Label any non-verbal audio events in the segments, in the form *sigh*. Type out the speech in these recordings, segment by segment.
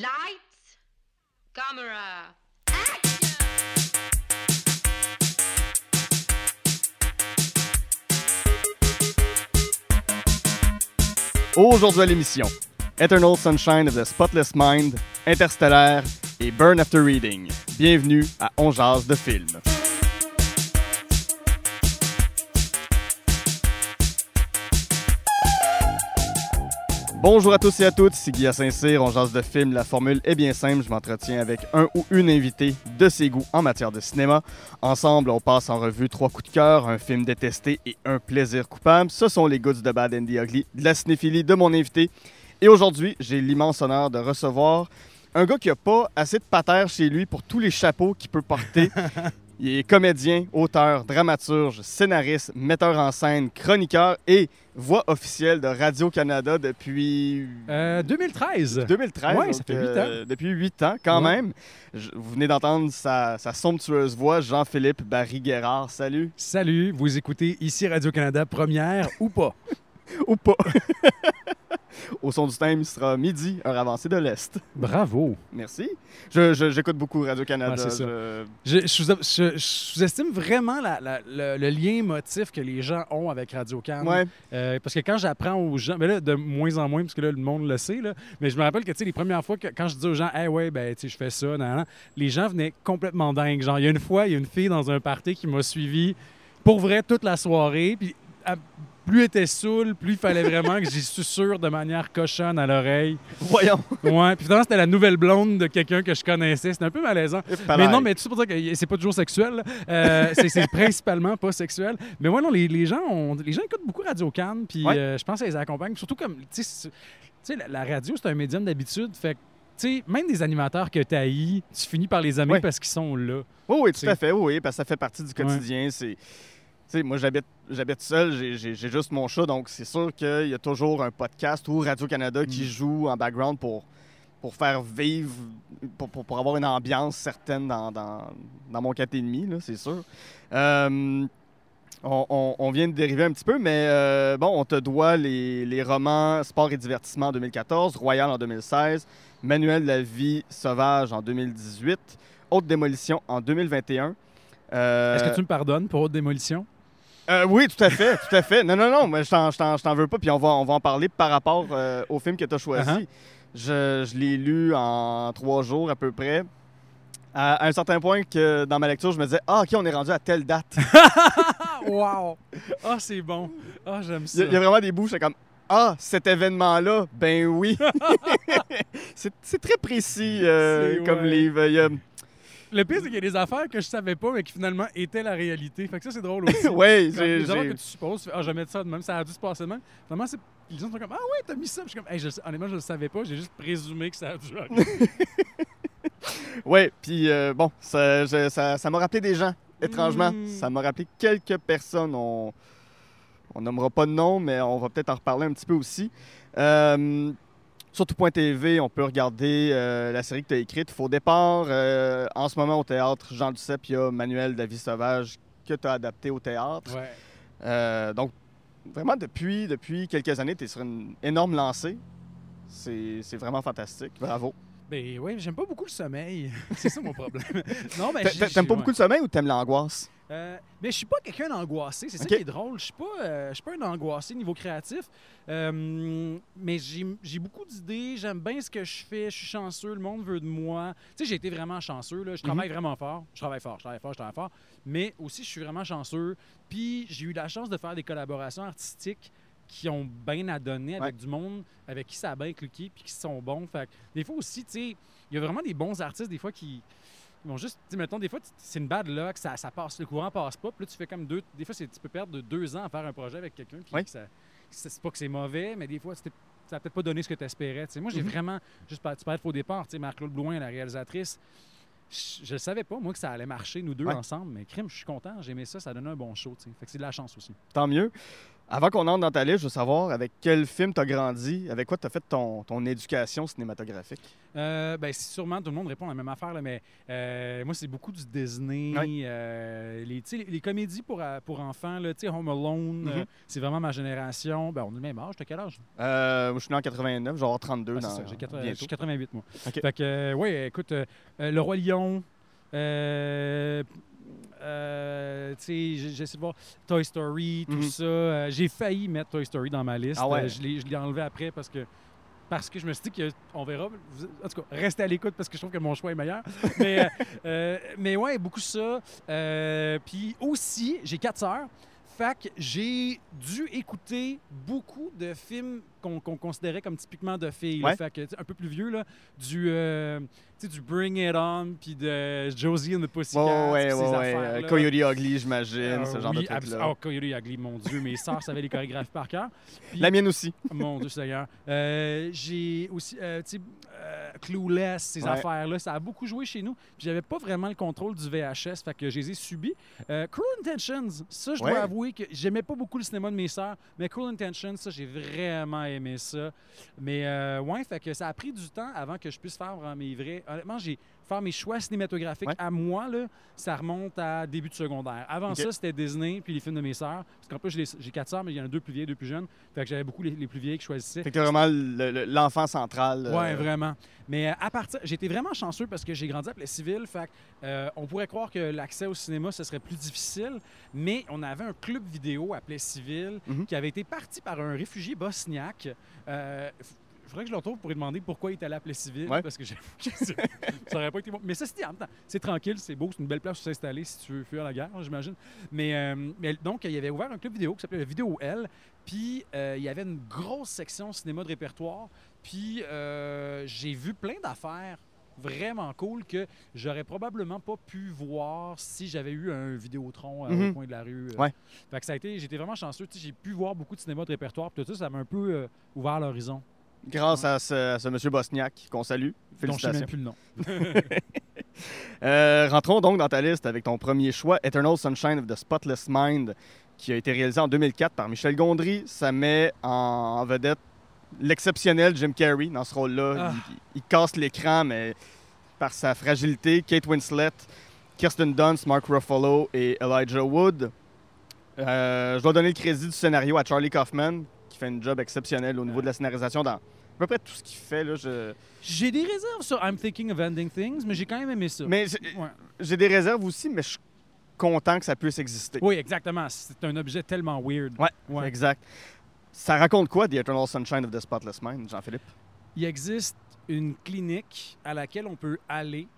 Lights, camera, Aujourd'hui à l'émission, Eternal Sunshine of the Spotless Mind, Interstellar et Burn After Reading. Bienvenue à On Jase de film. Bonjour à tous et à toutes, c'est Guy Saint-Cyr, on jase de film. La formule est bien simple, je m'entretiens avec un ou une invitée de ses goûts en matière de cinéma. Ensemble, on passe en revue trois coups de cœur, un film détesté et un plaisir coupable. Ce sont les Goods de Bad and the Ugly, de la cinéphilie de mon invité. Et aujourd'hui, j'ai l'immense honneur de recevoir un gars qui a pas assez de patères chez lui pour tous les chapeaux qu'il peut porter. *laughs* Il est comédien, auteur, dramaturge, scénariste, metteur en scène, chroniqueur et voix officielle de Radio-Canada depuis Euh, 2013. 2013. Ouais, donc, ça fait huit euh, depuis 8 ans, quand Ouais. même. Je- vous venez d'entendre sa, sa somptueuse voix, Jean-Philippe Barry-Guerrard. Salut. Salut, vous écoutez ici Radio-Canada, première ou pas? *laughs* *laughs* Ou pas. *laughs* Au son du thème, il sera midi, heure avancée de l'Est. Bravo. Merci. Je- je- J'écoute beaucoup Radio-Canada. Ouais. Je- Je, je sous- je- je sous-estime vraiment la- la- le, le lien émotif que les gens ont avec Radio-Can. Ouais. Euh, parce que quand j'apprends aux gens, mais là, de moins en moins, parce que là, le monde le sait, là, mais je me rappelle que, les premières fois, que, quand je dis aux gens, hey, ouais, ben, je fais ça, nan, nan, les gens venaient complètement dingues. Genre, il y a une fois, il y a une fille dans un party qui m'a suivi pour vrai toute la soirée, puis plus était saoule, plus il fallait vraiment que j'y susurre de manière cochonne à l'oreille. Voyons. Ouais, puis finalement, c'était la nouvelle blonde de quelqu'un que je connaissais. C'était un peu malaisant. Mais non, mais tout ça pour dire que c'est pas toujours sexuel. Euh, c'est- principalement pas sexuel. Mais ouais, non, les, les gens, ont- les gens écoutent beaucoup Radio Cannes, puis Ouais. euh, je pense que les accompagne. Surtout comme, tu sais, la, la radio, c'est un médium d'habitude. Fait que, tu sais, même des animateurs que tu haïs, tu finis par les aimer parce qu'ils sont là. Oui, oui, tout à fait. Oui, oui, parce que ça fait partie du quotidien. C'est. Sais, moi, j'habite, j'habite seul, j'ai, juste mon chat, donc c'est sûr qu'il y a toujours un podcast ou Radio-Canada qui Mm. joue en background pour, pour faire vivre, pour, pour- pour avoir une ambiance certaine dans, dans, dans mon 4,5, là, c'est sûr. Euh, on, on- on vient de dériver un petit peu, mais euh, bon, on te doit les, les romans Sport et divertissement en 2014, Royal en 2016, Manuel de la vie sauvage en 2018, Haute démolition en 2021. Euh, Est-ce que tu me pardonnes pour haute démolition? Euh, oui, tout à fait, tout à fait. Non, non, non, mais je t'en, je t'en- je t'en veux pas, puis on va, on va en parler par rapport euh, au film que tu as choisi. Uh-huh. Je, je l'ai lu en trois jours à peu près. À, à un certain point que dans ma lecture, je me disais Ah, OK, on est rendu à telle date. *laughs* Wow! Ah, c'est bon. Ah, j'aime Il y, ça. il y a vraiment des j'étais comme Ah, cet événement-là, ben oui. *laughs* c'est, c'est très précis euh, comme ouais. livre. Il y a- Le pire, c'est qu'il y a des affaires que je savais pas, mais qui finalement étaient la réalité. Fait que ça, c'est drôle aussi. *laughs* Comme j'ai. les affaires que tu supposes, tu fais, ah, je vais mettre ça de même, ça a dû se passer de même. Finalement, c'est... les gens sont comme, ah ouais, t'as mis ça. Puis je suis comme, hey, je... honnêtement, je le savais pas, j'ai juste présumé que ça a dû. *laughs* Ouais, puis euh, bon, ça, je- ça, ça m'a rappelé des gens, étrangement. Mm. Ça m'a rappelé quelques personnes. On, on nommera pas de nom, mais on va peut-être en reparler un petit peu aussi. Euh, sur tout.tv, on peut regarder euh, la série que tu as écrite, Faux départ. Euh, en ce moment, au théâtre, Jean Duceppe, il y a Manuel de la vie sauvage que tu as adapté au théâtre. ouais. Euh, donc, vraiment, depuis, depuis quelques années, tu es sur une énorme lancée. C'est c'est vraiment fantastique. Bravo. Ben ouais, j'aime pas beaucoup le sommeil. *laughs* c'est ça mon problème. non, ben, T'a- j'ai- t'a- T'aimes pas beaucoup le sommeil ou t'aimes l'angoisse? Euh, mais je suis pas quelqu'un d'angoissé, c'est Ok. ça qui est drôle. Je suis pas, euh, je suis pas un angoissé niveau créatif, Euh, mais j'ai j'ai beaucoup d'idées. J'aime bien ce que je fais. Je suis chanceux. Le monde veut de moi. Tu sais, j'ai été vraiment chanceux. Là. Je travaille vraiment fort. Je travaille fort. Je travaille fort. Je travaille fort. Mais aussi, je suis vraiment chanceux. Puis j'ai eu la chance de faire des collaborations artistiques qui ont bien à donner avec du monde avec qui ça a bien cliqué puis qui sont bons. Fait que des fois aussi, tu sais, il y a vraiment des bons artistes des fois qui vont juste, mettons, des fois, c'est une bad luck, ça, ça passe, le courant passe pas, puis là, tu fais comme deux, des fois, tu peux perdre de deux ans à faire un projet avec quelqu'un, puis Oui. que ça- c'est pas que c'est mauvais, mais des fois, c'était- ça n'a peut-être pas donné ce que tu espérais. Moi, j'ai Mhm. vraiment, juste tu parlais de faux départ, tu sais, Marc-Claude Blouin, la réalisatrice, je, le savais pas, moi, que ça allait marcher, nous deux Ouais. ensemble, mais crime, je suis content, j'aimais ça, ça donnait un bon show, tu sais. Fait que c'est de la chance aussi. Tant mieux. Avant qu'on entre dans ta liste, je veux savoir avec quel film tu as grandi, avec quoi tu as fait ton, ton éducation cinématographique? Euh, ben, sûrement tout le monde répond à la même affaire, là, mais euh, moi, c'est beaucoup du Disney. Euh, les, comédies pour, euh, pour enfants, là, Home Alone, Mhm. c'est vraiment ma génération. Ben, on est le même âge. T'as quel âge? Moi, je suis né en 89, je vais avoir 32 Ah, dans j'ai quatre- je bientôt. suis 88, moi. Fait que, ouais, écoute, Le Roi Lion, euh, euh, tu sais, j'ai- j'essaie de voir Toy Story, tout Mhm. ça. Euh, j'ai failli mettre Toy Story dans ma liste. Ah ouais? Euh, je l'ai enlevé après parce que parce que je me suis dit qu'on verra. En tout cas, restez à l'écoute parce que je trouve que mon choix est meilleur. *laughs* mais, euh, euh, mais ouais, beaucoup ça. Euh, Puis aussi, j'ai quatre sœurs. Fait que j'ai dû écouter beaucoup de films qu'on considérait comme typiquement de filles. Ouais. Fait que, un peu plus vieux, là, du, euh, du Bring It On, puis de Josie and the Pussycats, Ouais, ouais, ouais. Euh, Coyote Ugly, j'imagine, Euh, ce genre oui, de truc-là. Oh, Coyote Ugly, mon Dieu, mes sœurs savaient les chorégraphies par cœur. Puis- La mienne aussi. *laughs* mon Dieu Seigneur. Euh, j'ai aussi, euh, tu sais, euh, Clueless, ces affaires-là, ça a beaucoup joué chez nous. Puis j'avais pas vraiment le contrôle du VHS, fait que je les ai subis. Euh, Cruel Intentions, ça, je dois avouer que j'aimais pas beaucoup le cinéma de mes sœurs, mais Cruel Intentions, ça, j'ai vraiment aimé ça. Mais euh, ouais, fait que ça a pris du temps avant que je puisse faire mes vrais. Honnêtement, j'ai faire mes choix cinématographiques Ouais. à moi, là, ça remonte à début de secondaire. Avant ça, c'était Disney puis les films de mes sœurs. Parce qu'en plus, j'ai quatre sœurs, mais il y en a deux plus vieilles, deux plus jeunes. Fait que j'avais beaucoup les, les plus vieilles qui choisissaient. Fait que vraiment le- le- l'enfant central. euh, Ouais, vraiment. Mais euh, à partir, j'étais vraiment chanceux parce que j'ai grandi à Plessisville. Fait que, euh, on pourrait croire que l'accès au cinéma ce serait plus difficile, mais on avait un club vidéo à Plessisville Mhm. qui avait été parti par un réfugié bosniaque. Euh, faudrait que je le retrouve pour lui demander pourquoi il est allé à Plessisville Ouais. parce que je, *laughs* je sais- ça aurait pas été bon. Mais ça, c'était en même temps, c'est tranquille, c'est beau, c'est une belle place pour s'installer si tu veux fuir la guerre, j'imagine. Mais, euh, mais donc, il avait ouvert un club vidéo qui s'appelait Vidéo L. Puis euh, il y avait une grosse section cinéma de répertoire. Puis euh, j'ai vu plein d'affaires vraiment cool que j'aurais probablement pas pu voir si j'avais eu un Vidéotron euh, Mhm. au coin de la rue. euh. Ouais. Fait que ça a été, j'étais vraiment chanceux. J'ai pu voir beaucoup de cinéma de répertoire. Puis tout ça, ça m'a un peu euh, ouvert l'horizon. Grâce à ce, à ce monsieur Bosniak qu'on salue. dont je sais Félicitations. même plus le nom. *laughs* Euh, rentrons donc dans ta liste avec ton premier choix, Eternal Sunshine of the Spotless Mind, qui a été réalisé en 2004 par Michel Gondry. Ça met en vedette l'exceptionnel Jim Carrey dans ce rôle-là. Ah. Il, il casse l'écran, mais par sa fragilité, Kate Winslet, Kirsten Dunst, Mark Ruffalo et Elijah Wood. Euh, je dois donner le crédit du scénario à Charlie Kaufman, fait un job exceptionnel au niveau de la scénarisation dans à peu près tout ce qu'il fait. Là, je... J'ai des réserves sur I'm Thinking of Ending Things, mais j'ai quand même aimé ça. Mais j'ai- Ouais. j'ai des réserves aussi, mais je suis content que ça puisse exister. Oui, exactement. C'est un objet tellement weird. Ouais, Ouais. exact. Ça raconte quoi, The Eternal Sunshine of the Spotless Mind, Jean-Philippe? Il existe une clinique à laquelle on peut aller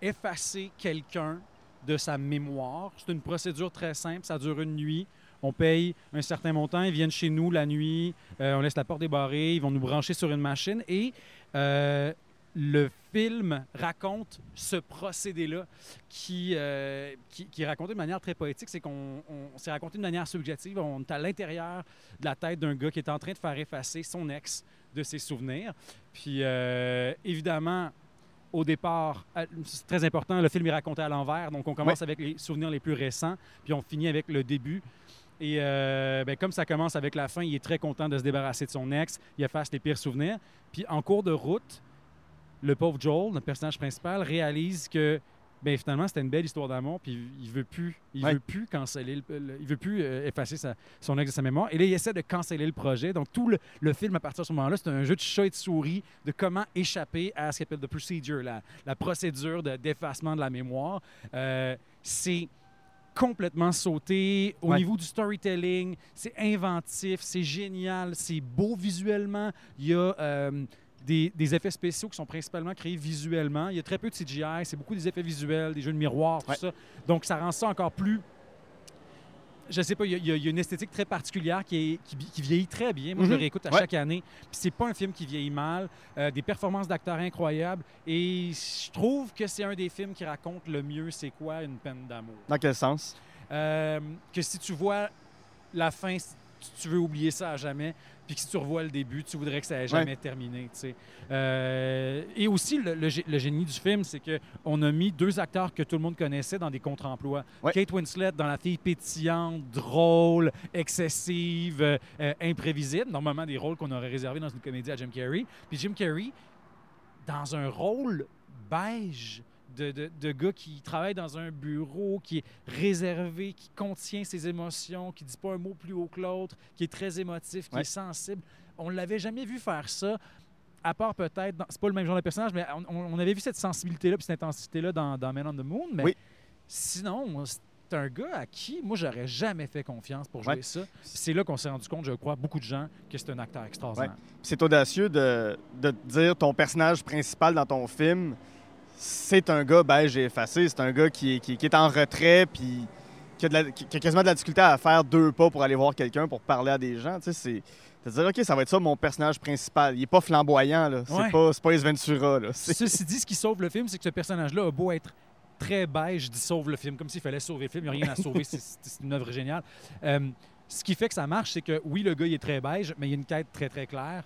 effacer quelqu'un de sa mémoire. C'est une procédure très simple, ça dure une nuit. On paye un certain montant, ils viennent chez nous la nuit, euh, on laisse la porte débarrée, ils vont nous brancher sur une machine et euh, le film raconte ce procédé-là qui, euh, qui, qui est raconté de manière très poétique. C'est qu'on on- c'est raconté de manière subjective. On est à l'intérieur de la tête d'un gars qui est en train de faire effacer son ex de ses souvenirs. Puis évidemment, au départ, c'est très important, le film est raconté à l'envers. Donc on commence avec les souvenirs les plus récents, puis on finit avec le début. Et euh, ben, comme ça commence avec la fin, il est très content de se débarrasser de son ex, il efface les pires souvenirs. Puis en cours de route, le pauvre Joel, notre personnage principal, réalise que ben, finalement c'était une belle histoire d'amour, puis il veut plus, il Ouais. veut plus canceller, le- le- il veut plus euh, effacer sa- son ex de sa mémoire. Et là, il essaie de canceller le projet. Donc tout le, le film à partir de ce moment-là, c'est un jeu de chat et de souris de comment échapper à ce qu'on appelle the procedure, la, la procédure de- d'effacement de la mémoire. Euh, c'est complètement sauté au Ouais. niveau du storytelling. C'est inventif, c'est génial, c'est beau visuellement. Il y a euh, des, des effets spéciaux qui sont principalement créés visuellement. Il y a très peu de CGI, c'est beaucoup des effets visuels, des jeux de miroir, tout Ouais. ça. Donc ça rend ça encore plus. Je sais pas, il y, a- y une esthétique très particulière qui, est- qui, qui vieillit très bien. Moi, je le Mhm. réécoute à Ouais. chaque année. Puis c'est pas un film qui vieillit mal. Euh, des performances d'acteurs incroyables. Et je trouve que c'est un des films qui raconte le mieux c'est quoi une peine d'amour. Dans quel sens? Euh, que si tu vois la fin, tu- tu veux oublier ça à jamais, puis que si tu revois le début, tu voudrais que ça ait jamais terminé. tu sais. Euh, et aussi, le, le gé- le génie du film, c'est qu'on a mis deux acteurs que tout le monde connaissait dans des contre-emplois. Ouais. Kate Winslet dans La fille pétillante, drôle, excessive, euh, imprévisible. Normalement, des rôles qu'on aurait réservés dans une comédie à Jim Carrey. Puis Jim Carrey, dans un rôle beige de, de, de gars qui travaille dans un bureau, qui est réservé, qui contient ses émotions, qui dit pas un mot plus haut que l'autre, qui est très émotif, qui Ouais. est sensible. On l'avait jamais vu faire ça, à part peut-être, c'est pas le même genre de personnage, mais on, on avait vu cette sensibilité-là puis cette intensité-là dans, dans Man on the Moon, mais Oui. sinon, c'est un gars à qui, moi, j'aurais jamais fait confiance pour jouer Ouais. ça. C'est là qu'on s'est rendu compte, je crois, beaucoup de gens, que c'est un acteur extraordinaire. C'est audacieux de, de dire ton personnage principal dans ton film, c'est un gars beige et effacé. C'est un gars qui est, qui, qui est en retrait, puis qui a, de la- qui- qui a quasiment de la difficulté à faire deux pas pour aller voir quelqu'un, pour parler à des gens. Tu sais, c'est dire, OK, ça va être ça mon personnage principal. Il est pas flamboyant, là. C'est Ouais. pas, pas Ace Ventura, là. Ceci dit, ce qui sauve le film, c'est que ce personnage-là a beau être très beige, dit sauve le film, comme s'il fallait sauver le film. Il n'y a rien à sauver, *laughs* c'est une œuvre géniale. Euh, ce qui fait que ça marche, c'est que oui, le gars, il est très beige, mais il y a une quête très, très claire.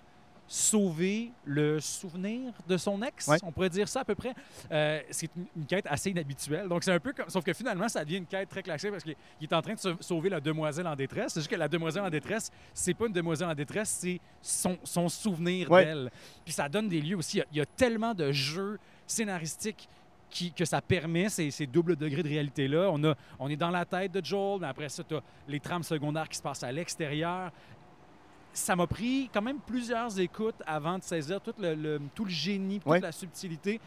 Sauver le souvenir de son ex, Ouais. on pourrait dire ça à peu près. Euh, c'est une, une quête assez inhabituelle. Donc, c'est un peu comme. Sauf que finalement, ça devient une quête très classique parce qu'il il est en train de sau- sauver la demoiselle en détresse. C'est juste que la demoiselle en détresse, c'est pas une demoiselle en détresse, c'est son, son souvenir Ouais. d'elle. Puis ça donne des lieux aussi. Il y a- il y, a tellement de jeux scénaristiques qui, que ça permet, ces, ces doubles degrés de réalité-là. On, a, on est dans la tête de Joel, mais après ça, tu as les trames secondaires qui se passent à l'extérieur. Ça m'a pris quand même plusieurs écoutes avant de saisir tout le, le- tout le génie, toute Ouais. la subtilité.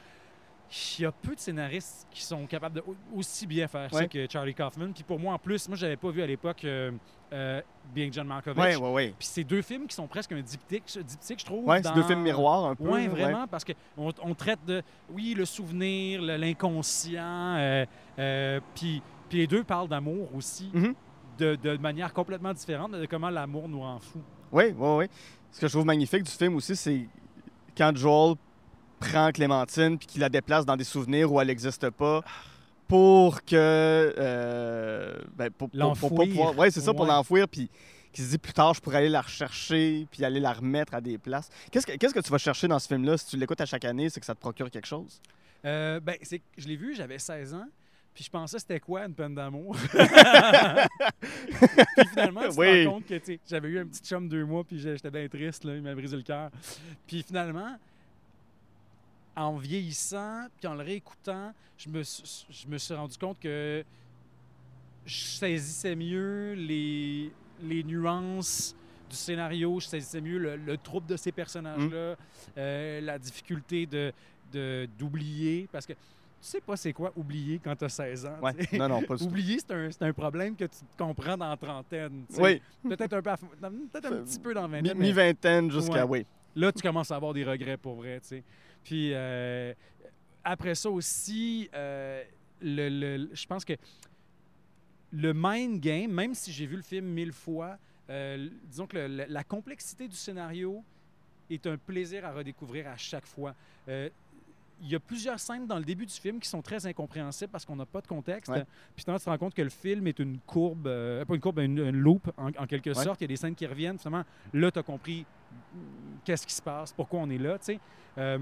Il y a peu de scénaristes qui sont capables de au- aussi bien faire ça que Charlie Kaufman. Puis pour moi, en plus, moi, j'avais pas vu à l'époque euh, euh, Being John Malkovich. Ouais. Puis c'est deux films qui sont presque un diptyque, diptyque je trouve. Ouais, c'est deux films miroirs un peu. oui, vraiment, parce qu'on on traite de, oui, le souvenir, l'inconscient, euh, euh, puis, puis les deux parlent d'amour aussi, Mhm. de, de manière complètement différente, de comment l'amour nous rend fous. Oui, oui, oui. Ce que je trouve magnifique du film aussi, c'est quand Joel prend Clémentine puis qu'il la déplace dans des souvenirs où elle n'existe pas pour que. euh, ben, pour, pour- pouvoir. C'est ça, pour l'enfouir. Puis qu'il se dit plus tard, je pourrais aller la rechercher puis aller la remettre à des places. Qu'est-ce que, qu'est-ce que tu vas chercher dans ce film-là? Si tu l'écoutes à chaque année? C'est que ça te procure quelque chose? Euh, ben, c'est je l'ai vu, j'avais 16 ans, puis je pensais c'était quoi une peine d'amour? *laughs* puis finalement, tu te Oui. rends compte que j'avais eu un petit chum deux mois, puis j'étais bien triste, là, il m'a brisé le cœur. Puis finalement, en vieillissant, puis en le réécoutant, je me, suis- je me suis rendu compte que je saisissais mieux les, les nuances du scénario, je saisissais mieux le, le trouble de ces personnages-là, euh, la difficulté de d'oublier, parce que sais pas c'est quoi oublier quand tu as 16 ans. Ouais. tu. Non, non, pas du. *laughs* Oublier, c'est un, un problème que tu comprends dans la trentaine. tu. Oui, Peut-être un, peu peut-être un petit peu dans vingtaine, mi-vingtaine jusqu'à. Ouais. Oui. là, tu commences à avoir des regrets pour vrai. tu sais. Puis euh, après ça aussi, euh, le, le- je pense que le mind game, même si j'ai vu le film mille fois, euh, disons que le- le- la complexité du scénario est un plaisir à redécouvrir à chaque fois. Euh, il y a plusieurs scènes dans le début du film qui sont très incompréhensibles parce qu'on n'a pas de contexte. Ouais. Puis finalement, tu te rends compte que le film est une courbe, euh, pas une courbe, une, une loop en, en quelque Ouais. sorte. Il y a des scènes qui reviennent. Finalement, là, tu as compris mm, qu'est-ce qui se passe, pourquoi on est là. tu sais. Euh,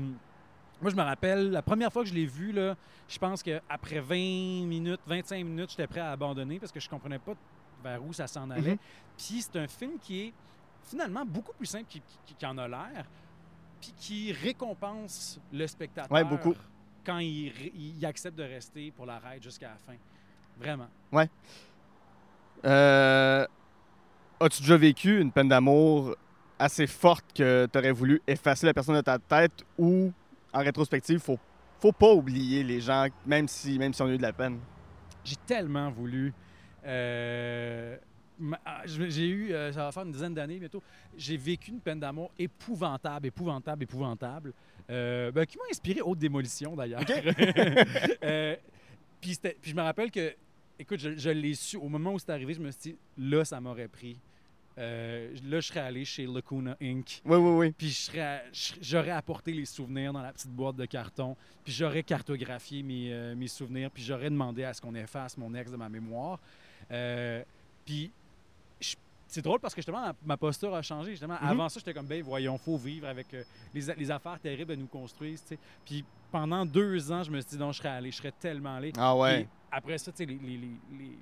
moi, je me rappelle, la première fois que je l'ai vu, là, je pense qu'après 20 minutes, 25 minutes, j'étais prêt à abandonner parce que je comprenais pas vers où ça s'en allait. Mhm. Puis c'est un film qui est finalement beaucoup plus simple qu'il en a l'air, puis qui récompense le spectateur Ouais, beaucoup. quand il, accepte de rester pour la ride jusqu'à la fin. Vraiment. Euh, As-tu déjà vécu une peine d'amour assez forte que tu aurais voulu effacer la personne de ta tête ou, en rétrospective, faut, faut pas oublier les gens, même si, même si on a eu de la peine? J'ai tellement voulu. euh, j'ai eu, euh, ça va faire une dizaine d'années bientôt, j'ai vécu une peine d'amour épouvantable, épouvantable, épouvantable, euh, ben, qui m'a inspiré Haute Démolition d'ailleurs. *laughs* Euh, puis, je me rappelle que, écoute, je, je l'ai su, au moment où c'est arrivé, je me suis dit, là, ça m'aurait pris. Euh, là, je serais allé chez Lacuna Inc. Oui, oui, oui. Puis j'aurais apporté les souvenirs dans la petite boîte de carton. Puis j'aurais cartographié mes, euh, mes souvenirs. Puis j'aurais demandé à ce qu'on efface mon ex de ma mémoire. Euh, puis c'est drôle parce que justement, ma, posture a changé. Justement, Mhm. avant ça, j'étais comme, ben voyons, faut vivre avec euh, les, les affaires terribles que nous construisent. Puis pendant deux ans, je me suis dit, non, je serais allé, je serais tellement allé. Ah ouais. Puis après ça, les- les-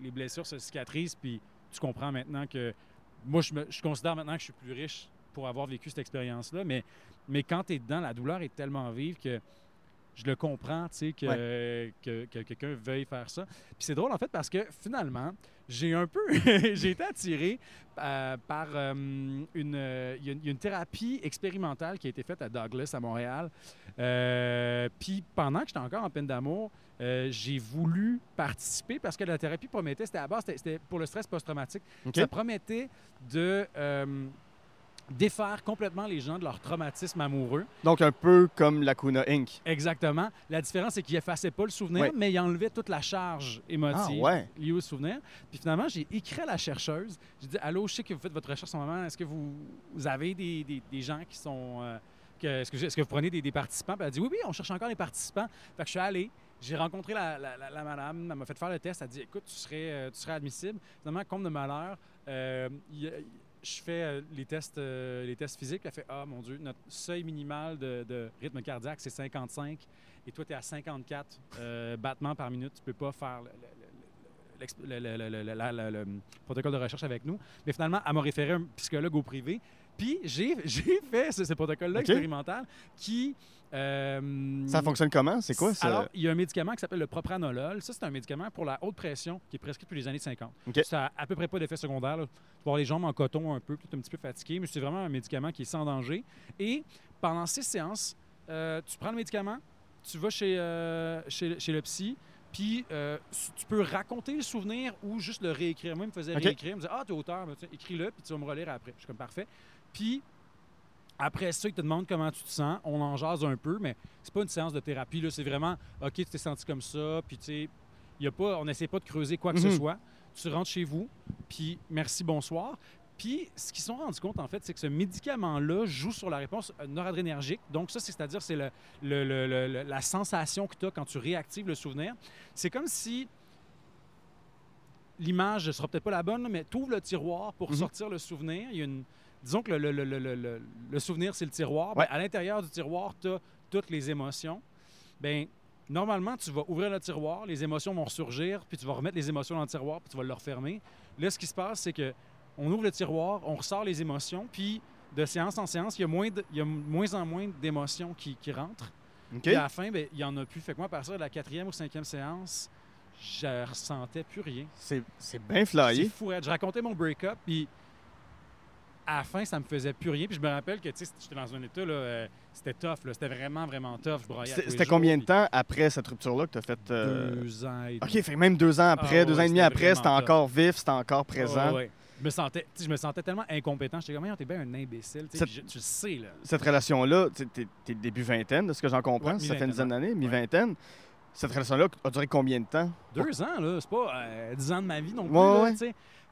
les blessures se cicatrisent, puis tu comprends maintenant que. Moi, je, me- je considère maintenant que je suis plus riche pour avoir vécu cette expérience-là, mais, mais quand tu es dedans, la douleur est tellement vive que je le comprends, tu sais, que, que, que quelqu'un veuille faire ça. Puis c'est drôle, en fait, parce que finalement, j'ai un peu. *laughs* j'ai été attiré euh, par euh, une, euh, il y a une- thérapie expérimentale qui a été faite à Douglas, à Montréal. Euh, puis pendant que j'étais encore en peine d'amour, j'ai voulu participer parce que la thérapie promettait, c'était à base, c'était- pour le stress post-traumatique. Ça promettait de défaire complètement les gens de leur traumatisme amoureux. Donc, un peu comme la Kuna Inc. Exactement. La différence, c'est qu'il effaçait pas le souvenir, mais il enlevait toute la charge émotive Ah, ouais. liée au souvenir. Puis finalement, j'ai écrit à la chercheuse. J'ai dit Allô, je sais que vous faites votre recherche en ce moment. Est-ce que vous, vous avez des, des- des gens qui sont. euh, Est-ce que, vous prenez des, des participants? Puis elle a dit Oui, oui, on cherche encore des participants. Fait que je suis allé. J'ai rencontré la, la- la- la madame, elle m'a fait faire le test. Elle a dit Écoute, tu serais, euh, tu serais admissible. Finalement, comme de malheur, euh, y a- je fais euh, les, tests, euh, les tests physiques. Elle fait Ah, mon Dieu, notre seuil minimal de, de rythme cardiaque, c'est 55. Et toi, tu es à 54 euh, battements par minute. Tu peux pas faire le, protocole de recherche avec nous. Mais finalement, elle m'a référé un psychologue au privé. Puis j'ai *laughs* fait ce, ce protocole-là expérimental qui. Euh, Ça fonctionne comment? C'est quoi ça? alors, il y a un médicament qui s'appelle le propranolol. Ça, c'est un médicament pour la haute pression qui est prescrit depuis les années 50. OK. Ça n'a à peu près pas d'effet secondaire. là. Tu vas avoir les jambes en coton un peu, peut-être un petit peu fatigué, mais c'est vraiment un médicament qui est sans danger. Et pendant six séances, euh, tu prends le médicament, tu vas chez, euh, chez, chez le psy, puis tu peux raconter le souvenir ou juste le réécrire. Moi, il me faisait réécrire. Il me disait Ah, t'es auteur, ben, écris-le, puis tu vas me relire après. Je suis comme parfait. Puis après ça, il te demande comment tu te sens. On en jase un peu, mais c'est pas une séance de thérapie. là. C'est vraiment, OK, tu t'es senti comme ça, puis tu sais, il y a pas, on n'essaie pas de creuser quoi que Mhm. ce soit. Tu rentres chez vous, puis merci, bonsoir. Puis ce qu'ils se sont rendus compte, en fait, c'est que ce médicament-là joue sur la réponse noradrénergique. Donc ça, c'est- c'est-à-dire, c'est le- le- le- le- le- la sensation que tu as quand tu réactives le souvenir. C'est comme si l'image ne sera peut-être pas la bonne, mais tu ouvres le tiroir pour Mhm. sortir le souvenir. Il y a une... Disons que le, le- le- le- le- le souvenir, c'est le tiroir. Ben, à l'intérieur du tiroir, tu as toutes les émotions. Ben, normalement, tu vas ouvrir le tiroir, les émotions vont ressurgir, puis tu vas remettre les émotions dans le tiroir, puis tu vas le refermer. Là, ce qui se passe, c'est que on ouvre le tiroir, on ressort les émotions, puis de séance en séance, il y a moins, de- il y a moins en moins d'émotions qui, qui rentrent. Puis à la fin, ben, il n'y en a plus. Fait que moi, à partir de la quatrième ou cinquième séance, je ressentais plus rien. C'est c'est bien C'est flyé. fou. raide. Je racontais mon break-up, puis à la fin, ça me faisait plus rien. Puis je me rappelle que tu sais, j'étais dans un état, là, euh, c'était tough. là. C'était vraiment, vraiment tough. Je broyais C'était combien de puis temps après cette rupture-là que tu as fait? euh, Deux ans et OK, demi. fait que même deux ans après, Ah deux ans et demi après, c'était encore vif, c'était encore présent. Ouais. Je me sentais, je me sentais tellement incompétent. J'étais comme, t'es bien un imbécile. je- tu le sais, là. Cette relation-là, t'es début vingtaine, de ce que j'en comprends, Ouais, ça fait une dizaine d'années, mi-vingtaine. Cette relation-là a duré combien de temps? Deux ans, là, c'est pas euh, dix ans de ma vie non plus, là.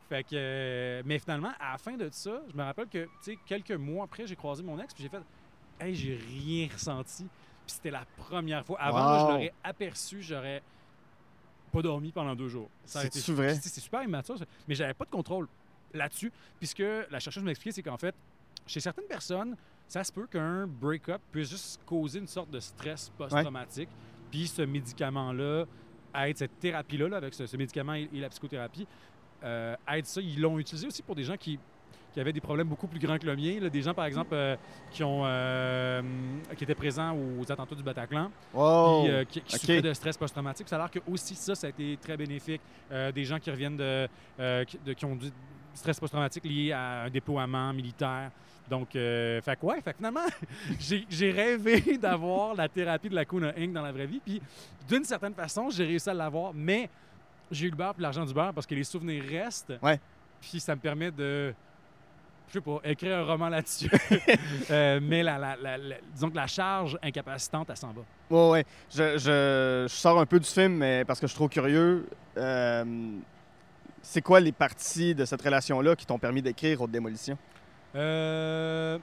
Fait que, euh, mais finalement, à la fin de ça, je me rappelle que, tu sais, quelques mois après, j'ai croisé mon ex, puis j'ai fait, hey, j'ai rien ressenti. Puis c'était la première fois. Avant, là, Wow. je l'aurais aperçu, j'aurais pas dormi pendant deux jours. Vrai? Sais, C'est super immature, mais j'avais pas de contrôle là-dessus, puisque la chercheuse m'expliquait, c'est qu'en fait, chez certaines personnes, ça se peut qu'un break-up puisse juste causer une sorte de stress post-traumatique. Puis ce médicament-là aide, cette thérapie-là, là, avec ce, ce médicament et, et la psychothérapie, euh, aide ça. Ils l'ont utilisé aussi pour des gens qui, qui avaient des problèmes beaucoup plus grands que le mien. là. des gens, par exemple, euh, qui, ont, euh, qui étaient présents aux attentats du Bataclan, Wow! puis, qui, souffraient de stress post-traumatique. Ça a l'air que aussi ça, ça a été très bénéfique. Des gens qui reviennent de, qui, de- qui ont du stress post-traumatique lié à un déploiement militaire. Donc, euh, fait que ouais, fait que finalement, *laughs* j'ai j'ai rêvé *laughs* d'avoir la thérapie de la Kuna Inc. dans la vraie vie. Puis, d'une certaine façon, j'ai réussi à l'avoir, mais j'ai eu le beurre puis l'argent du beurre parce que les souvenirs restent. Ouais. Puis, ça me permet de, je sais pas, écrire un roman là-dessus. *laughs* Euh, mais la, la- la- la- disons que la charge incapacitante, elle s'en va. Ouais, ouais. Je, je- je sors un peu du film, mais parce que je suis trop curieux. Euh, c'est quoi les parties de cette relation-là qui t'ont permis d'écrire Haute Démolition? Euh,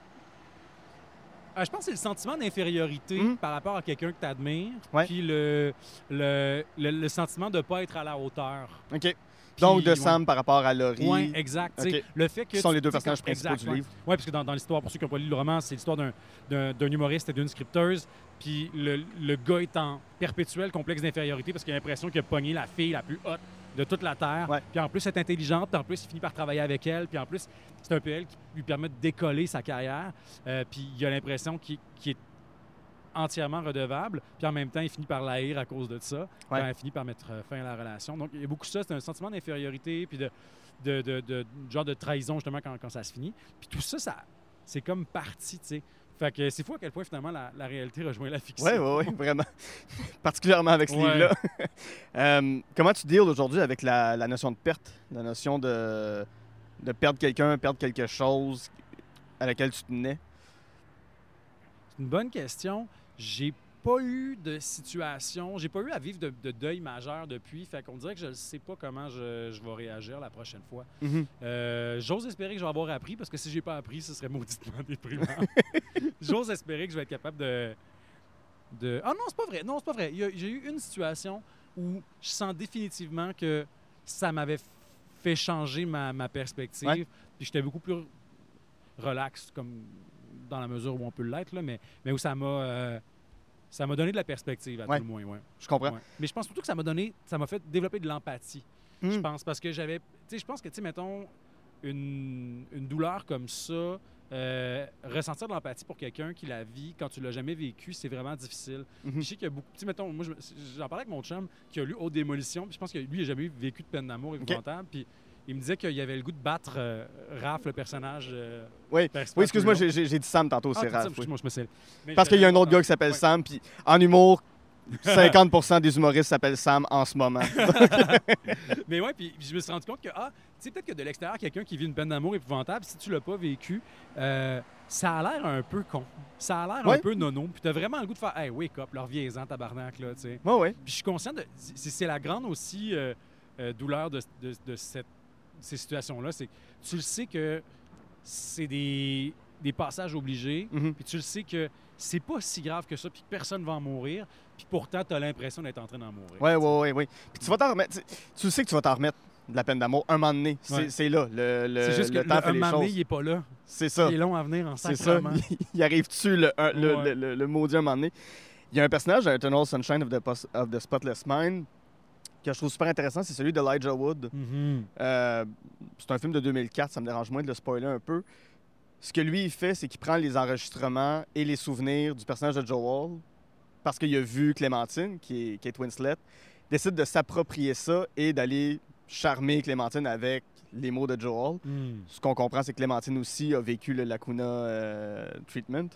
ah, je pense que c'est le sentiment d'infériorité Mhm. par rapport à quelqu'un que tu admires. Ouais. Puis le, le, le- le sentiment de ne pas être à la hauteur. OK. Donc, de ouais. Sam par rapport à Laurie. Oui, exact. Le fait que Qui sont les deux personnages principaux exact, du ouais. livre. Oui, parce que dans, dans l'histoire, pour ceux qui n'ont pas lu le roman, c'est l'histoire d'un- d'un d'un humoriste et d'une scripteuse. Puis le, le gars est en perpétuel complexe d'infériorité parce qu'il a l'impression qu'il a pogné la fille la plus haute de toute la Terre. Ouais. Puis en plus, elle est intelligente. Puis en plus, il finit par travailler avec elle. Puis en plus, c'est un peu elle qui lui permet de décoller sa carrière. Euh, puis il a l'impression qu'il est entièrement redevable. Puis en même temps, il finit par l'haïr à cause de ça. Quand Ouais. elle finit par mettre euh, fin à la relation. Donc, il y a beaucoup de ça. C'est un sentiment d'infériorité, puis de, de, de- de- genre de trahison, justement, quand, quand ça se finit. Puis tout ça, ça c'est comme parti, tu sais. Fait que c'est fou à quel point, finalement, la, la réalité rejoint la fiction. Oui, oui, oui, vraiment. *laughs* Particulièrement avec ce Ouais. livre-là. *laughs* Euh, comment tu deals aujourd'hui avec la, la notion de perte, la notion de, de perdre quelqu'un, perdre quelque chose à laquelle tu tenais? C'est une bonne question. J'ai pas eu de situation, j'ai pas eu à vivre de, de deuil majeur depuis. Fait qu'on dirait que je ne sais pas comment je, je vais réagir la prochaine fois. Mhm. Euh, J'ose espérer que je vais avoir appris parce que si j'ai pas appris, ce serait mauditement déprimant. *laughs* J'ose espérer que je vais être capable de. de... Ah non, c'est pas vrai. Non, c'est pas vrai. J'ai eu une situation où je sens définitivement que ça m'avait fait changer ma, ma perspective. Ouais. Puis j'étais beaucoup plus relax, comme dans la mesure où on peut l'être, mais, mais où ça m'a. euh, ça m'a donné de la perspective, à Ouais. tout le moins. Ouais. Je comprends. Ouais. Mais je pense surtout que ça m'a donné, ça m'a fait développer de l'empathie. Je Hmm. pense parce que j'avais, tu sais, je pense que tu sais, mettons une, une douleur comme ça, euh, ressentir de l'empathie pour quelqu'un qui la vit quand tu l'as jamais vécu, c'est vraiment difficile. Puis Je sais qu'il y a beaucoup, tu sais, mettons, moi, j'en parlais avec mon chum qui a lu Haute Démolition, puis je pense que lui, il n'a jamais vécu de peine d'amour épouvantable, puis il me disait qu'il avait le goût de battre euh, Raph, le personnage. euh, Oui. excuse-moi, j'ai dit Sam tantôt, c'est Ah, je me sais. Mais Parce qu'il y a un autre gars qui s'appelle Ouais. Sam, puis en humour, 50% des humoristes s'appellent Sam en ce moment. *laughs* Mais ouais, puis je me suis rendu compte que, ah, tu sais, peut-être que de l'extérieur, quelqu'un qui vit une peine d'amour épouvantable, si tu l'as pas vécu, euh, ça a l'air un peu con. Ça a l'air Ouais. un peu nono. Puis t'as vraiment le goût de faire, hey, wake up, leur reviens-en, tabarnak, là, tu sais. Oui, oui. Puis je suis conscient de. C'est c'est la grande aussi euh, douleur de, de- de cette- ces situations-là. C'est que tu le sais que c'est des, des passages obligés, Mhm. puis tu le sais que c'est pas si grave que ça, puis que personne va en mourir, puis pourtant, tu as l'impression d'être en train d'en mourir. Oui, oui, oui, oui. Puis tu vas t'en remettre. tu- Tu sais que tu vas t'en remettre de la peine d'amour un moment donné. C'est Ouais. là. Le, le, C'est juste que le le, temps un fait les moment donné, il est pas là. C'est ça. Il est long à venir en C'est ça. *laughs* Il arrive dessus le, un- le, Ouais. le, le- le maudit un moment donné? Il y a un personnage dans Eternal Sunshine of the, of the Spotless Mind que je trouve super intéressant, c'est celui d'Elijah Wood. Mhm. Euh, c'est un film de 2004, ça me dérange moins de le spoiler un peu. Ce que lui, il fait, c'est qu'il prend les enregistrements et les souvenirs du personnage de Joel, parce qu'il a vu Clémentine, qui est Kate Winslet, décide de s'approprier ça et d'aller charmer Clémentine avec les mots de Joel. Mhm. Ce qu'on comprend, c'est que Clémentine aussi a vécu le Lacuna euh, Treatment.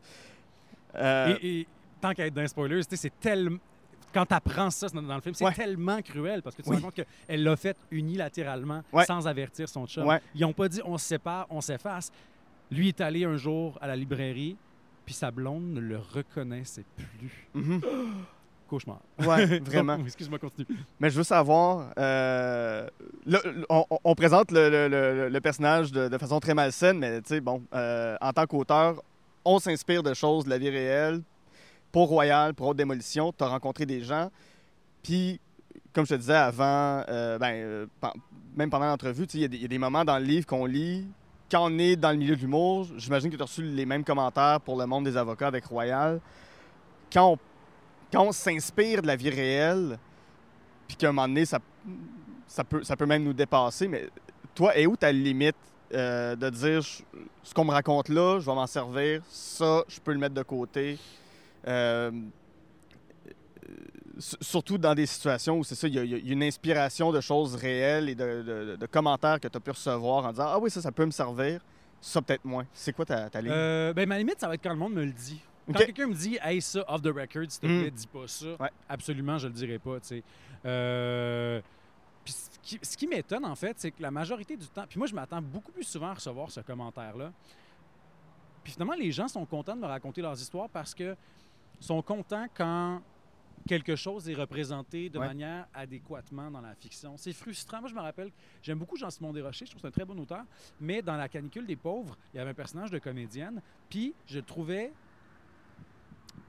Euh, Et, et tant qu'à être dans spoiler, c'est tellement. Quand tu apprends ça dans, le film, c'est Ouais. tellement cruel parce que tu te rends compte qu'elle l'a fait unilatéralement Ouais. sans avertir son chum. Ouais. Ils n'ont pas dit on se sépare, on s'efface. Lui est allé un jour à la librairie, puis sa blonde ne le reconnaissait plus. mhm. *gasps* Cauchemar. Ouais, *laughs* vraiment. Excuse-moi, continue. Mais je veux savoir, euh, là, on, on- on présente le, le- le- le personnage de, de façon très malsaine, mais tu sais, bon, euh, en tant qu'auteur, on s'inspire de choses de la vie réelle. Pour Royal, pour Haute Démolition, tu as rencontré des gens. Puis, comme je te disais avant, euh, ben, euh, même pendant l'entrevue, il y a des- moments dans le livre qu'on lit. Quand on est dans le milieu de l'humour, j'imagine que tu as reçu les mêmes commentaires pour le monde des avocats avec Royal. Quand on, s'inspire de la vie réelle, puis qu'à un moment donné, ça, peut, ça peut même nous dépasser. Mais toi, est où ta limite euh, de dire ce qu'on me raconte là, je vais m'en servir, ça, je peux le mettre de côté? Euh, s- surtout dans des situations où c'est ça, il y, a- il y a une inspiration de choses réelles et de, de- de commentaires que tu as pu recevoir en disant Ah oui, ça, ça peut me servir, ça peut-être moins. C'est quoi ta, ta ligne? Euh, ben, ma limite, ça va être quand le monde me le dit. Quand quelqu'un me dit, hey, ça, off the record, s'il te Mm. plaît, dis pas ça, Ouais. absolument, je le dirai pas, tu sais. Euh, puis ce qui, ce qui m'étonne, en fait, c'est que la majorité du temps, puis moi, je m'attends beaucoup plus souvent à recevoir ce commentaire-là. Puis finalement, les gens sont contents de me raconter leurs histoires parce que sont contents quand quelque chose est représenté de Ouais. manière adéquatement dans la fiction. C'est frustrant. Moi, je me rappelle, j'aime beaucoup Jean-Simon Desrochers, je trouve que c'est un très bon auteur, mais dans La canicule des pauvres, il y avait un personnage de comédienne, puis je le trouvais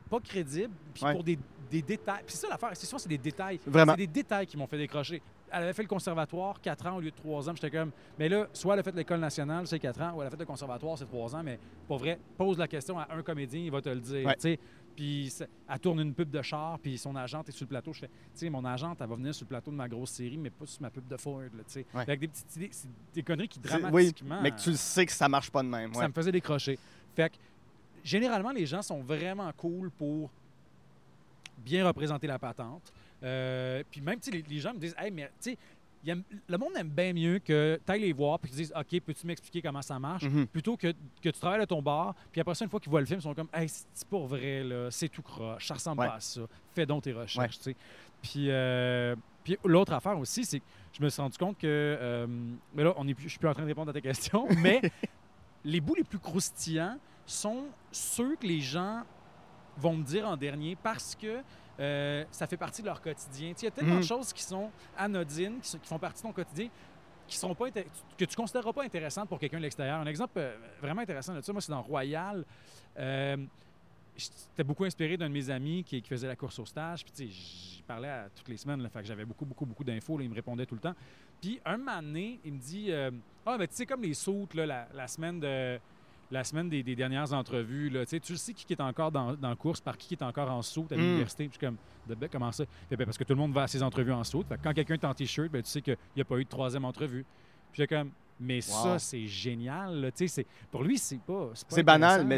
pas crédible, puis Ouais. pour des des détails. Puis c'est ça l'affaire, c'est souvent c'est des détails. Vraiment. C'est des détails qui m'ont fait décrocher. Elle avait fait le conservatoire 4 ans au lieu de 3 ans. J'étais comme, mais là, soit elle a fait l'école nationale, c'est 4 ans, ou elle a fait le conservatoire, c'est 3 ans. Mais pour vrai, pose la question à un comédien, il va te le dire. Ouais. Puis elle tourne une pub de char, puis son agente est sur le plateau. Je fais, tu sais, mon agente, elle va venir sur le plateau de ma grosse série, mais pas sur ma pub de Ford. Tu sais. Ouais. Avec des petites idées, c'est des conneries qui C'est- Oui, dramatiquement. mais que tu le sais que ça marche pas de même. ouais. Ça me faisait décrocher. Fait que, généralement, les gens sont vraiment cool pour bien représenter la patente. Euh, puis même, tu sais, les, les gens me disent, hey, mais tu sais, aiment- le monde aime bien mieux que tu ailles les voir puis qu'ils disent, OK, peux-tu m'expliquer comment ça marche? Mhm. Plutôt que, que tu travailles à ton bar, puis après ça, une fois qu'ils voient le film, ils sont comme, hey, c'est pour vrai, là, c'est tout croche, ça ressemble Ouais. pas à ça. Fais donc tes recherches, tu sais. Puis, euh, puis l'autre affaire aussi, c'est que je me suis rendu compte que, euh, mais là, on est plus, je suis plus en train de répondre à ta question, *laughs* mais les bouts les plus croustillants sont ceux que les gens vont me dire en dernier parce que euh, ça fait partie de leur quotidien. Il y a tellement Mhm. de choses qui sont anodines, qui, sont- qui font partie de ton quotidien, qui seront pas que tu ne considéreras pas intéressantes pour quelqu'un de l'extérieur. Un exemple euh, vraiment intéressant de ça, moi, c'est dans Royal. Euh, J'étais beaucoup inspiré d'un de mes amis qui, qui faisait la course au stage. Puis, tu sais, j'y parlais à toutes les semaines. Là, fait que j'avais beaucoup, beaucoup, beaucoup d'infos. Il me répondait tout le temps. Puis, un moment donné, il me dit euh, Ah, ben, tu sais, comme les sautes, la semaine de. La semaine des, des dernières entrevues, là, tu sais, tu le sais qui est encore dans, course, par qui est encore en saut à Mm. l'université. Puis comme, de ben, comment ça? Fait, ben, parce que tout le monde va à ses entrevues en saut. Fait quand quelqu'un est en t-shirt, ben, tu sais qu'il n'y a pas eu de troisième entrevue. Puis j'étais comme, mais Wow. ça, c'est génial. là. C'est- Pour lui, c'est pas. C'est banal, mais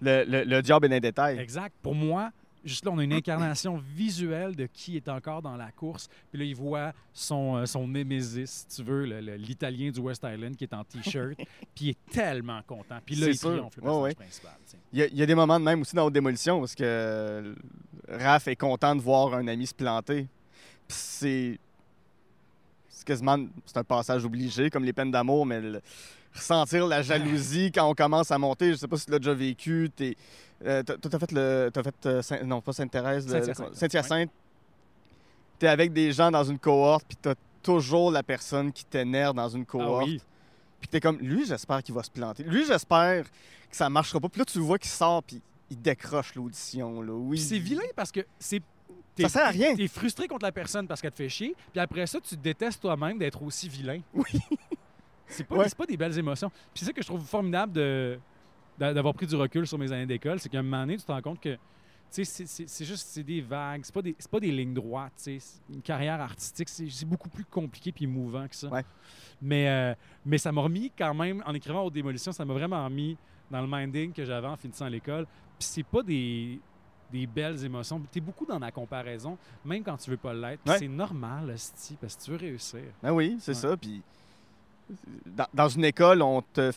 le, le, le job est dans les détails. Exact. Pour moi, juste là, on a une incarnation visuelle de qui est encore dans la course. Puis là, il voit son, euh, son némésis, si tu veux, l'Italien du West Island qui est en T-shirt. *laughs* puis il est tellement content. Puis là, il sûr. triomphe, le ouais. principal. Il y, a, il y a des moments de même aussi dans Démolition parce que Raph est content de voir un ami se planter. Puis c'est. C'est quasiment. C'est un passage obligé, comme les peines d'amour, mais le- ressentir la jalousie *laughs* quand on commence à monter, je sais pas si tu l'as déjà vécu. Euh, t'as, t'as fait le. T'as fait. euh, Saint- non, pas Sainte-Thérèse. le- Saint-Hyacinthe. Saint-Hyacinthe. T'es avec des gens dans une cohorte, puis t'as toujours la personne qui t'énerve dans une Ah cohorte. oui. Puis t'es comme, lui, j'espère qu'il va se planter. Lui, j'espère que ça marchera pas. Puis là, tu le vois qu'il sort, puis il décroche l'audition. Là. Oui. Puis c'est vilain parce que c'est. Ça t'es- sert à rien. T'es frustré contre la personne parce qu'elle te fait chier, puis après ça, tu te détestes toi-même d'être aussi vilain. Oui. C'est pas, Ouais. c'est pas des belles émotions. Puis c'est ça que je trouve formidable de, d'avoir pris du recul sur mes années d'école, c'est qu'à un moment donné, tu te rends compte que c'est- juste c'est des vagues, c'est pas des, pas des lignes droites. tu sais. C'est Une carrière artistique, c'est beaucoup plus compliqué puis émouvant que ça. Ouais. Mais, euh, mais ça m'a remis quand même, en écrivant aux démolitions, ça m'a vraiment mis dans le minding que j'avais en finissant l'école. Puis c'est pas des, des belles émotions. Tu es beaucoup dans la comparaison, même quand tu veux pas l'être. Ouais. C'est normal, hostie, parce que tu veux réussir. Ben oui, c'est Ouais. ça. Puis dans, dans une école, on te,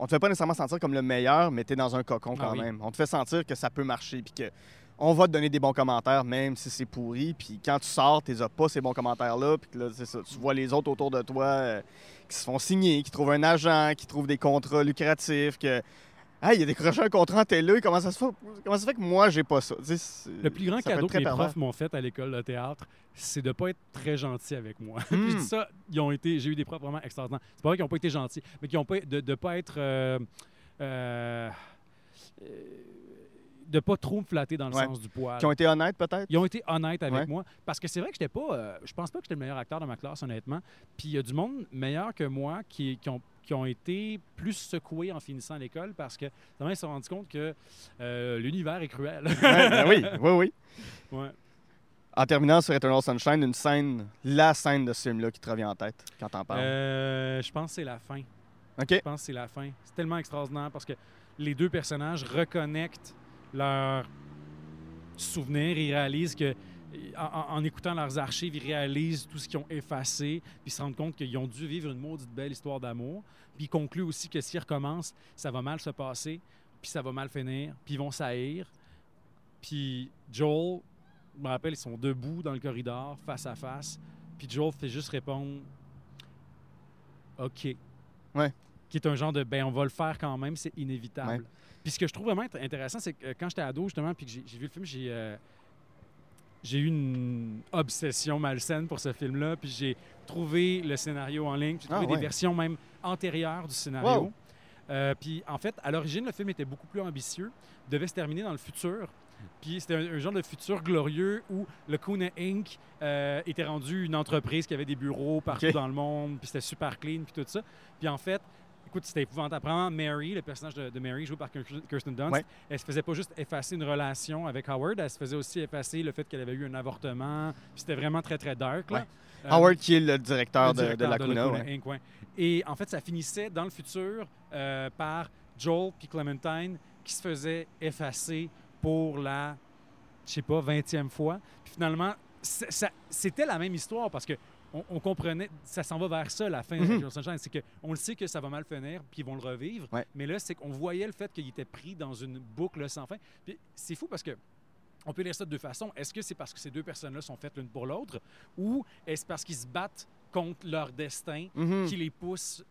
on te fait pas nécessairement sentir comme le meilleur, mais tu es dans un cocon Ah quand oui. même. On te fait sentir que ça peut marcher, puis que on va te donner des bons commentaires, même si c'est pourri. Puis quand tu sors, tu as pas ces bons commentaires-là. Puis que là, c'est ça. Tu vois les autres autour de toi euh, qui se font signer, qui trouvent un agent, qui trouvent des contrats lucratifs, que. Hey, il a décroché un contrat en télé, comment ça se fait, comment ça se fait que moi, j'ai pas ça? Le plus grand cadeau que mes pervers. profs m'ont fait à l'école de théâtre, c'est de pas être très gentil avec moi. *laughs* Puis dis ça, ils ont été, j'ai eu des profs vraiment extraordinaires. C'est pas vrai qu'ils n'ont pas été gentils, mais qu'ils ont pas, de ne pas être, euh, euh, euh, de pas trop me flatter dans le Ouais. sens du poil. Qui ont été honnêtes, peut-être? Ils ont été honnêtes avec Ouais. moi parce que c'est vrai que j'étais pas. euh, je pense pas que j'étais le meilleur acteur de ma classe, honnêtement. Puis il y a du monde meilleur que moi qui, qui ont, qui ont été plus secoués en finissant l'école parce que ils se sont rendus compte que euh, l'univers est cruel. Ouais, ben oui, *laughs* oui, oui. Ouais. En terminant sur Eternal Sunshine, une scène, la scène de ce film-là qui te revient en tête quand t'en parles. Euh, je pense que c'est la fin. Je pense que c'est la fin. C'est tellement extraordinaire parce que les deux personnages reconnectent leurs souvenirs. Ils réalisent que, en, écoutant leurs archives, ils réalisent tout ce qu'ils ont effacé, puis ils se rendent compte qu'ils ont dû vivre une maudite belle histoire d'amour. Puis ils concluent aussi que s'ils recommencent, ça va mal se passer, puis ça va mal finir, puis ils vont s'haïr. Puis Joel, je me rappelle, ils sont debout dans le corridor, face à face, puis Joel fait juste répondre OK. Ouais. Qui est un genre de ben on va le faire quand même, c'est inévitable. Ouais. Puis ce que je trouve vraiment int- intéressant, c'est que euh, quand j'étais ado, justement, puis que j'ai j'ai vu le film, j'ai euh, j'ai eu une obsession malsaine pour ce film-là. Puis j'ai trouvé le scénario en ligne, j'ai Ah, trouvé ouais. des versions même antérieures du scénario. Wow. Euh, puis en fait, à l'origine, le film était beaucoup plus ambitieux, devait se terminer dans le futur. Puis c'était un, un genre de futur glorieux où le Kuna Inc. euh, était rendu une entreprise qui avait des bureaux partout dans le monde, puis c'était super clean, puis tout ça. Puis en fait, écoute, c'était épouvantable. Premièrement, Mary, le personnage de, de Mary, joué par Kirsten Dunst, Ouais. elle se faisait pas juste effacer une relation avec Howard, elle se faisait aussi effacer le fait qu'elle avait eu un avortement. C'était vraiment très, très dark. Là. Ouais. Euh, Howard, qui est le directeur, le de- de, la de Lacuna. Lacuna ouais. Inc., ouais. Et en fait, ça finissait dans le futur euh, par Joel puis Clementine qui se faisaient effacer pour la, je sais pas, 20e fois. Puis finalement, c'était la même histoire parce que on, on comprenait, ça s'en va vers ça, la fin de Mhm. Little Sunshine. C'est qu'on le sait que ça va mal finir, puis ils vont le revivre. Ouais. Mais là, c'est qu'on voyait le fait qu'il était pris dans une boucle sans fin. Puis c'est fou parce que on peut lire ça de deux façons. Est-ce que c'est parce que ces deux personnes-là sont faites l'une pour l'autre ou est-ce parce qu'ils se battent contre leur destin Mhm. qui les pousse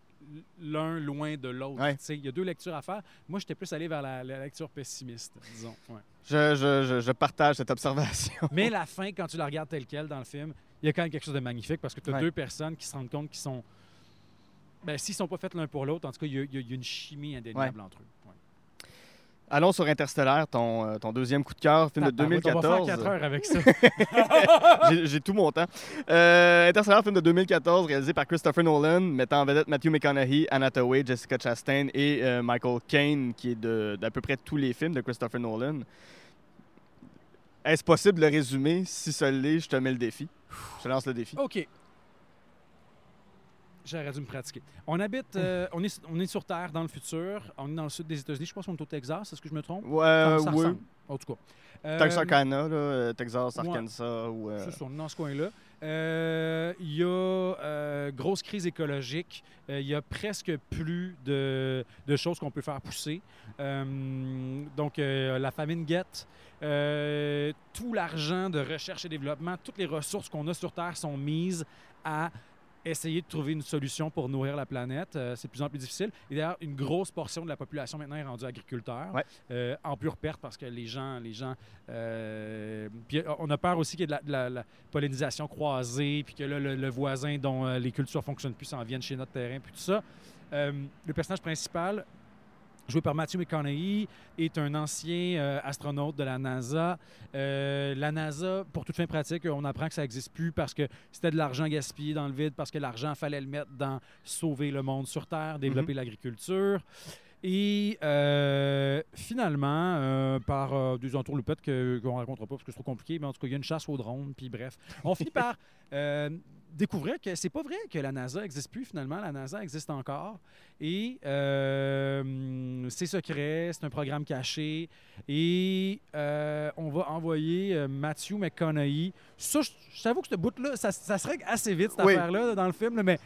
l'un loin de l'autre? Ouais. Il y a deux lectures à faire. Moi, j'étais plus allé vers la, la lecture pessimiste, disons. Ouais. Je, je- je- je partage cette observation. Mais la fin, quand tu la regardes telle quelle dans le film, il y a quand même quelque chose de magnifique parce que tu as Ouais. deux personnes qui se rendent compte qu'ils sont. Ben, s'ils sont pas faits l'un pour l'autre, en tout cas, il y, a- y y une chimie indéniable entre eux. Ouais. Allons sur Interstellar, ton, euh, ton deuxième coup de cœur, film de Tabarouette, On va faire 2014. 4 heures avec ça. *laughs* J'ai- tout mon temps. Euh, Interstellar, film de 2014, réalisé par Christopher Nolan, mettant en vedette Matthew McConaughey, Anna Hathaway, Jessica Chastain et euh, Michael Caine, qui est de- d'à peu près tous les films de Christopher Nolan. Est-ce possible de le résumer? Si ça l'est, je te mets le défi. Je te lance le défi. OK. J'aurais dû me pratiquer. On habite, euh, on, est, on est sur Terre dans le futur. On est dans le sud des États-Unis. Je pense qu'on est au Texas. Est-ce que je me trompe? Ouais, Ça- oui. ressemble, En tout cas. Euh, Texarkana, là, euh, Texas, ouais. Arkansas. Ou, euh, C'est ça, on est dans ce coin-là. Euh, Il y a euh, grosse crise écologique. Euh, Il y a presque plus de, de choses qu'on peut faire pousser. Euh, donc, euh, la famine guette. Euh, tout l'argent de recherche et développement, toutes les ressources qu'on a sur Terre sont mises à essayer de trouver une solution pour nourrir la planète. Euh, c'est de plus en plus difficile. Et d'ailleurs, une grosse portion de la population maintenant est rendue agriculteur, Ouais. euh, en pure perte parce que les gens, les gens, euh, puis on a peur aussi qu'il y ait de la, de la- la pollinisation croisée, puis que là, le, le voisin dont les cultures fonctionnent plus s'en vienne chez notre terrain, puis tout ça. Le personnage principal, joué par Matthew McConaughey, est un ancien euh, astronaute de la NASA. Euh, la NASA, pour toute fin pratique, on apprend que ça n'existe plus parce que c'était de l'argent gaspillé dans le vide, parce que l'argent, fallait le mettre dans sauver le monde sur Terre, développer l'agriculture. Et euh, finalement, euh, par euh, des entourloupettes que- qu'on ne racontera pas parce que c'est trop compliqué, mais en tout cas, il y a une chasse aux drones, puis bref. On finit par *laughs* découvrir que c'est pas vrai que la NASA n'existe plus finalement. La NASA existe encore. Et euh, c'est secret, c'est un programme caché. Et euh, on va envoyer euh, Matthew McConaughey. Ça, je je t'avoue que ce bout-là, ça, ça se règle assez vite, cette Oui. affaire-là, dans le film. là, mais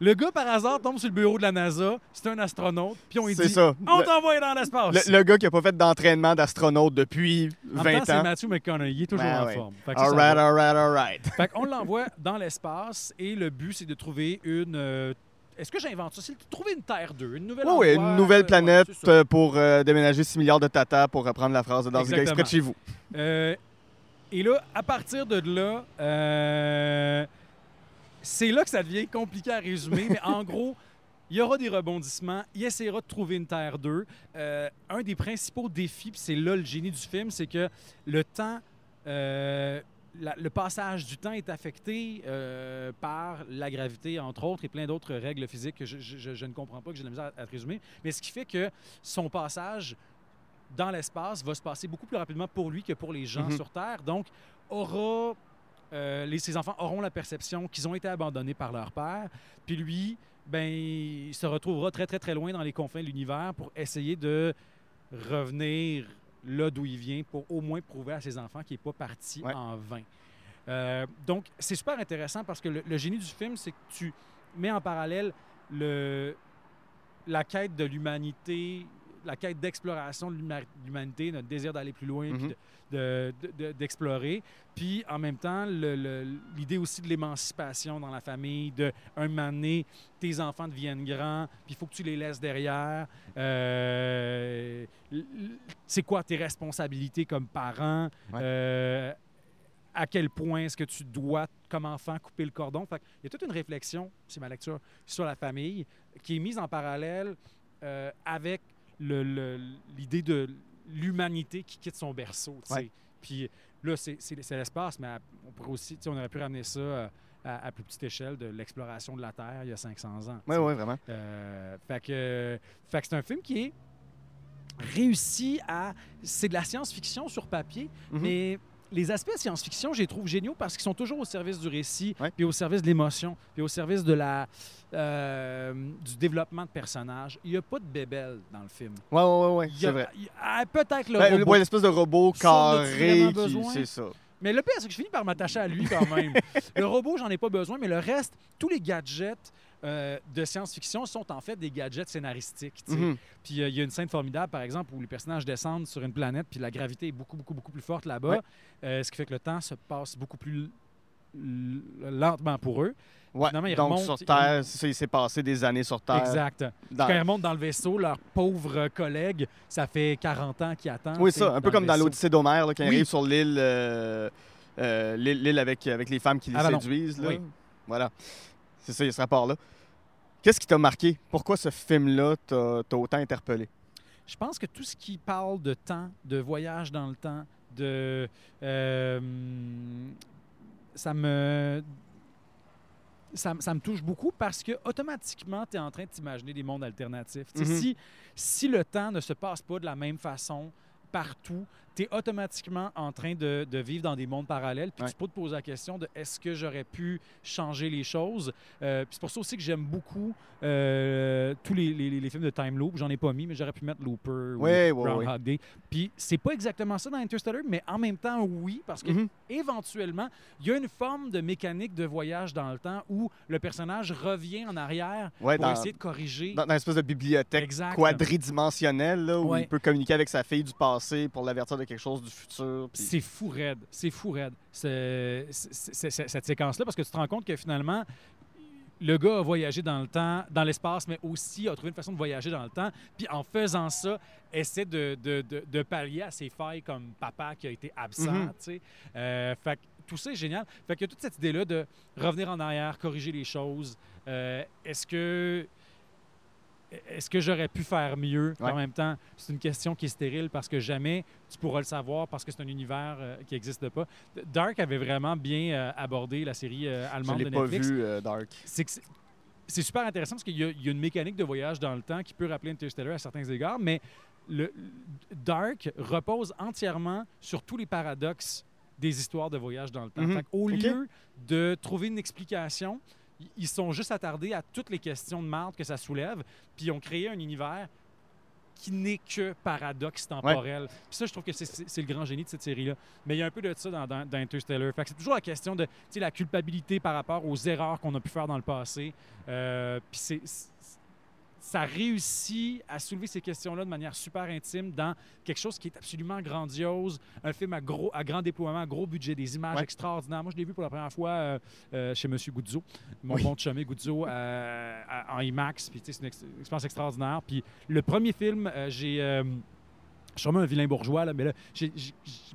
le gars, par hasard, tombe sur le bureau de la NASA. C'est un astronaute. Puis on lui C'est dit ça. On t'envoie dans l'espace. Le, le gars qui n'a pas fait d'entraînement d'astronaute depuis En même 20 temps, c'est ans. Matthew McConaughey, il est toujours Ouais, en ouais. forme. Ça, ça Alright, va. alright, alright. *laughs* Fait qu'on l'envoie dans l'espace et le but, c'est de trouver une. euh, Est-ce que j'invente ça? C'est de trouver une Terre 2, une nouvelle Oui, oui, endroit, une nouvelle euh, planète ouais, c'est euh, pour euh, déménager 6 milliards de tata pour reprendre la phrase de dans Exactement. exprès de chez vous. Euh, et là, à partir de là, c'est là que ça devient compliqué à résumer, mais en gros, il y aura des rebondissements. Il essaiera de trouver une Terre 2. Euh, un des principaux défis, puis c'est là le génie du film, c'est que le temps. euh, la- le passage du temps est affecté euh, par la gravité, entre autres, et plein d'autres règles physiques que je, je- je ne comprends pas, que j'ai de la misère à, à te résumer. Mais ce qui fait que son passage dans l'espace va se passer beaucoup plus rapidement pour lui que pour les gens Mhm. sur Terre. Donc, aura, euh, les, ses enfants auront la perception qu'ils ont été abandonnés par leur père. Puis lui, ben, il se retrouvera très, très, très loin dans les confins de l'univers pour essayer de revenir là d'où il vient pour au moins prouver à ses enfants qu'il n'est pas parti Ouais. en vain. Euh, donc, c'est super intéressant parce que le, le génie du film, c'est que tu mets en parallèle le, la quête de l'humanité, la quête d'exploration de l'huma- l'humanité, notre désir d'aller plus loin, puis de- de- de- de- d'explorer. Puis en même temps, l'idée aussi de l'émancipation dans la famille, de un moment donné, tes enfants deviennent grands, puis il faut que tu les laisses derrière. Euh, c'est quoi tes responsabilités comme parent? Ouais. Euh, à quel point est-ce que tu dois, comme enfant, couper le cordon? Fait il y a toute une réflexion, c'est ma lecture, sur la famille qui est mise en parallèle euh, avec l'idée de l'humanité qui quitte son berceau. Ouais. Puis là, c'est l'espace, mais on pourrait aussi, on aurait pu ramener ça euh, à, à plus petite échelle de l'exploration de la Terre il y a 500 ans. sais. ouais, vraiment. Euh, fait que, fait que c'est un film qui est réussi à. C'est de la science-fiction sur papier, Mhm. mais les aspects science-fiction, je les trouve géniaux parce qu'ils sont toujours au service du récit, Ouais. puis au service de l'émotion, puis au service de la, euh, du développement de personnages. Il n'y a pas de bébelle dans le film. Ouais, Il y c'est vrai. il y a- ah, Peut-être le Ben, robot. ouais, l'espèce de robot carré, c'est ça. Mais le pire, c'est que je finis par m'attacher à lui quand même. *laughs* le robot, j'en ai pas besoin, mais le reste, tous les gadgets euh, de science-fiction sont en fait des gadgets scénaristiques. Mhm. Puis euh, il y a une scène formidable, par exemple, où les personnages descendent sur une planète, puis la gravité est beaucoup, beaucoup, beaucoup plus forte là-bas, Ouais. euh, ce qui fait que le temps se passe beaucoup plus lentement pour eux. Ouais, Finalement, il donc sur Terre, il s'est passé des années sur Terre. Exact. Dans- Quand ils remontent dans le vaisseau, leur pauvre collègue, ça fait 40 ans qu'ils attendent. Oui, ça, un peu comme dans l'Odyssée d'Homère, quand Oui. arrive sur l'île, euh, euh, avec, avec les femmes qui les Avalon. séduisent. Là. Oui. Voilà. C'est ça, il y a ce rapport-là. Qu'est-ce qui t'a marqué? Pourquoi ce film-là t'a t'a autant interpellé? Je pense que tout ce qui parle de temps, de voyage dans le temps, de. euh, ça me. Ça, me- ça me touche beaucoup parce que automatiquement, tu es en train de t'imaginer des mondes alternatifs. Mhm. si, si le temps ne se passe pas de la même façon partout, tu es automatiquement en train de, de vivre dans des mondes parallèles. Puis Ouais. tu peux te poser la question de est-ce que j'aurais pu changer les choses? Euh, puis c'est pour ça aussi que j'aime beaucoup euh, tous les, les- les films de time loop. J'en ai pas mis, mais j'aurais pu mettre Looper ou Ouais, ouais, Groundhog Day. Puis c'est pas exactement ça dans Interstellar, mais en même temps, oui, parce que Mhm. éventuellement, il y a une forme de mécanique de voyage dans le temps où le personnage revient en arrière Ouais, pour dans, essayer de corriger. dans, dans l'espèce de bibliothèque Exact. quadridimensionnelle, là, où il peut communiquer avec sa fille du passé pour l'avertir de quelque chose du futur. C'est fou raide. C'est fou raide. Cette séquence-là, parce que tu te rends compte que finalement, le gars a voyagé dans le temps, dans l'espace, mais aussi a trouvé une façon de voyager dans le temps. Puis en faisant ça, essaie de, de, de- de pallier à ses failles comme papa qui a été absent. Euh, fait que tout ça est génial. Fait que toute cette idée-là de revenir en arrière, corriger les choses. euh, Est-ce que. Est-ce que j'aurais pu faire mieux? Ouais. En même temps, c'est une question qui est stérile parce que jamais tu pourras le savoir parce que c'est un univers euh, qui n'existe pas. Dark avait vraiment bien euh, abordé la série euh, Je allemande l'ai de pas Netflix. vu, euh, Dark. C'est que c'est- super intéressant parce qu'il y, a- il y a une mécanique de voyage dans le temps qui peut rappeler Interstellar à certains égards, mais le Dark repose entièrement sur tous les paradoxes des histoires de voyage dans le temps. Mhm. Au lieu de trouver une explication, ils sont juste attardés à toutes les questions de marde que ça soulève, puis ils ont créé un univers qui n'est que paradoxe temporel. Puis ça, je trouve que c'est- le grand génie de cette série-là. Mais il y a un peu de ça dans, dans, dans Interstellar. Fait c'est toujours la question de la culpabilité par rapport aux erreurs qu'on a pu faire dans le passé. Euh, puis c'est- ça réussit à soulever ces questions-là de manière super intime dans quelque chose qui est absolument grandiose, un film à, gros, à grand déploiement, à gros budget, des images Ouais. extraordinaires. Moi, je l'ai vu pour la première fois euh, euh, chez Monsieur Guzzo, mon Oui. bon chumé Guzzo, euh, à- en IMAX. Puis, tu sais, c'est une ex- expérience extraordinaire. Puis le premier film, euh, j'ai... je suis vraiment un vilain bourgeois, là, mais là, je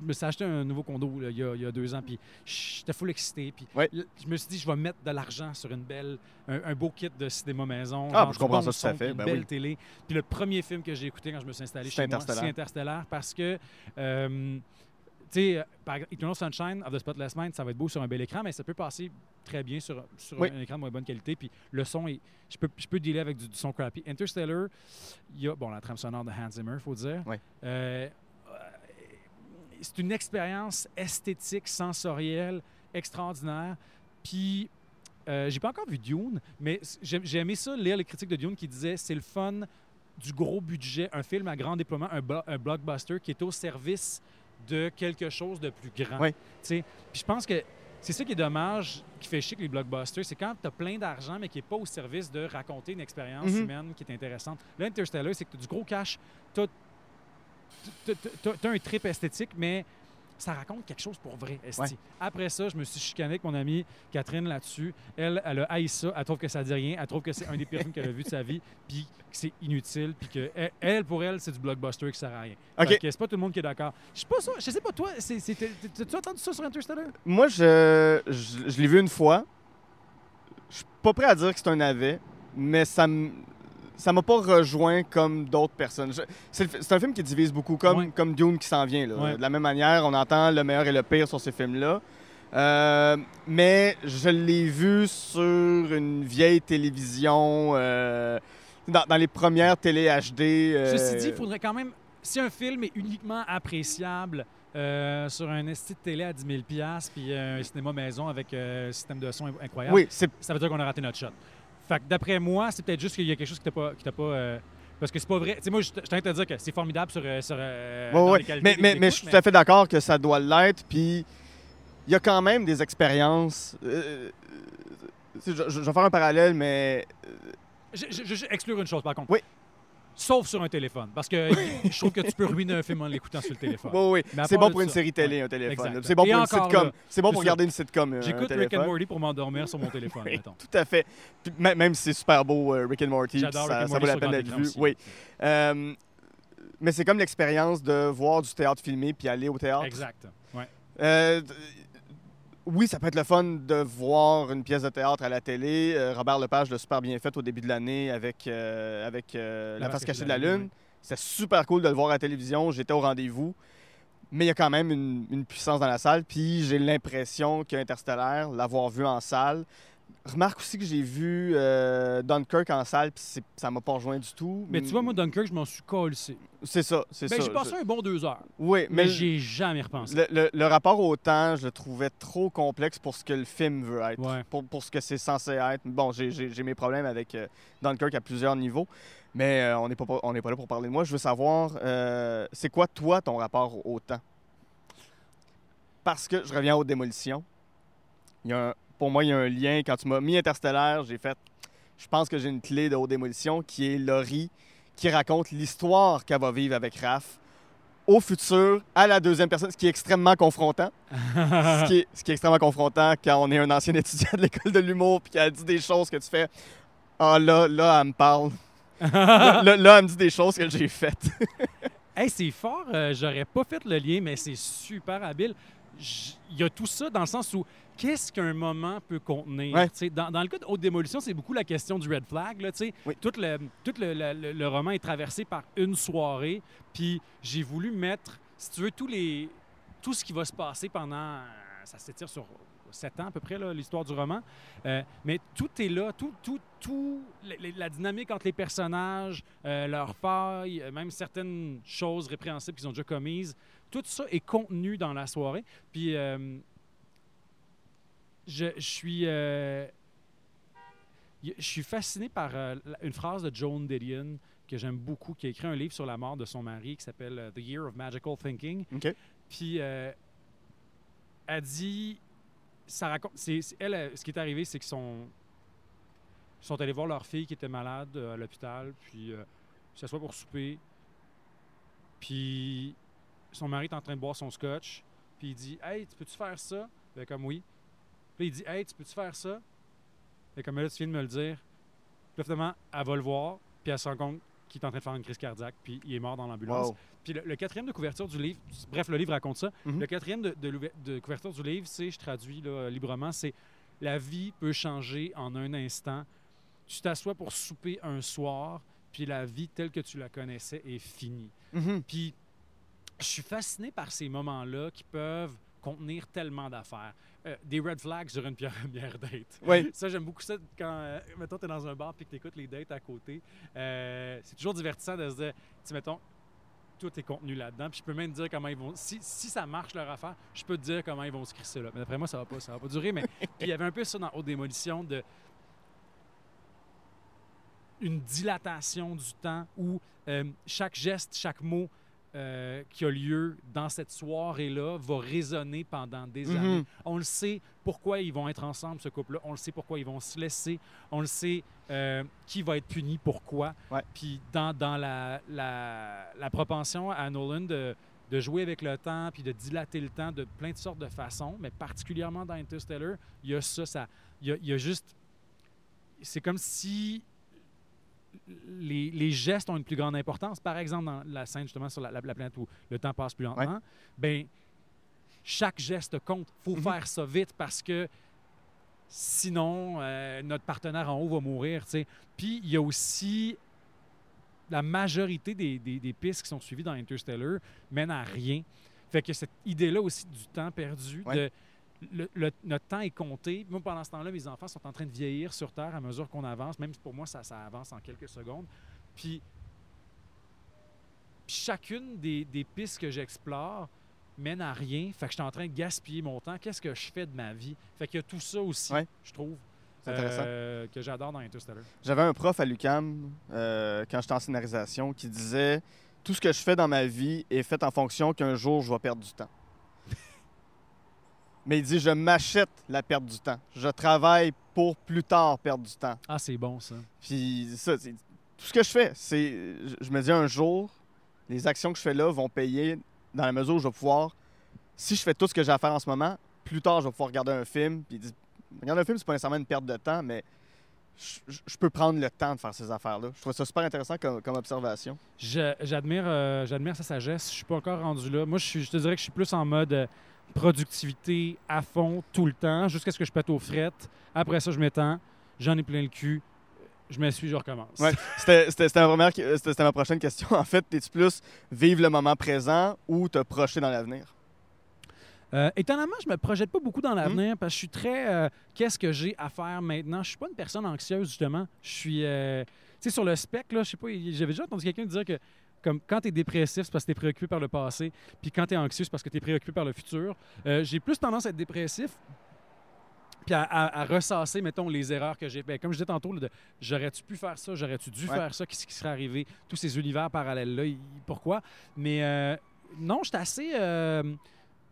me suis acheté un nouveau condo là, il, y a, il y a deux ans, puis j'étais full excité. Puis Ouais. je me suis dit, je vais mettre de l'argent sur une belle, un, un beau kit de cinéma maison. Ah, genre je comprends bon ça tout à fait, une ben belle oui. télé. Puis le premier film que j'ai écouté quand je me suis installé chez moi, Interstellar. c'est Interstellar, parce que, euh, tu sais, euh, par Eternal Sunshine of the Spotless Mind, ça va être beau sur un bel écran, mais ça peut passer très bien sur, sur Oui. un écran de moins bonne qualité. Puis le son, est, je peux, je peux dealer avec du, du son crappy. Interstellar, il y a, bon, la trame sonore de Hans Zimmer, faut dire. Oui. Euh, c'est une expérience esthétique, sensorielle, extraordinaire. Puis, euh, j'ai pas encore vu Dune, mais j'ai aimé ça, lire les critiques de Dune qui disaient c'est le fun du gros budget, un film à grand déploiement, un blockbuster qui est au service de quelque chose de plus grand. Oui. Puis je pense que c'est ça qui est dommage, qui fait chier que les blockbusters, c'est quand tu as plein d'argent, mais qui n'est pas au service de raconter une expérience Mhm. humaine qui est intéressante. Là, Interstellar, c'est que tu as du gros cash, tu as, un trip esthétique, mais ça raconte quelque chose pour vrai. esti. Ouais. Après ça, je me suis chicané avec mon amie Catherine là-dessus. Elle, elle a haï ça. Elle trouve que ça dit rien. Elle trouve que c'est un des pires films qu'elle a vu de sa vie, *laughs* puis que c'est inutile, puis que elle, elle, pour elle, c'est du blockbuster qui sert à rien. OK. Que c'est pas tout le monde qui est d'accord. Je sais pas ça. Je sais pas toi. c'est- c'est- T'as-tu entendu ça sur Interstellar? Moi, je, je, je l'ai vu une fois. Je suis pas prêt à dire que c'est un navet, mais ça me. Ça m'a pas rejoint comme d'autres personnes. C'est un film qui divise beaucoup, comme, Ouais. comme Dune qui s'en vient. là. Ouais. De la même manière, on entend le meilleur et le pire sur ces films-là. Euh, mais je l'ai vu sur une vieille télévision, euh, dans, dans les premières télé HD. euh, Ceci dit, il faudrait quand même. Si un film est uniquement appréciable euh, sur un esti de télé à 10 000 puis euh, un cinéma maison avec euh, un système de son incroyable, Oui, ça veut dire qu'on a raté notre shot. Fait que d'après moi, c'est peut-être juste qu'il y a quelque chose qui t'a pas. Qui t'a pas euh, parce que c'est pas vrai. Tu sais, moi, je à te dire que c'est formidable sur. euh, sur euh, Ouais, qualités Mais, mais, mais je suis tout à fait d'accord que ça doit l'être. Puis il y a quand même des expériences. euh, je, je- je vais faire un parallèle, mais je exclure une chose, par contre. Oui. Sauf sur un téléphone. Parce que *laughs* je trouve que tu peux ruiner un film en l'écoutant sur le téléphone. oui, oui, c'est bon pour une ça, série télé, ouais. un téléphone. C'est bon pour une sitcom. C'est bon pour regarder une sitcom. J'écoute Rick and. Morty pour m'endormir sur mon téléphone, *laughs* Oui. Tout à fait. Puis même, si c'est super beau, euh, Rick and Morty, ça, Rick ça vaut la peine d'être vu. Oui. Euh, mais c'est comme l'expérience de voir du théâtre filmé puis aller au théâtre. Exact. Ouais. Euh, oui, ça peut être le fun de voir une pièce de théâtre à la télé. Euh, Robert Lepage l'a super bien fait au début de l'année avec, euh, avec euh, La face cachée de la Lune. C'était super cool de le voir à la télévision. J'étais au rendez-vous. Mais il y a quand même une, une puissance dans la salle. Puis j'ai l'impression qu'Interstellaire, l'avoir vu en salle. Remarque aussi que j'ai vu euh, Dunkirk en salle, puis ça m'a pas rejoint du tout. Mais tu vois, moi, Dunkirk, je m'en suis collé. C'est ça, c'est Ben, ça. j'ai passé Je- un bon deux heures. Oui, Mais mais, j'ai jamais repensé. le, le- le rapport au temps, je le trouvais trop complexe pour ce que le film veut être. Ouais. Pour, pour ce que c'est censé être. Bon, j'ai- mes problèmes avec euh, Dunkirk à plusieurs niveaux, mais euh, on n'est pas, on n'est pas là pour parler de moi. Je veux savoir, c'est quoi, toi, ton rapport au, au temps? Parce que je reviens aux démolitions. Il y a un- pour moi, il y a un lien. Quand tu m'as mis Interstellaire, j'ai fait. Je pense que j'ai une clé de haute démolition qui est Laurie, qui raconte l'histoire qu'elle va vivre avec Raph au futur, à la deuxième personne, ce qui est extrêmement confrontant. ce, qui est, extrêmement confrontant quand on est un ancien *laughs* étudiant de l'école de l'humour puis qu'elle dit des choses que tu fais. Ah là, là, elle me parle. là, elle me dit des choses que j'ai faites. *laughs* Hey, c'est fort. euh, J'aurais pas fait le lien, mais c'est super habile. Il y a tout ça dans le sens où qu'est-ce qu'un moment peut contenir? Ouais. Dans, dans le cas de Haute Démolition, c'est beaucoup la question du red flag. Là. Oui. Tout, le, tout le, le- le- le roman est traversé par une soirée. Puis j'ai voulu mettre, si tu veux, tous les, tout ce qui va se passer pendant. Ça s'étire sur sept ans à peu près, l'histoire du roman. Euh, mais tout est là, tout, tout, tout, la, dynamique entre les personnages, euh, leurs failles, euh, même certaines choses répréhensibles qu'ils ont déjà commises, tout ça est contenu dans la soirée. Puis euh, je, je suis, euh, je suis fasciné par euh, une phrase de Joan Didion que j'aime beaucoup, qui a écrit un livre sur la mort de son mari qui s'appelle euh, The Year of Magical Thinking. Puis euh, elle dit, ça raconte, c'est, elle, ce qui est arrivé, c'est qu'ils sont, ils sont allés voir leur fille qui était malade à l'hôpital, puis euh, ils s'assoient pour souper. Puis son mari est en train de boire son scotch, puis il dit, hey, tu peux-tu faire ça? Est comme oui. Puis il dit, hey, tu peux-tu faire ça? Est comme là, tu viens de me le dire. Puis là, finalement, elle va le voir, puis elle se rend compte qu'il est en train de faire une crise cardiaque, puis il est mort dans l'ambulance. Wow. Puis le, le quatrième de couverture du livre, bref, le livre raconte ça. Mhm. Le quatrième de, de l'ouver- de couverture du livre, c'est, je traduis là, librement, c'est la vie peut changer en un instant. Tu t'assois pour souper un soir, puis la vie telle que tu la connaissais est finie. Mhm. Puis je suis fasciné par ces moments-là qui peuvent contenir tellement d'affaires. Euh, des red flags sur une première *laughs* date. Oui. Ça, j'aime beaucoup ça quand, euh, mettons, tu es dans un bar puis que tu écoutes les dates à côté. Euh, c'est toujours divertissant de se dire, tu sais, mettons, tout est contenu là-dedans. Puis je peux même dire comment ils vont. Si, si ça marche leur affaire, je peux te dire comment ils vont se crisser là. Mais d'après moi, ça va pas, ça va pas durer. Mais *laughs* puis il y avait un peu ça dans Haute Démolition de une dilatation du temps où chaque geste, chaque mot euh, qui a lieu dans cette soirée-là va résonner pendant des Mhm. années. On le sait pourquoi ils vont être ensemble, ce couple-là. On le sait pourquoi ils vont se laisser. On le sait euh, qui va être puni, pourquoi. Ouais. Puis dans, dans la, la, la propension à Nolan de, de jouer avec le temps, puis de dilater le temps de plein de sortes de façons, mais particulièrement dans Interstellar, il y a ça, ça il y a, il y a juste... C'est comme si les, les gestes ont une plus grande importance. Par exemple, dans la scène justement sur la, la- la planète où le temps passe plus lentement, ben chaque geste compte. faut Mhm. faire ça vite parce que sinon, euh, notre partenaire en haut va mourir. tu sais. Puis il y a aussi la majorité des, des- des pistes qui sont suivies dans Interstellar mènent à rien. Fait que cette idée-là aussi du temps perdu, Ouais. de le- le- notre temps est compté. Moi, pendant ce temps-là, mes enfants sont en train de vieillir sur Terre à mesure qu'on avance. Même pour moi, ça, ça avance en quelques secondes. Puis, puis chacune des, des pistes que j'explore mène à rien. Fait que je suis en train de gaspiller mon temps. Qu'est-ce que je fais de ma vie? Fait qu'il y a tout ça aussi, Ouais. je trouve, euh, que j'adore dans Interstellar. J'avais un prof à l'UCAM euh, quand j'étais en scénarisation qui disait Tout ce que je fais dans ma vie est fait en fonction qu'un jour je vais perdre du temps. Mais il dit Je m'achète la perte du temps. Je travaille pour plus tard perdre du temps. Ah, c'est bon, ça. Puis ça, c'est- tout ce que je fais, c'est. Je, me dis un jour, les actions que je fais là vont payer dans la mesure où je vais pouvoir. Si je fais tout ce que j'ai à faire en ce moment, plus tard, je vais pouvoir regarder un film. Puis il dit, regarder un film, c'est pas nécessairement une perte de temps, mais je, peux prendre le temps de faire ces affaires-là. Je trouve ça super intéressant comme, comme observation. J'admire euh, j'admire sa sagesse. Je suis pas encore rendu là. Moi, je, suis- je te dirais que je suis plus en mode euh, productivité à fond tout le temps, jusqu'à ce que je pète aux frettes. Après ça, je m'étends. J'en ai plein le cul. Je m'essuie, je recommence. Ouais. *laughs* C'était c'était- c'était ma, ma prochaine question. En fait, es-tu plus vivre le moment présent ou te projeter dans l'avenir? Euh, étonnamment, je me projette pas beaucoup dans l'avenir parce que je suis très. euh, Qu'est-ce que j'ai à faire maintenant? Je suis pas une personne anxieuse, justement. Je suis. euh, tu sais, sur le spectre, là, je sais pas, j'avais déjà entendu quelqu'un dire que. Comme quand tu es dépressif, c'est parce que tu es préoccupé par le passé, puis quand tu es anxieux, c'est parce que tu es préoccupé par le futur. Euh, j'ai plus tendance à être dépressif, puis à, à- à ressasser, mettons, les erreurs que j'ai faites. Comme je disais tantôt, j'aurais-tu pu faire ça, j'aurais-tu dû Ouais. faire ça, qu'est-ce qui serait arrivé, tous ces univers parallèles-là, pourquoi? Mais euh, non, je suis assez. euh,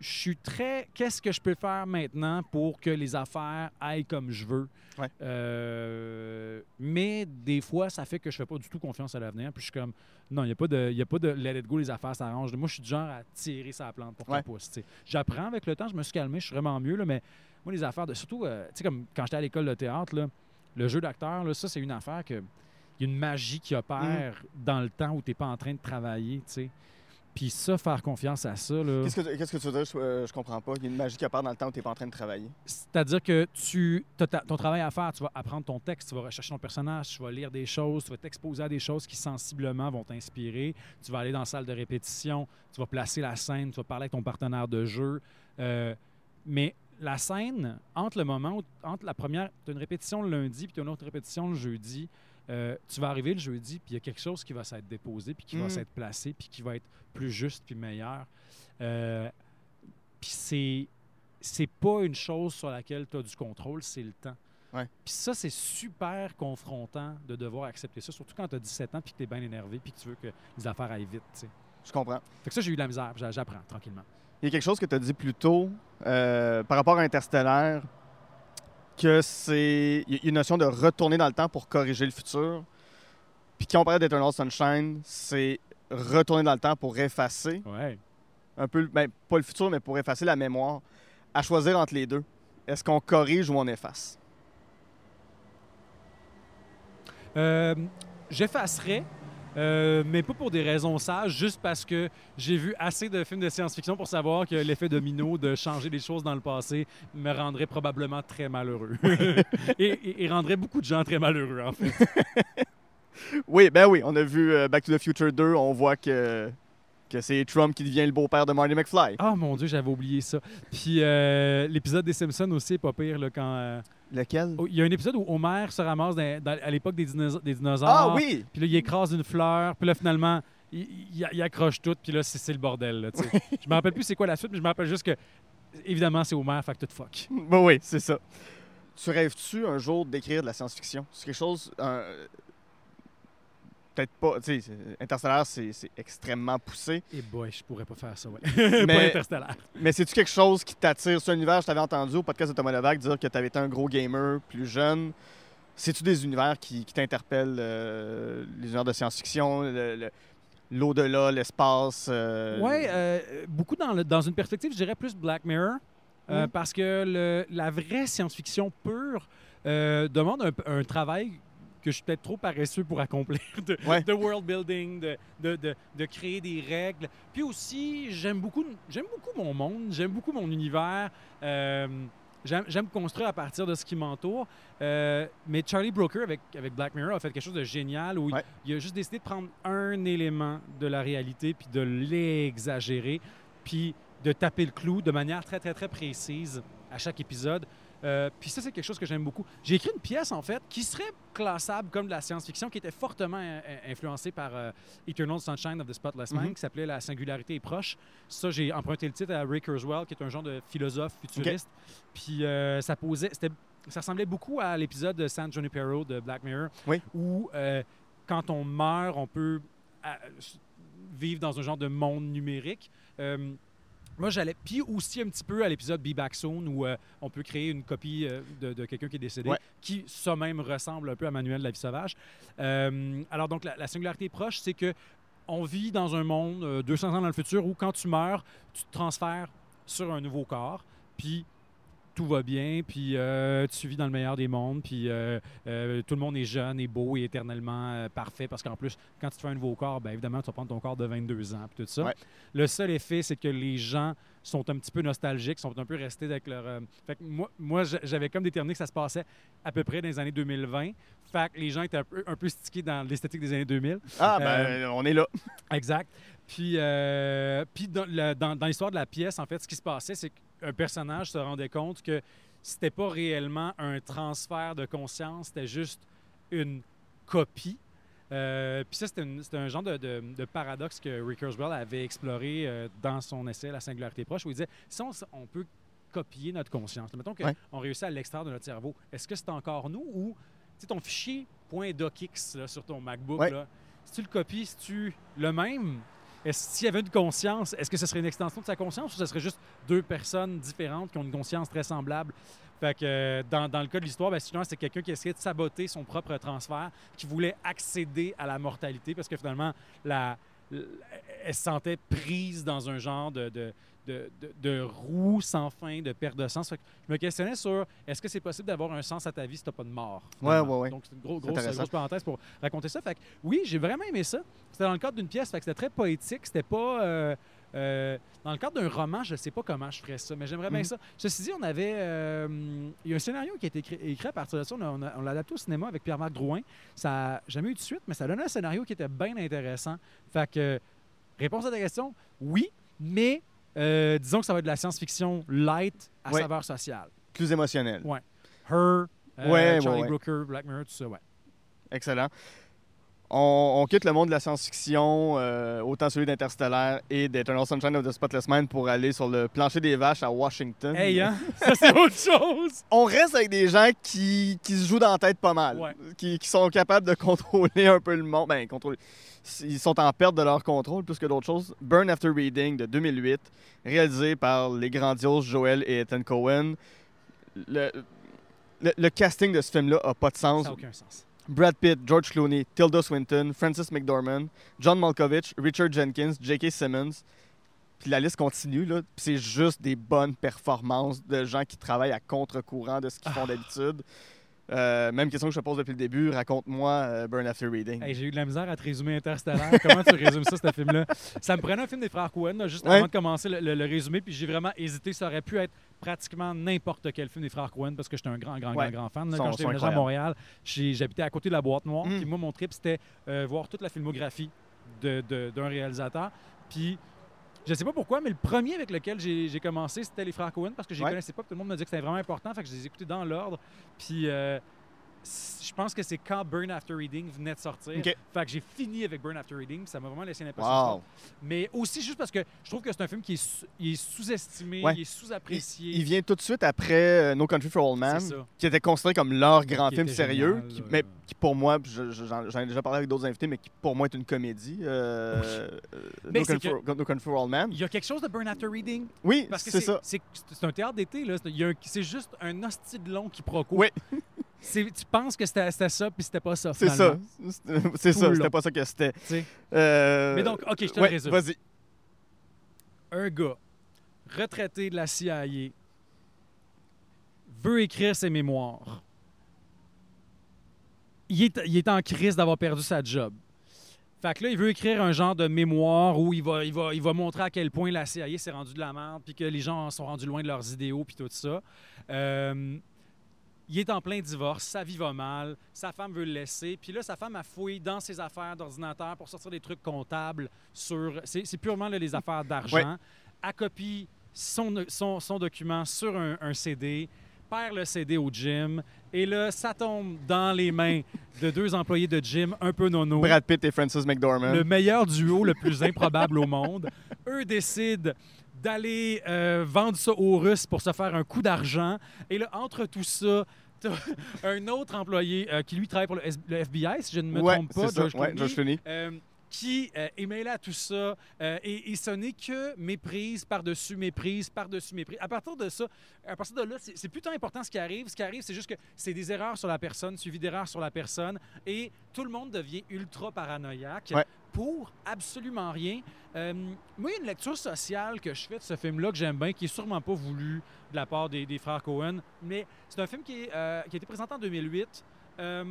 je suis très. Qu'est-ce que je peux faire maintenant pour que les affaires aillent comme je veux? Ouais. Euh, mais des fois, ça fait que je fais pas du tout confiance à l'avenir. Puis je suis comme, non, il n'y a, pas de- y a pas de let it go, les affaires s'arrangent. Moi, je suis du genre à tirer sa plante pour Ouais. qu'elle pousse. J'apprends avec le temps, je me suis calmé, je suis vraiment mieux. Là, mais moi, les affaires, de, surtout, euh, tu sais, comme quand j'étais à l'école de théâtre, là, le jeu d'acteur, ça, c'est une affaire que. Il y a une magie qui opère Mm. dans le temps où tu n'es pas en train de travailler, tu sais. Puis ça, faire confiance à ça, là. Qu'est-ce que, qu'est-ce que tu veux dire? Je, euh, je comprends pas. Il y a une magie qui part dans le temps où tu n'es pas en train de travailler. C'est-à-dire que tu as ton travail à faire, tu vas apprendre ton texte, tu vas rechercher ton personnage, tu vas lire des choses, tu vas t'exposer à des choses qui sensiblement vont t'inspirer. Tu vas aller dans la salle de répétition, tu vas placer la scène, tu vas parler avec ton partenaire de jeu. Euh, mais la scène, entre le moment où, entre la première, tu as une répétition le lundi, puis tu as une autre répétition le jeudi, euh, tu vas arriver le jeudi, puis il y a quelque chose qui va s'être déposé, puis qui va Mm. s'être placé, puis qui va être plus juste, puis meilleur. Euh, puis c'est c'est pas une chose sur laquelle tu as du contrôle, c'est le temps. Puis ça, c'est super confrontant de devoir accepter ça, surtout quand tu as 17 ans puis que tu es bien énervé puis que tu veux que les affaires aillent vite. tu sais. Je comprends. Fait que ça, j'ai eu de la misère, j'apprends tranquillement. Il y a quelque chose que tu as dit plus tôt euh, par rapport à Interstellaire, que c'est. Il y a une notion de retourner dans le temps pour corriger le futur. Puis quand on parlait d'Eternal Sunshine, c'est retourner dans le temps pour effacer Ouais. un peu, ben, pas le futur, mais pour effacer la mémoire. À choisir entre les deux. Est-ce qu'on corrige ou on efface? Euh, J'effacerais, euh, mais pas pour des raisons sages, juste parce que j'ai vu assez de films de science-fiction pour savoir que l'effet domino de changer des choses dans le passé me rendrait probablement très malheureux. *laughs* et, et- et rendrait beaucoup de gens très malheureux, en fait. *laughs* Oui, ben oui, on a vu euh, Back to the Future 2, on voit que, que c'est Trump qui devient le beau-père de Marty McFly. Ah mon Dieu, j'avais oublié ça. Puis euh, l'épisode des Simpsons aussi pas pire, là, quand... euh, Lequel? oh, Il y a un épisode où Homer se ramasse dans- dans- à l'époque des, dinosa- des dinosaures. Ah oui! Puis là, il écrase une fleur. Puis là, finalement, il, il- il accroche tout. Puis là, c'est le bordel. Là, je me rappelle plus c'est quoi la suite, mais je me rappelle juste que, évidemment, c'est Homer, fait que tout fuck. *laughs* Ben oui, c'est ça. Tu rêves-tu un jour d'écrire de la science-fiction? C'est quelque chose. un- Peut-être pas. Tu sais, c'est- extrêmement poussé. Et boy, je pourrais pas faire ça, ouais. *laughs* Mais- pas interstellaire. Mais c'est-tu quelque chose qui t'attire? Ce univers, je t'avais entendu au podcast de Thomas Levac dire que tu avais été un gros gamer plus jeune. C'est-tu des univers qui, qui t'interpellent? euh, les univers de science-fiction, le- le- l'au-delà, l'espace? euh, Ouais, euh, beaucoup dans, le- dans une perspective, je dirais plus Black Mirror. Mm. Parce que le- la vraie science-fiction pure demande un, un travail que je suis peut-être trop paresseux pour accomplir, de, Ouais. de world building, de, de, de- de créer des règles. Puis aussi, j'aime beaucoup, j'aime beaucoup mon monde, j'aime beaucoup mon univers. Euh, j'aime construire à partir de ce qui m'entoure. Euh, mais Charlie Brooker, avec, avec Black Mirror, a fait quelque chose de génial où il- il, a juste décidé de prendre un élément de la réalité puis de l'exagérer, puis de taper le clou de manière très, très, très précise à chaque épisode. Euh, puis ça, c'est quelque chose que j'aime beaucoup. J'ai écrit une pièce, en fait, qui serait classable comme de la science-fiction, qui était fortement euh, influencée par euh, Eternal Sunshine of the Spotless Mind, Mhm. qui s'appelait La singularité est proche. Ça, j'ai emprunté le titre à Ray Kurzweil, qui est un genre de philosophe futuriste. Puis euh, ça posait... Ça ressemblait beaucoup à l'épisode de San Junipero de Black Mirror, Oui. où euh, quand on meurt, on peut euh, vivre dans un genre de monde numérique. Moi, j'allais. Puis aussi un petit peu à l'épisode Be Back Soon où euh, on peut créer une copie euh, de, de quelqu'un qui est décédé, Ouais. qui ça même ressemble un peu à Manuel de la vie sauvage. Euh, alors, donc, la, la singularité proche, c'est que on vit dans un monde euh, 200 ans dans le futur où quand tu meurs, tu te transfères sur un nouveau corps, puis tout va bien, puis euh, tu vis dans le meilleur des mondes, puis euh, euh, tout le monde est jeune et beau et éternellement parfait, parce qu'en plus, quand tu te fais un nouveau corps, bien évidemment, tu vas prendre ton corps de 22 ans, puis tout ça. Ouais. Le seul effet, c'est que les gens sont un petit peu nostalgiques, sont un peu restés avec leur... Fait que moi, moi j'a- j'avais comme déterminé que ça se passait à peu près dans les années 2020. Fait que les gens étaient un peu, un peu stickés dans l'esthétique des années 2000. Ah, ben, on est là. Exact. Puis, euh, puis dans, le- dans- dans l'histoire de la pièce, en fait, ce qui se passait, c'est qu'un personnage se rendait compte que c'était pas réellement un transfert de conscience, c'était juste une copie. Euh, puis ça, c'était un genre de, de- de paradoxe que Rick Kurzweil avait exploré euh, dans son essai La singularité proche, où il disait si on, peut copier notre conscience, mettons qu'on Ouais. réussit à l'extraire de notre cerveau, est-ce que c'est encore nous ou tu sais, ton fichier .docx là, sur ton MacBook, Ouais. là, si tu le copies, si tu le même, s'il y avait une conscience, est-ce que ce serait une extension de sa conscience ou ce serait juste deux personnes différentes qui ont une conscience très semblable? Fait euh, dans, le cas de l'histoire, ben, c'est quelqu'un qui essayait de saboter son propre transfert, qui voulait accéder à la mortalité parce que finalement, la, elle se sentait prise dans un genre de, de, de- de roue sans fin, de perte de sens. Fait que je me questionnais sur est-ce que c'est possible d'avoir un sens à ta vie si tu n'as pas de mort? Finalement? ouais, ouais. Donc, c'est une gros- grosse, grosse parenthèse pour raconter ça. Fait que oui, j'ai vraiment aimé ça. C'était dans le cadre d'une pièce, fait que c'était très poétique. C'était pas. euh, euh, dans le cadre d'un roman, je sais pas comment je ferais ça, mais j'aimerais bien Mhm. ça. Ceci dit, on avait. euh, il y a un scénario qui a été écrit, écrit à partir de ça. On l'a adapté au cinéma avec Pierre-Marc Drouin. Ça n'a jamais eu de suite, mais ça donnait un scénario qui était bien intéressant. Fait que, réponse à ta question, oui, mais euh, disons que ça va être de la science-fiction light à Ouais. saveur sociale. Plus émotionnel. Ouais. Her, euh, Ouais, Charlie ouais, ouais. Brooker, Black Mirror, tout ça, ouais. Excellent. On, on quitte le monde de la science-fiction, euh, autant celui d'Interstellaire et d'Eternal Sunshine of the Spotless Mind pour aller sur le plancher des vaches à Washington. Hey, hein? *laughs* Ça, c'est autre chose! On reste avec des gens qui, qui se jouent dans la tête pas mal, Ouais. qui, qui sont capables de contrôler un peu le monde. Ben, contrôler. Ils sont en perte de leur contrôle plus que d'autres choses. Burn After Reading de 2008, réalisé par les grandioses Joel et Ethan Cohen. Le, le- le casting de ce film-là a pas de sens. Ça n'a aucun sens. Brad Pitt, George Clooney, Tilda Swinton, Francis McDormand, John Malkovich, Richard Jenkins, J.K. Simmons. Puis la liste continue, là. Puis c'est juste des bonnes performances de gens qui travaillent à contre-courant de ce qu'ils font d'habitude. Euh, même question que je te pose depuis le début, raconte-moi euh, Burn After Reading. Hey, J'ai eu de la misère à te résumer Interstellar. Comment tu résumes ça, ce film-là? Ça me prenait un film des frères Coen, là, juste Ouais. avant de commencer le, le- le résumé, puis j'ai vraiment hésité. Ça aurait pu être pratiquement n'importe quel film des frères Coen parce que j'étais un grand, grand, Ouais. grand, grand fan. là. Ils sont- Quand j'étais à. Montréal, j'habitais à côté de la boîte noire. Mm. Puis moi, mon trip, c'était euh, voir toute la filmographie de- de- d'un réalisateur. Puis je sais pas pourquoi, mais le premier avec lequel j'ai commencé, c'était les frères Coen parce que je les Ouais. connaissais pas. Tout le monde me dit que c'était vraiment important. Fait que je les ai écoutés dans l'ordre. Puis euh, je pense que c'est quand Burn After Reading venait de sortir. Fait que j'ai fini avec Burn After Reading. Ça m'a vraiment laissé une impression. Wow. Mais aussi juste parce que je trouve que c'est un film qui est, sous- il est sous-estimé, Ouais. il est Il, sous-apprécié. il vient tout de suite après euh, No Country for Old Man, qui était considéré comme leur grand Qui film sérieux, génial, qui- mais qui pour moi, j'en ai déjà parlé avec d'autres invités, mais qui pour moi est une comédie. euh, euh, Mais no, Country for, No Country for Old Man. Il y a quelque chose de Burn After Reading. Oui, c'est ça. c'est- un théâtre d'été. là. C'est- juste un hostie de long quiproquo. Oui. *laughs* Tu penses que c'était ça, puis c'était pas ça. C'est ça. C'est ça. C'était pas ça que c'était. Euh, Mais donc, OK, je te ouais, le résume. Vas-y. un gars retraité de la CIA veut écrire ses mémoires. Il est, il est en crise d'avoir perdu sa job. Fait que là, il veut écrire un genre de mémoire où il va, il va, il va montrer à quel point la CIA s'est rendu de la merde, puis que les gens sont rendus loin de leurs idéaux, puis tout ça. Euh, il est en plein divorce, sa vie va mal, sa femme veut le laisser, puis là, sa femme a fouillé dans ses affaires d'ordinateur pour sortir des trucs comptables sur. C'est purement là, les affaires d'argent. Ouais. Elle copie son, son, son document sur un, un CD, perd le CD au gym, et là, ça tombe dans les mains de deux *laughs* employés de gym un peu nono Brad Pitt et Francis McDormand. le meilleur duo le plus improbable au monde. Eux décident d'aller euh, vendre ça aux Russes pour se faire un coup d'argent. Et là, entre tout ça, *laughs* un autre employé euh, qui, lui, travaille pour le, S- le FBI, si je ne me ouais, trompe pas. George Ouais, Clooney, euh, qui euh, est mêlé à tout ça. euh, et, et ce n'est que méprise par-dessus méprise par-dessus méprise. À partir de ça, à partir de là, c'est c'est plutôt important ce qui arrive. Ce qui arrive, c'est juste que c'est des erreurs sur la personne, suivi d'erreurs sur la personne, et tout le monde devient ultra paranoïaque Ouais. Pour absolument rien. Euh, moi, il y a une lecture sociale que je fais de ce film-là que j'aime bien, qui est sûrement pas voulu de la part des, des frères Cohen, mais c'est un film qui, est, euh, qui a été présenté en 2008. Euh,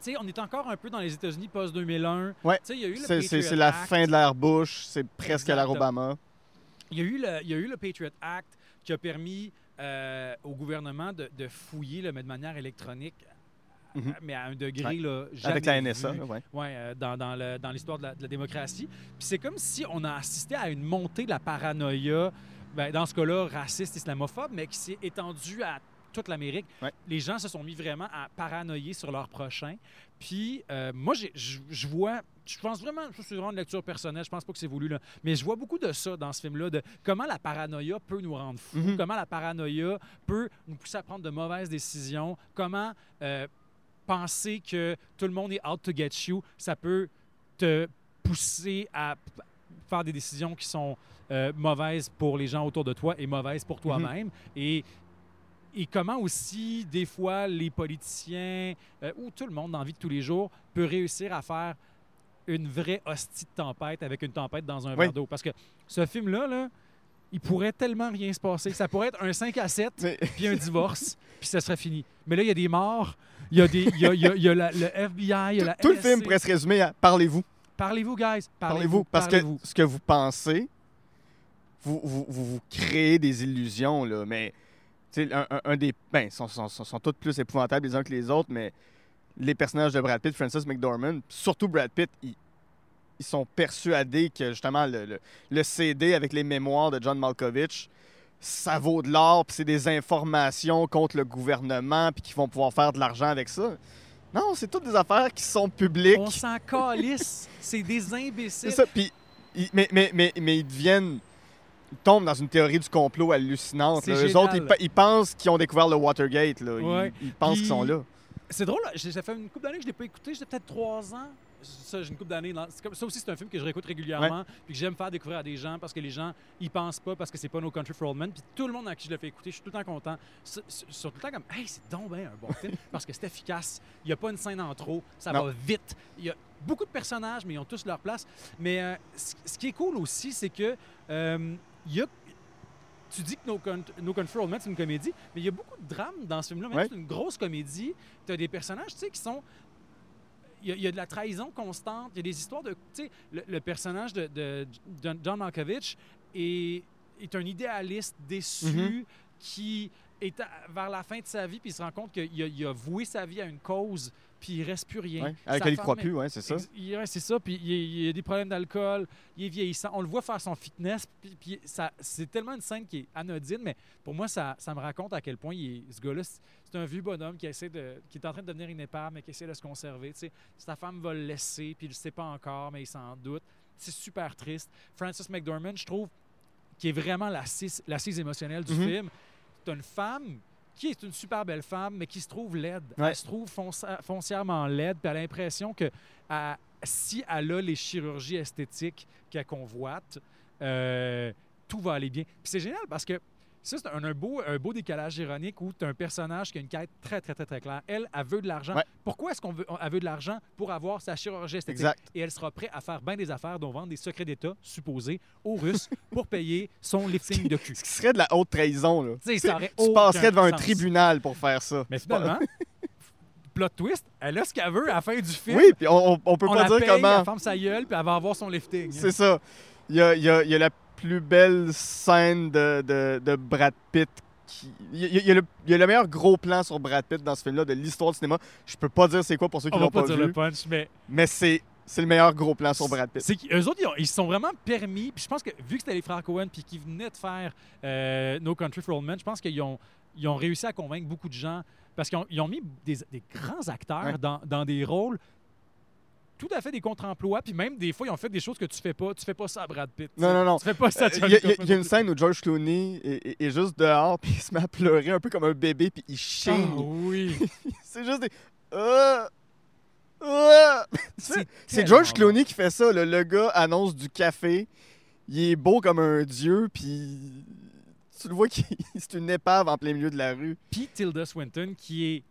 tu sais, on est encore un peu dans les États-Unis post-2001. Ouais. Tu sais, il y a eu le C'est- la fin de l'ère Bush, c'est presque à l'ère. Obama. Il y, a eu le, il y a eu le Patriot Act qui a permis euh, au gouvernement de, de fouiller, là, mais de manière électronique, Mhm. mais à un degré Ouais. là, jamais Avec la vu. NSA. là, ouais. Ouais, euh, dans, dans l'histoire de la, de la démocratie. Puis c'est comme si on a assisté à une montée de la paranoïa, ben, dans ce cas-là, raciste, islamophobe, mais qui s'est étendue à toute l'Amérique. Ouais. Les gens se sont mis vraiment à paranoïer sur leur prochain. Puis euh, moi, je je vois, je pense vraiment, ça, c'est vraiment une lecture personnelle, je pense pas que c'est voulu, là, mais je vois beaucoup de ça dans ce film-là, de comment la paranoïa peut nous rendre fous, Mhm. comment la paranoïa peut nous pousser à prendre de mauvaises décisions, comment euh, penser que tout le monde est out to get you, ça peut te pousser à faire des décisions qui sont euh, mauvaises pour les gens autour de toi et mauvaises pour toi-même. Et, et comment aussi, des fois, les politiciens euh, ou tout le monde dans la vie de tous les jours peut réussir à faire une vraie hostie de tempête avec une tempête dans un Oui. verre d'eau? Parce que ce film-là, là, il pourrait tellement rien se passer. Ça pourrait être un 5 à 7 Mais- *laughs* puis un divorce, puis ça serait fini. Mais là, il y a des morts, il y a, des, il y a, il y a- il y a la- le FBI, il y a la Tout le film pourrait se résumer à parlez-vous. Parlez-vous, guys. Parlez-vous. Parce que ce que vous pensez, vous vous, vous, vous créez des illusions, là. Mais, tu sais, un, un- un des. Ben, sont, sont, sont, sont tous plus épouvantables les uns que les autres, mais les personnages de Brad Pitt, Francis McDormand, surtout Brad Pitt, ils, ils sont persuadés que, justement, le, le, le CD avec les mémoires de John Malkovich, ça vaut de l'or, puis c'est des informations contre le gouvernement, puis qu'ils vont pouvoir faire de l'argent avec ça. Non, c'est toutes des affaires qui sont publiques. On s'en calisse. C'est des C'est imbéciles. ça, puis mais, mais, mais, mais ils deviennent. Ils tombent dans une théorie du complot hallucinante. C'est là. Eux autres, ils, pe- ils pensent qu'ils ont découvert le Watergate. Là. Ils- Ouais. Ils, pensent Puis- qu'ils sont là. C'est drôle, là, ça fait une couple d'années que je l'ai pas écouté. J'ai peut-être trois ans. Ça, j'ai une couple d'années. dans- c'est comme- Ça aussi, c'est un film que je réécoute régulièrement. Puis que j'aime faire découvrir à des gens parce que les gens, ils pensent pas parce que c'est pas No Country for Old Men. Puis tout le monde à qui je le fais écouter, je suis tout le temps content. Ils sont tout le temps comme, hey, c'est donc bien un bon film *laughs* parce que c'est efficace. Il y a pas une scène en trop. Ça Non. va vite. Il y a beaucoup de personnages, mais ils ont tous leur place. Mais euh, ce qui est cool aussi, c'est que euh, il y a tu dis que No, no Country for Old Men, c'est une comédie, mais il y a beaucoup de drame dans ce film-là. Même c'est une grosse comédie, tu as des personnages, tu sais, qui sont... Il y, a, il y a de la trahison constante, il y a des histoires de... Tu sais, le, le personnage de, de John- John Malkovich est, est un idéaliste déçu Mhm. qui est à- vers la fin de sa vie, puis il se rend compte qu'il a, il a voué sa vie à une cause, puis il reste plus rien. Ouais. Avec laquelle il femme croit plus, ouais, c'est ça. Il- ouais, c'est ça. Puis il, il y a des problèmes d'alcool, il est vieillissant. On le voit faire son fitness. Puis, puis ça, c'est tellement une scène qui est anodine, mais pour moi, ça, ça me raconte à quel point il est- ce gars-là, c'est un vieux bonhomme qui essaie de, qui est en train de devenir une épave, mais qui essaie de se conserver. Tu sais, sa femme va le laisser, puis il ne sait pas encore, mais il s'en doute. C'est super triste. Francis McDormand, je trouve, qui est vraiment l'assise, l'assise émotionnelle du Mhm. film. C'est une femme qui est une super belle femme, mais qui se trouve laide. Ouais. Elle se trouve fonci- foncièrement laide, puis elle a l'impression que elle- si elle a les chirurgies esthétiques qu'elle convoite, euh, tout va aller bien. Puis c'est génial parce que ça, c'est un, un beau, un beau décalage ironique où tu as un personnage qui a une quête très, très, très, très claire. Elle, elle veut de l'argent. Ouais. Pourquoi est-ce qu'on veut, elle veut de l'argent? Pour avoir sa chirurgie esthétique? Exact. Et elle sera prête à faire bien des affaires, dont vendre des secrets d'État supposés aux Russes *laughs* pour payer son lifting de cul. Ce qui serait de la haute trahison, là. Tu sais, ça aurait Tu passerais devant un tribunal pour faire ça. Mais finalement, *laughs* plot twist, elle a ce qu'elle veut à la fin du film. Oui, puis on, on- on peut on pas la dire paye, comment. elle ferme sa gueule, puis elle va avoir son lifting. C'est ça. Il y a, il y a- il y a la plus belle scène de, de- de Brad Pitt. qui- Il y, a- il y a le, il y a le meilleur gros plan sur Brad Pitt dans ce film-là de l'histoire du cinéma. Je peux pas dire c'est quoi pour ceux qui l'ont pas pas, dire vu, le punch, mais mais c'est c'est le meilleur gros plan sur Brad Pitt. c'est qu'eux autres, ils, ont- ils sont vraiment permis. Puis je pense que vu que c'était les frères Cohen, puis qu'ils venaient de faire euh, No Country for Old Men, je pense qu'ils ont, ils ont réussi à convaincre beaucoup de gens parce qu'ils ont, ont mis des, des grands acteurs Ouais. dans, dans des rôles tout à fait des contre-emplois, puis même des fois, ils ont fait des choses que tu fais pas. Tu fais pas ça à Brad Pitt. Non, non, non. Tu fais pas ça. Euh, tu Il y, il y il y a une scène où George Clooney est, est- est juste dehors *laughs* puis il se met à pleurer un peu comme un bébé puis il Ah chigne. oui. *laughs* C'est juste des. Euh, euh. *laughs* C'est George. Clooney qui fait ça. là. Le gars annonce du café. Il est beau comme un dieu, puis tu le vois c'est une épave en plein milieu de la rue. Puis Tilda Swinton, qui est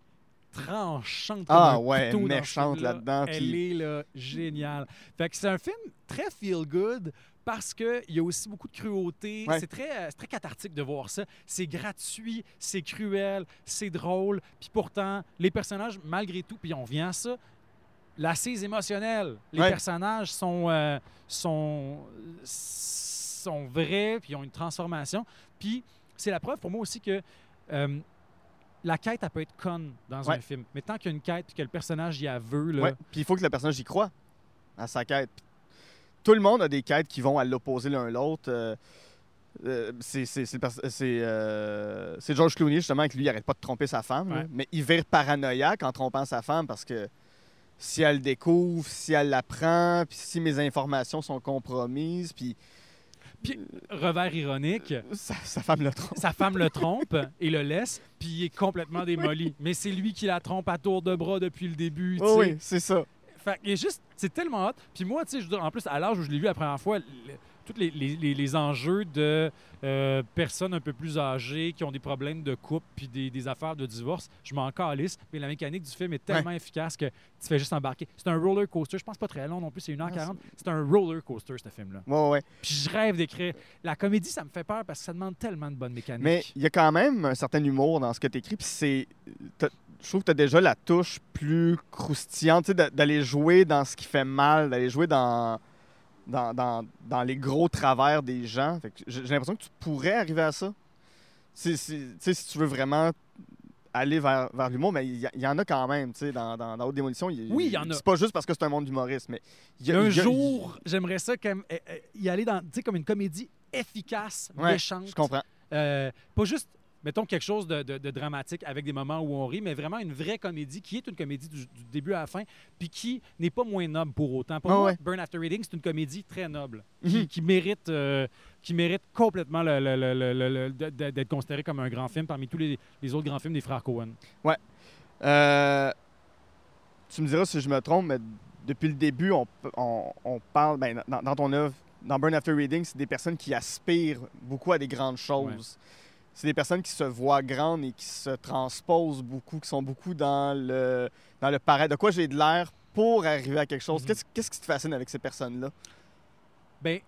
tranchante Ah ouais, méchante là-dedans, Elle puis- est là, géniale. Fait que c'est un film très feel-good parce qu'il y a aussi beaucoup de cruauté. Ouais. C'est très, très cathartique de voir ça. C'est gratuit, c'est cruel, c'est drôle. Puis pourtant, les personnages, malgré tout, puis on vient à ça, l'assise émotionnelle. Les Ouais. personnages sont, euh, sont, sont vrais, puis ils ont une transformation. Puis c'est la preuve pour moi aussi que euh, la quête, elle peut être conne dans Ouais. un film. Mais tant qu'il y a une quête, puis que le personnage y a veut, là, Ouais. Puis il faut que le personnage y croit à sa quête. Tout le monde a des quêtes qui vont à l'opposé l'un l'autre. euh, euh, c'est euh, c'est George Clooney, justement, que lui, il arrête pas de tromper sa femme. Ouais. mais il vire paranoïaque en trompant sa femme parce que si elle le découvre, si elle l'apprend, puis si mes informations sont compromises, puis revers ironique, sa, sa femme le trompe. sa femme le *laughs* trompe et le laisse, puis il est complètement démoli. Mais c'est lui qui la trompe à tour de bras depuis le début. Oh oui, c'est ça. Fait qu'il est juste, c'est tellement hot. Puis moi, tu sais, je veux dire, en plus, à l'âge où je l'ai vu la première fois, tous les, les- les- enjeux de euh, personnes un peu plus âgées qui ont des problèmes de couple puis des, des affaires de divorce, je m'en calisse. Mais la mécanique du film est tellement efficace que tu fais juste embarquer. C'est un roller coaster. Je pense pas très long non plus, c'est 1h40. C'est un roller coaster, ce film-là. Ouais, ouais. Puis je rêve d'écrire. La comédie, ça me fait peur parce que ça demande tellement de bonnes mécaniques. Mais il y a quand même un certain humour dans ce que tu écris. Puis c'est. Je trouve que tu as déjà la touche plus croustillante, d'aller jouer dans ce qui fait mal, d'aller jouer dans, dans, dans, dans les gros travers des gens. J'ai l'impression que tu pourrais arriver à ça. Sais, si tu veux vraiment aller vers, vers l'humour, mais il y, y en a quand même, tu sais, dans, dans, Haute Démolition. il- Oui, il y en a. C'est pas juste parce que c'est un monde d'humoristes, mais y a- un y a- jour, j'aimerais ça comme, euh, euh, y aller dans, comme une comédie efficace, Ouais, méchante. Je comprends. Euh, pas juste, mettons, quelque chose de, de- de dramatique avec des moments où on rit, mais vraiment une vraie comédie qui est une comédie du, du début à la fin, puis qui n'est pas moins noble pour autant. Pour Ah moi, ouais. Burn After Reading, c'est une comédie très noble, Mhm. qui, qui mérite, euh, qui mérite complètement le- le- le- d'être considéré comme un grand film parmi tous les, les autres grands films des frères Cohen. Euh, tu me diras si je me trompe, mais depuis le début, on, on- on parle, ben, dans, dans ton œuvre, dans Burn After Reading, c'est des personnes qui aspirent beaucoup à des grandes choses. C'est des personnes qui se voient grandes et qui se transposent beaucoup, qui sont beaucoup dans le, dans le pareil. De quoi j'ai de l'air pour arriver à quelque chose? Mhm. Qu'est-ce qui te fascine avec ces personnes-là? Ben,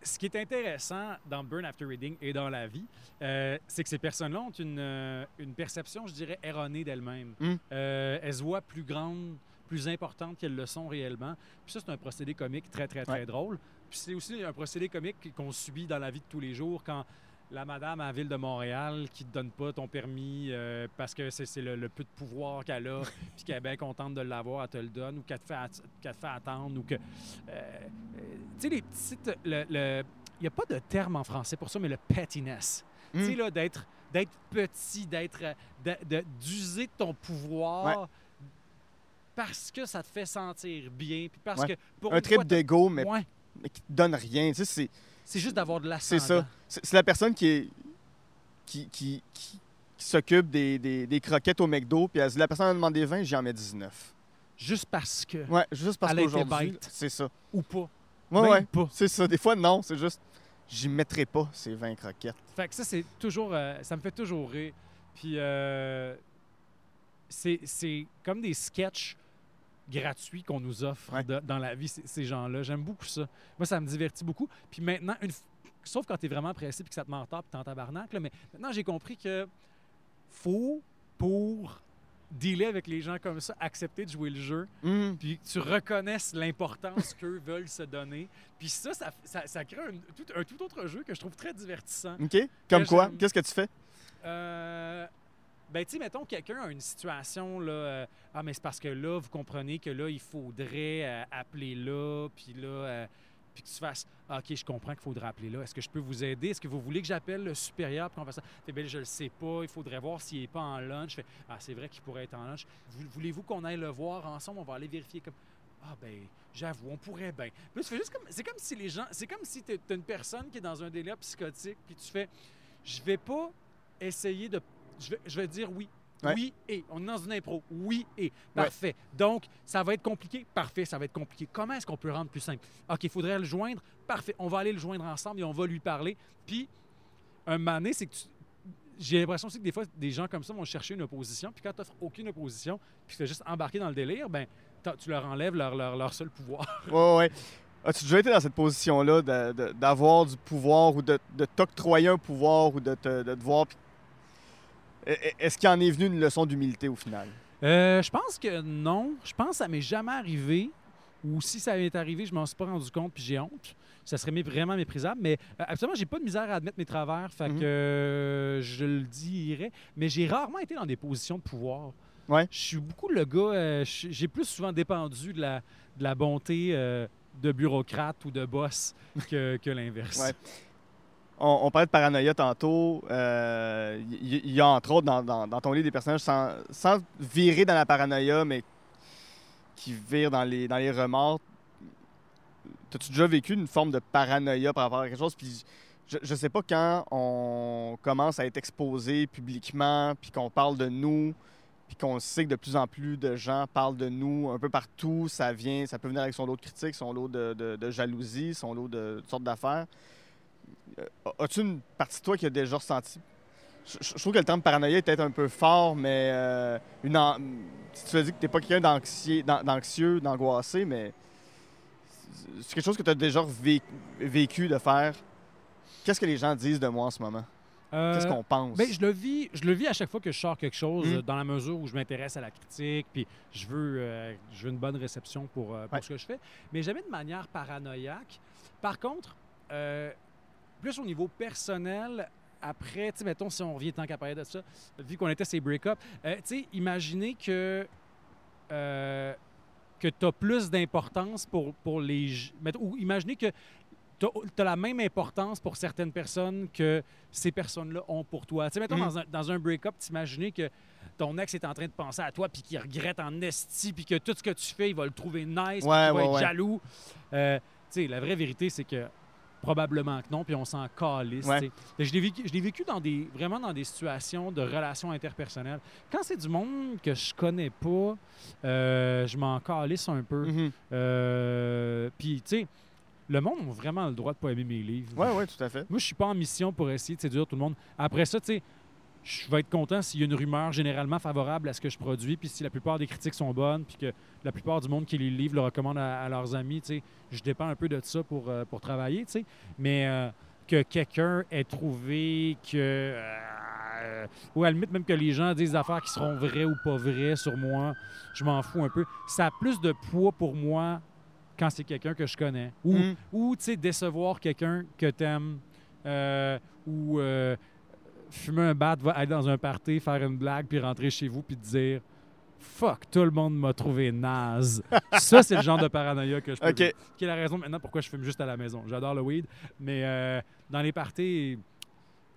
ce qui est intéressant dans Burn After Reading et dans la vie, euh, c'est que ces personnes-là ont une, euh, une perception, je dirais, erronée d'elles-mêmes. Mm. Euh, elles se voient plus grandes, plus importantes qu'elles le sont réellement. Puis ça, c'est un procédé comique très, très, très Ouais. drôle. Puis c'est aussi un procédé comique qu'on subit dans la vie de tous les jours quand la madame à la ville de Montréal qui te donne pas ton permis euh, parce que c'est le, le peu de pouvoir qu'elle a, *laughs* puis qu'elle est bien contente de l'avoir, elle te le donne, ou qu'elle te fait, te attendre, ou que... euh, euh, tu sais, les petites... le- le- Il n'y a pas de terme en français pour ça, mais le pettiness. Tu sais, Mm. là, d'être d'être petit, d'être... d'user de ton pouvoir parce que ça te fait sentir bien, puis parce Ouais. que... Pour Un trip d'ego, mais, Ouais, qui te donne rien. Tu sais, c'est- juste d'avoir de la C'est ça. C'est la personne qui est qui, qui, qui, qui s'occupe des, des, des croquettes au McDo, puis elle dit la personne a demandé 20, j'en mets 19. Juste parce que... Ouais, juste parce qu'aujourd'hui, c'est ça. Ou pas. Ouais, Même ouais, pas. c'est ça. Des fois, non, c'est juste, j'y mettrai pas ces 20 croquettes. Fait que ça, c'est toujours. euh, ça me fait toujours rire. Puis, euh, c'est c'est comme des sketchs gratuits qu'on nous offre Ouais. de- dans la vie, ces, ces gens-là. J'aime beaucoup ça. Moi, ça me divertit beaucoup. Puis maintenant, une f- sauf quand tu es vraiment pressé puis que ça te retard puis t'es en tabarnak, là, mais maintenant, j'ai compris que faut, pour dealer avec les gens comme ça, accepter de jouer le jeu, Mhm. puis tu reconnaisses l'importance *laughs* qu'eux veulent se donner. Puis ça, ça, ça- ça crée un tout, un tout autre jeu que je trouve très divertissant. OK. Comme quoi? Qu'est-ce que tu fais? Euh, ben, tu sais, mettons, quelqu'un a une situation, là, euh, ah, mais c'est parce que là, vous comprenez que là, il faudrait euh, appeler là, puis là, euh, puis que tu fasses, ah, OK, je comprends qu'il faudrait appeler là. Est-ce que je peux vous aider? Est-ce que vous voulez que j'appelle le supérieur pour qu'on fasse ça? Fait, ben, je le sais pas, il faudrait voir s'il n'est pas en lunch. Ah, c'est vrai qu'il pourrait être en lunch. Vou- Voulez-vous qu'on aille le voir ensemble? On va aller vérifier comme. Ah ben, j'avoue, on pourrait bien. Puis tu fais juste comme. C'est comme si les gens. C'est comme si tu une personne qui est dans un délire psychotique, puis tu fais. Je vais pas essayer de. Je vais, je vais dire oui. Ouais. Oui et. On est dans une impro. Oui et. Parfait. Donc, ça va être compliqué. Parfait, ça va être compliqué. Comment est-ce qu'on peut rendre plus simple? OK, il faudrait le joindre. Parfait. On va aller le joindre ensemble et on va lui parler. Puis, un moment donné, c'est que tu- J'ai l'impression aussi que des fois, des gens comme ça vont chercher une opposition. Puis quand tu n'offres aucune opposition, puis tu fais juste embarquer dans le délire, ben tu leur enlèves leur, leur, leur seul pouvoir. *laughs* Ouais, ouais. As-tu déjà été dans cette position-là d'avoir du pouvoir ou de, de t'octroyer un pouvoir ou de te, de te voir? puis- Est-ce qu'il en est venu une leçon d'humilité au final? Euh, je pense que non. Je pense que ça m'est jamais arrivé. Ou si ça m'est arrivé, je m'en suis pas rendu compte puis j'ai honte. Ça serait mé- vraiment méprisable. Mais euh, absolument, j'ai pas de misère à admettre mes travers. Fait Mhm. que euh, je le dirais. Mais j'ai rarement été dans des positions de pouvoir. Ouais. Je suis beaucoup le gars. euh, j'ai plus souvent dépendu de la, de la bonté de bureaucrate ou de boss *laughs* que, que l'inverse. Ouais. On, on parlait de paranoïa tantôt. Euh, Il y, il y a entre autres dans, ton livre des personnages sans, virer dans la paranoïa, mais qui virent dans les, remords. T'as-tu déjà vécu une forme de paranoïa par rapport à quelque chose? Je, je sais pas quand on commence à être exposé publiquement, puis qu'on parle de nous, puis qu'on sait que de plus en plus de gens parlent de nous un peu partout, ça vient, ça peut venir avec son lot de critiques, son lot de, de- de jalousie, son lot de, toutes sortes d'affaires. Euh, As-tu une partie de toi qui a déjà ressenti? Je, trouve que le terme paranoïa est peut-être un peu fort, mais euh, une an- si tu as dit que tu n'es pas quelqu'un d'anxieux, d'angoissé, mais c'est quelque chose que tu as déjà vé- vécu de faire. Qu'est-ce que les gens disent de moi en ce moment? Euh, Qu'est-ce qu'on pense? Ben, je le vis, je le vis à chaque fois que je sors quelque chose, Mm. euh, dans la mesure où je m'intéresse à la critique, puis je veux, euh, je veux une bonne réception pour, euh, pour Ouais. ce que je fais, mais jamais de manière paranoïaque. Par contre, euh, plus au niveau personnel, après, tu sais, mettons, si on revient tant qu'à parler de ça, vu qu'on était ces break-up, euh, tu sais, imaginez que, euh, que tu as plus d'importance pour, pour les... Ou imaginez que tu as, la même importance pour certaines personnes que ces personnes-là ont pour toi. Tu sais, mettons, dans un, dans un break-up, t'imaginer que ton ex est en train de penser à toi, puis qu'il regrette en esti, puis que tout ce que tu fais, il va le trouver nice, puis va ouais, être ouais. jaloux. Euh, tu sais, la vraie vérité, c'est que probablement que non, puis on s'en calisse. Ouais. Je l'ai vécu, je l'ai vécu dans des, vraiment dans des situations de relations interpersonnelles. Quand c'est du monde que je connais pas, euh, je m'en calisse un peu. Mhm. Euh, Puis, tu sais, le monde a vraiment le droit de pas aimer mes livres. Ouais, ouais, tout à fait. Moi, je suis pas en mission pour essayer de séduire tout le monde. Après ça, tu sais, je vais être content s'il y a une rumeur généralement favorable à ce que je produis, puis si la plupart des critiques sont bonnes, puis que la plupart du monde qui lit le livre le recommande à, à leurs amis, tu sais, je dépends un peu de ça pour, euh, pour travailler, tu sais. Mais euh, que quelqu'un ait trouvé que... euh, ou à la limite, même que les gens disent des affaires qui seront vraies ou pas vraies sur moi, je m'en fous un peu. Ça a plus de poids pour moi quand c'est quelqu'un que je connais. Ou Mhm. ou tu sais décevoir quelqu'un que t'aimes ou fumer un bat va aller dans un party faire une blague puis rentrer chez vous puis te dire fuck tout le monde m'a trouvé naze *laughs* ça c'est le genre de paranoïa que je peux OK. vivre. qui est la raison maintenant pourquoi je fume juste à la maison j'adore le weed mais euh, dans les parties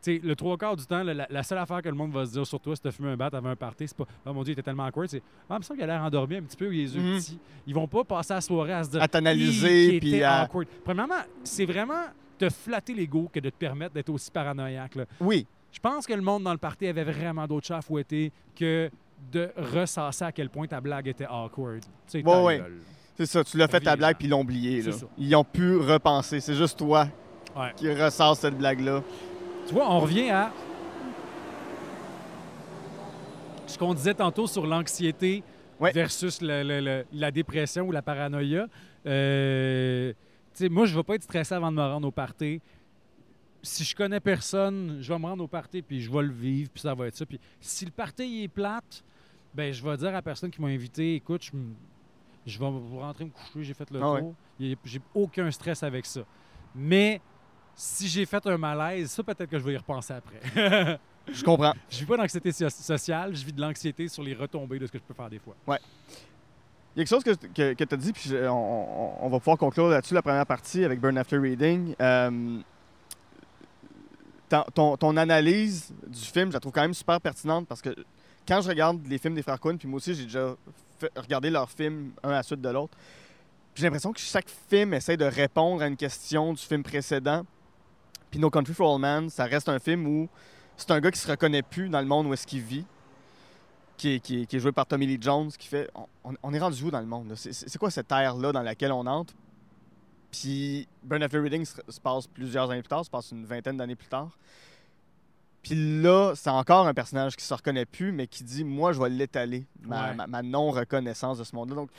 tu sais, le trois quarts du temps, la, la seule affaire que le monde va se dire sur toi si t'as fumé un bat avant un party, c'est pas Oh mon dieu, il était tellement awkward, c'est Ah, il me semble qu'il a l'air endormi un petit peu, ou les yeux Mhm. petits. Ils vont pas passer la soirée à se dire À t'analyser, puis à- awkward. Premièrement, c'est vraiment te flatter l'ego que de te permettre d'être aussi paranoïaque. là. Oui. Je pense que le monde dans le party avait vraiment d'autres chats à fouetter que de ressasser à quel point ta blague était awkward. Tu sais, Ouais, ouais. C'est ça, tu l'as fait ta blague puis ils l'ont oublié. là. Ils ont pu repenser. C'est juste toi Ouais. qui ressors cette blague-là. Tu vois, on revient à ce qu'on disait tantôt sur l'anxiété versus le- le- le- la dépression ou la paranoïa. Euh, tu sais, moi, je ne vais pas être stressé avant de me rendre au party. Si je connais personne, je vais me rendre au party puis je vais le vivre puis ça va être ça. Puis si le party est plate, Ben, je vais dire à la personne qui m'a invité, écoute, je, je vais rentrer me coucher, j'ai fait le Ah ouais. tour. J'ai aucun stress avec ça. Mais si j'ai fait un malaise, ça peut-être que je vais y repenser après. *laughs* Je comprends. je vis pas d'anxiété so- sociale, je vis de l'anxiété sur les retombées de ce que je peux faire des fois. Il y a quelque chose que, que, tu as dit, puis on va pouvoir conclure là-dessus la première partie avec Burn After Reading. Euh, ton, analyse du film, je la trouve quand même super pertinente parce que quand je regarde les films des frères Coen, puis moi aussi j'ai déjà regardé leurs films un à la suite de l'autre, j'ai l'impression que chaque film essaie de répondre à une question du film précédent. Puis No Country for All Men, ça reste un film où c'est un gars qui se reconnaît plus dans le monde où est-ce qu'il vit qui est, joué par Tommy Lee Jones, qui fait on, on- est rendu où dans le monde c'est quoi cette ère-là dans laquelle on entre? Puis Burn After Reading se, se passe plusieurs années plus tard, se passe une vingtaine d'années plus tard. Puis là, c'est encore un personnage qui se reconnaît plus, mais qui dit Moi, je vais l'étaler, ma, Ouais. ma- ma non-reconnaissance de ce monde-là. Donc,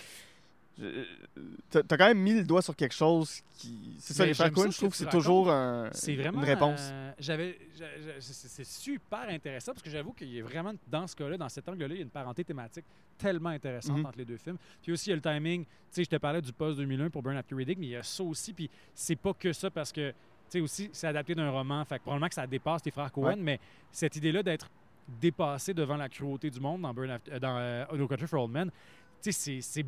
t'as t'as quand même mis le doigt sur quelque chose qui. C'est ça, Mais les je trouve que c'est toujours un- C'est vraiment une réponse. euh, j'avais, j'a- j'a- c'est super intéressant parce que j'avoue qu'il y a vraiment dans ce cas-là, dans cet angle-là, il y a une parenté thématique tellement intéressante Mhm. entre les deux films. Puis aussi il y a le timing. Tu sais, je te parlais du post 2001 pour Burn After Reading, mais il y a ça aussi. Puis c'est pas que ça parce que tu sais aussi c'est adapté d'un roman. Fait que probablement que ça dépasse les frères Ouais. mais cette idée-là d'être dépassé devant la cruauté du monde dans Burn After, euh, dans euh, No Country for Old Men, tu sais, c'est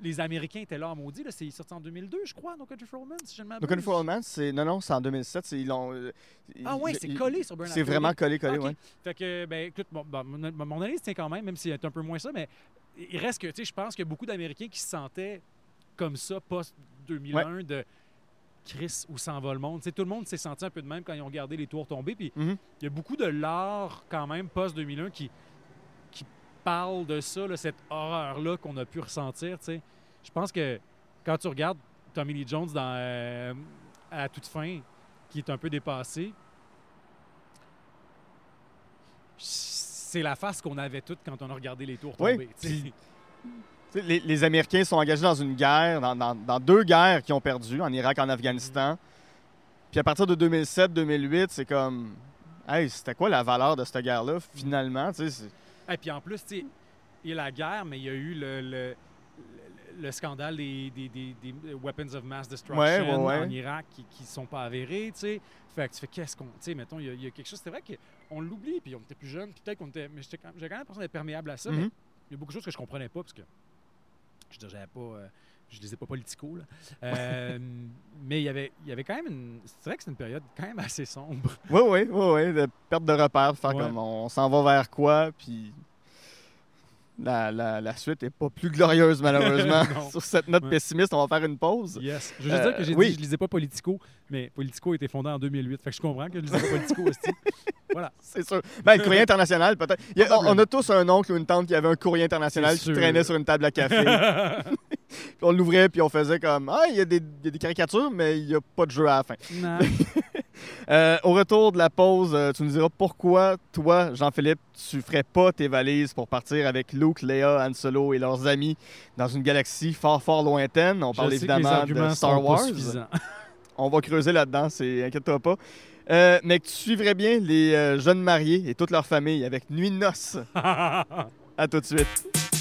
les Américains étaient là en maudit. Là. C'est sorti en 2002, je crois, No Country for Old Men, si je ne No. Country for Old Men, c'est. Non, non, c'est en 2007. c'est- Ils l'ont. euh, Ah ils- c'est collé sur Burn C'est After vraiment Reading. collé, collé, Ok. ouais. Fait que, ben, écoute, bon, bon, mon, mon analyse tient quand même, même si elle est un peu moins ça, mais il reste que, tu sais, je pense qu'il y a beaucoup d'Américains qui se sentaient comme ça post-2001 de Chris où s'en va le monde. Tu sais, tout le monde s'est senti un peu de même quand ils ont regardé les tours tomber. Puis Mhm. il y a beaucoup de l'art, quand même, post-2001 qui, qui parle de ça, là, cette horreur-là qu'on a pu ressentir. Je pense que quand tu regardes Tommy Lee Jones dans, euh, à toute fin, qui est un peu dépassé, c'est la face qu'on avait toutes quand on a regardé les tours Oui, tomber. sais, Les, les Américains sont engagés dans une guerre, dans, dans- dans deux guerres qu'ils ont perdues, en Irak et en Afghanistan. Puis à partir de 2007-2008, c'est comme. Hey, c'était quoi la valeur de cette guerre-là, finalement? Tu Et puis en plus, tu sais, il y a la guerre, mais il y a eu le, le, le- le scandale des, des- des- des weapons of mass destruction Ouais, ouais, ouais. en Irak qui ne sont pas avérés, tu sais. Fait que tu fais qu'est-ce qu'on. Tu sais, mettons, il y, a- il y a quelque chose. C'est vrai qu'on l'oublie, puis on était plus jeunes, puis peut-être qu'on était. Mais j'avais quand même l'impression d'être perméable à ça, mais Mhm. il y a beaucoup de choses que je comprenais pas, parce que. Je j'avais pas. euh, je lisais pas politico, là. Euh, *laughs* mais il y avait, il y avait quand même une. C'est vrai que c'est une période quand même assez sombre. Oui, oui, oui, oui, de perte de repère, de faire Ouais. comme on s'en va vers quoi, puis la, la, la suite est pas plus glorieuse, malheureusement. *laughs* Sur cette note pessimiste, on va faire une pause. Yes. Je veux juste Euh, dire que j'ai oui. dit que je lisais pas Politico, mais Politico a été fondé en 2008. Fait que je comprends que je lisais pas Politico aussi. *laughs* Voilà. C'est sûr. Ben, le courrier international, peut-être. On, a tous un oncle ou une tante qui avait un courrier international qui traînait sur une table à café. Puis *laughs* on l'ouvrait, puis on faisait comme Ah, il y, a des- il y a des caricatures, mais il n'y a pas de jeu à la fin. non. *laughs* Euh, au retour de la pause, euh, tu nous diras pourquoi, toi, Jean-Philippe, tu ferais pas tes valises pour partir avec Luke, Léa, Han Solo et leurs amis dans une galaxie fort, fort lointaine. On parle Je évidemment de Star Wars. *laughs* On va creuser là-dedans, c'est inquiète-toi pas. Euh, mais que tu suivrais bien les euh, jeunes mariés et toute leur famille avec Nuit de noces. À tout de suite.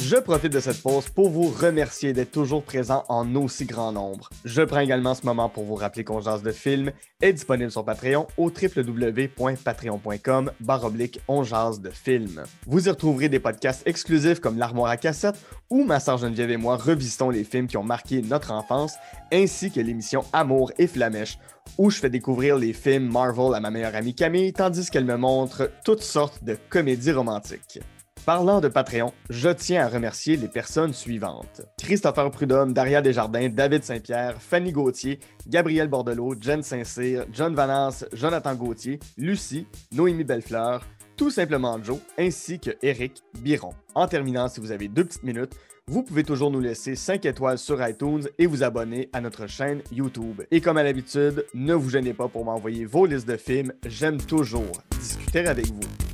Je profite de cette pause pour vous remercier d'être toujours présent en aussi grand nombre. Je prends également ce moment pour vous rappeler qu'on jase de film est disponible sur Patreon au www.patreon.com baroblique on de. Vous y retrouverez des podcasts exclusifs comme l'armoire à cassette où ma sœur Geneviève et moi revisitons les films qui ont marqué notre enfance ainsi que l'émission Amour et Flamèche où je fais découvrir les films Marvel à ma meilleure amie Camille tandis qu'elle me montre toutes sortes de comédies romantiques. Parlant de Patreon, je tiens à remercier les personnes suivantes. Christopher Prudhomme, Daria Desjardins, David Saint-Pierre, Fanny Gauthier, Gabriel Bordelot, Jen Saint-Cyr, John Vanasse, Jonathan Gauthier, Lucie, Noémie Bellefleur, tout simplement Joe, ainsi que Eric Biron. En terminant, si vous avez deux petites minutes, vous pouvez toujours nous laisser 5 étoiles sur iTunes et vous abonner à notre chaîne YouTube. Et comme à l'habitude, ne vous gênez pas pour m'envoyer vos listes de films, j'aime toujours discuter avec vous.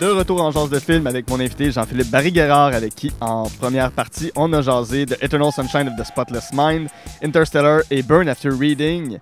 De retour en jase de film avec mon invité Jean-Philippe Barry-Guerrard, avec qui, en première partie, on a jasé de Eternal Sunshine of the Spotless Mind, Interstellar et Burn After Reading.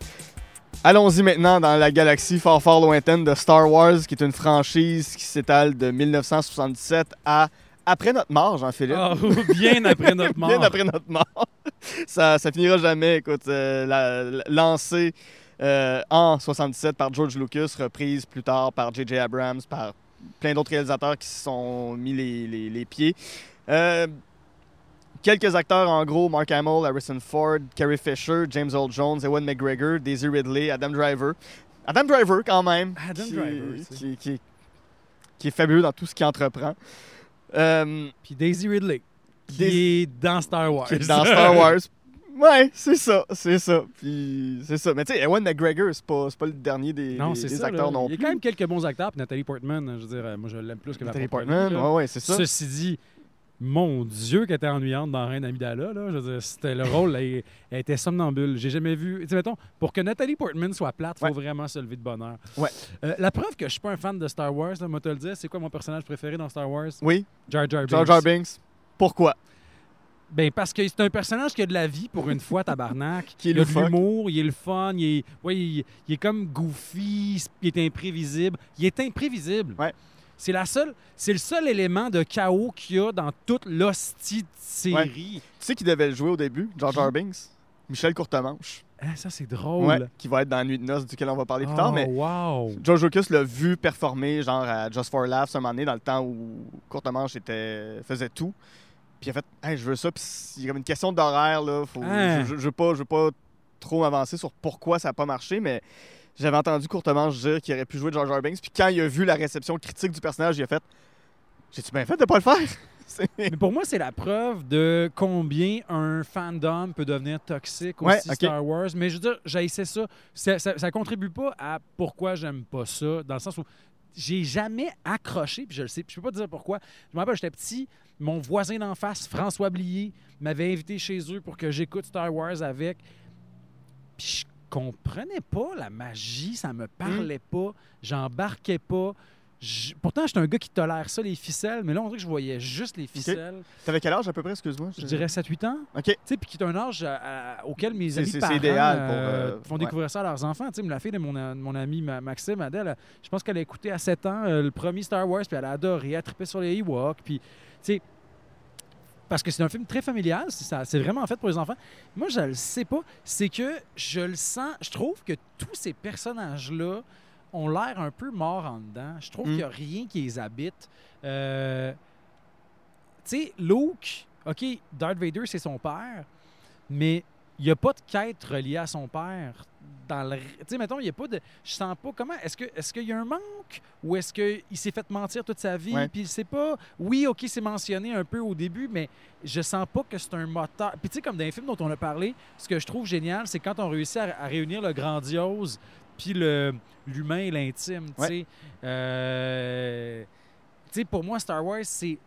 Allons-y maintenant dans la galaxie fort fort lointaine de Star Wars, qui est une franchise qui s'étale de 1977 à après notre mort, Jean-Philippe. Ah, bien après notre *laughs* mort. Bien après notre mort. *laughs* ça, ça finira jamais. Écoute, euh, la- la- lancé euh, en 77 par George Lucas, reprise plus tard par J.J. Abrams, par plein d'autres réalisateurs qui se sont mis les, les- les pieds. Euh, quelques acteurs en gros Mark Hamill, Harrison Ford, Carrie Fisher, James Earl Jones, Ewan McGregor, Daisy Ridley, Adam Driver. Adam Driver, quand même. Adam qui, Driver, qui, qui- qui est fabuleux dans tout ce qu'il entreprend. Euh, Puis Daisy Ridley, qui Daisy- est dans Star Wars. qui est dans Star *laughs* Wars. Ouais, c'est ça, c'est ça. Puis c'est ça. Mais tu sais, Ewan McGregor, c'est pas, c'est pas le dernier des, Non, des- ça. acteurs là. non Il y a plus. quand même quelques bons acteurs. Puis Nathalie Portman, je veux dire, euh, moi, je l'aime plus que propre Portman, là. ouais, ouais, c'est ça. Ceci dit, mon Dieu, qu'elle était ennuyante dans Reine Amidala. Là. Je veux dire, c'était le rôle, elle, elle était somnambule. J'ai jamais vu. Tu sais, mettons, pour que Nathalie Portman soit plate, il faut vraiment se lever de bonheur. Ouais. Euh, la preuve que je suis pas un fan de Star Wars, là, moi te le dire, c'est quoi mon personnage préféré dans Star Wars? Oui, Jar Jar Binks. Jar Jar Binks. Pourquoi? Ben, parce que c'est un personnage qui a de la vie pour une fois, tabarnak. *laughs* Qui est il a de loufoque. l'humour, il est le fun, il est, ouais, il, il est comme goofy, il est imprévisible. Il est imprévisible. Ouais. C'est la seule, c'est le seul élément de chaos qu'il y a dans toute l'hostie de série. Tu sais qui devait le jouer au début, Jar Jar Binks? Michel Courtemanche. Ah, ça, c'est drôle. Ouais, qui va être dans Nuit de noces, duquel on va parler plus tard. Oh, Mais wow. George Lucas l'a vu performer, genre à Just for Laughs, un moment donné, dans le temps où Courtemanche était, faisait tout. Puis il a fait Hey, je veux ça. Puis il y a comme une question d'horaire, là. Faut, Hein? je, je, je veux pas, je veux pas trop avancer sur pourquoi ça n'a pas marché, mais j'avais entendu Courtemanche dire qu'il aurait pu jouer Jar Binks. Puis quand il a vu la réception critique du personnage, il a fait J'ai-tu bien fait de pas le faire? *laughs* Mais pour moi, c'est la preuve de combien un fandom peut devenir toxique Ouais, aussi. Star Wars. Mais je veux dire, j'haïssais ça. Ça, ça. ça contribue pas à pourquoi j'aime pas ça, dans le sens où j'ai jamais accroché, puis je le sais, puis je peux pas te dire pourquoi. Je me rappelle, j'étais petit, mon voisin d'en face, François Blier, m'avait invité chez eux pour que j'écoute Star Wars avec. Puis je comprenais pas la magie, ça me parlait pas, j'embarquais pas. Je- Pourtant, j'étais un gars qui tolère ça, les ficelles, mais là, on dirait que je voyais juste les ficelles. T'avais quel âge à peu près, excuse-moi? Je dirais 7-8 ans. Ok. Tu sais, puis qui est un âge à- à- auquel mes C'est- amis c'est- parents idéal pour, euh, euh, font ouais. découvrir ça à leurs enfants. Tu sais, la fille de mon, a- mon ami Ma- Maxime, Adèle, euh, je pense qu'elle a écouté à 7 ans euh, le premier Star Wars, puis elle a adoré, elle a trippé sur les Ewoks, puis tu sais, parce que c'est un film très familial, c'est ça- c'est vraiment fait pour les enfants. Moi, je le sais pas, c'est que je le sens, je trouve que tous ces personnages-là ont l'air un peu morts en dedans. Je trouve Mm. qu'il n'y a rien qui les habite. Euh, tu sais, Luke, OK, Darth Vader, c'est son père, mais il n'y a pas de quête reliée à son père. Dans le... Tu sais, mettons, il n'y a pas de... Je sens pas... Comment... Est-ce qu'il y a un manque? Ou est-ce qu'il s'est fait mentir toute sa vie? Puis il sait pas... Oui, OK, c'est mentionné un peu au début, mais je sens pas que c'est un moteur. Puis tu sais, comme dans les films dont on a parlé, ce que je trouve génial, c'est quand on réussit à, à réunir le grandiose puis l'humain et l'intime, Ouais. Euh, pour moi, Star Wars, c'est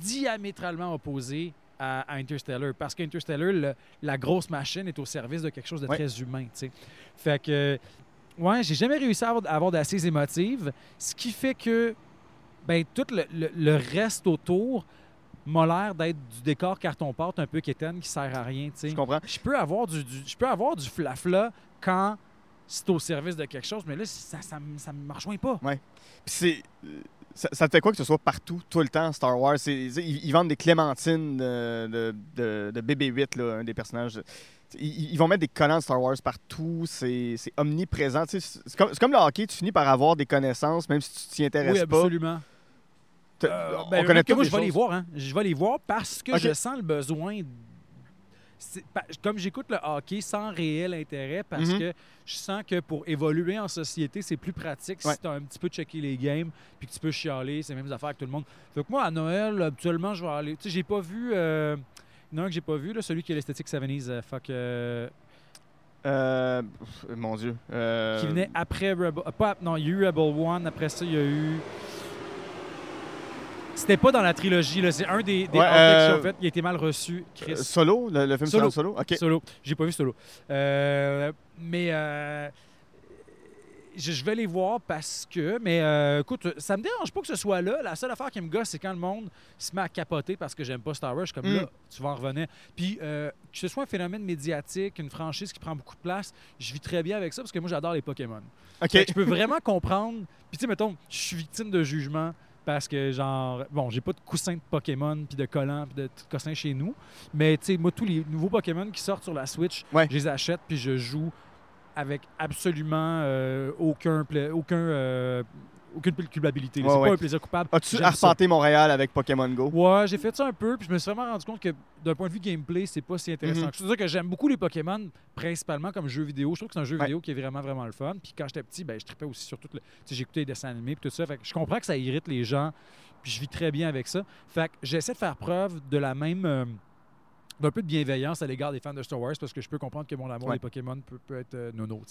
diamétralement opposé à, à Interstellar. Parce qu'Interstellar, le- la grosse machine est au service de quelque chose de Ouais. très humain, tu sais. Fait que, ouais, j'ai jamais réussi à avoir, à avoir d'assez émotive, ce qui fait que, ben, tout le, le- le reste autour m'a l'air d'être du décor carton-pâte un peu quétaine qui sert à rien, Je comprends. je peux avoir du, du- je peux avoir du flafla quand c'est au service de quelque chose, mais là, ça ça, me- ça me rejoint pas. Puis c'est. Ça, ça te fait quoi que ce soit partout, tout le temps, Star Wars? Ils, ils vendent des clémentines de, de, de, de BB-8, là, un des personnages. Ils, ils vont mettre des collants de Star Wars partout. C'est c'est omniprésent. C'est comme, le hockey, tu finis par avoir des connaissances, même si tu t'y intéresses Oui, pas. absolument. Euh, on ben, connaît que moi, des je vais les voir. Hein. Je vais les voir parce que je sens le besoin. Comme j'écoute le hockey sans réel intérêt, parce Mhm. que je sens que pour évoluer en société, c'est plus pratique Ouais. si tu as un petit peu checké les games puis que tu peux chialer. C'est les mêmes affaires que tout le monde. Fait que moi, à Noël, habituellement, je vais aller. Tu sais, j'ai pas vu. euh, Il y en a un que j'ai pas vu, là, celui qui est l'esthétique 70s. euh, fuck, euh, Euh, mon Dieu. Euh, qui venait après Rebel. Pas, non, il y a eu Rebel One. Après ça, il y a eu. C'était pas dans la trilogie, là. C'est un des, des Ouais, euh, fait. Il a été mal reçu. Chris. euh, Solo, le, le film Solo. Solo? OK. Solo. J'ai pas vu Solo. Euh, mais euh, je, je vais les voir parce que. Mais euh, écoute, ça me dérange pas que ce soit là. La seule affaire qui me gosse, c'est quand le monde se met à capoter parce que j'aime pas Star Wars. Comme Mm. là, tu vas en revenir. Puis euh, que ce soit un phénomène médiatique, une franchise qui prend beaucoup de place, je vis très bien avec ça parce que moi, j'adore les Pokémon. OK. Je peux vraiment comprendre. Puis, tu sais, mettons, je suis victime de jugement parce que, genre, bon, j'ai pas de coussin de Pokémon, puis de collants, puis de coussin chez nous. Mais, tu sais, moi, tous les nouveaux Pokémon qui sortent sur la Switch, Ouais. je les achète, puis je joue avec absolument euh, aucun, aucun, euh, aucune culpabilité. C'est ouais. pas un plaisir coupable. As-tu ça. arpenté Montréal avec Pokémon Go? Ouais, j'ai fait ça un peu, puis je me suis vraiment rendu compte que d'un point de vue gameplay, c'est pas si intéressant. Mhm. C'est sûr que j'aime beaucoup les Pokémon, principalement comme jeu vidéo. Je trouve que c'est un jeu Ouais. vidéo qui est vraiment, vraiment le fun. Puis quand j'étais petit, ben, je tripais aussi sur tout le. Tu sais, j'écoutais les dessins animés, puis tout ça. Fait que je comprends que ça irrite les gens, puis je vis très bien avec ça. Fait que j'essaie de faire preuve de la même. euh, d'un peu de bienveillance à l'égard des fans de Star Wars parce que je peux comprendre que mon amour Ouais. des Pokémon peut, peut être euh, nono.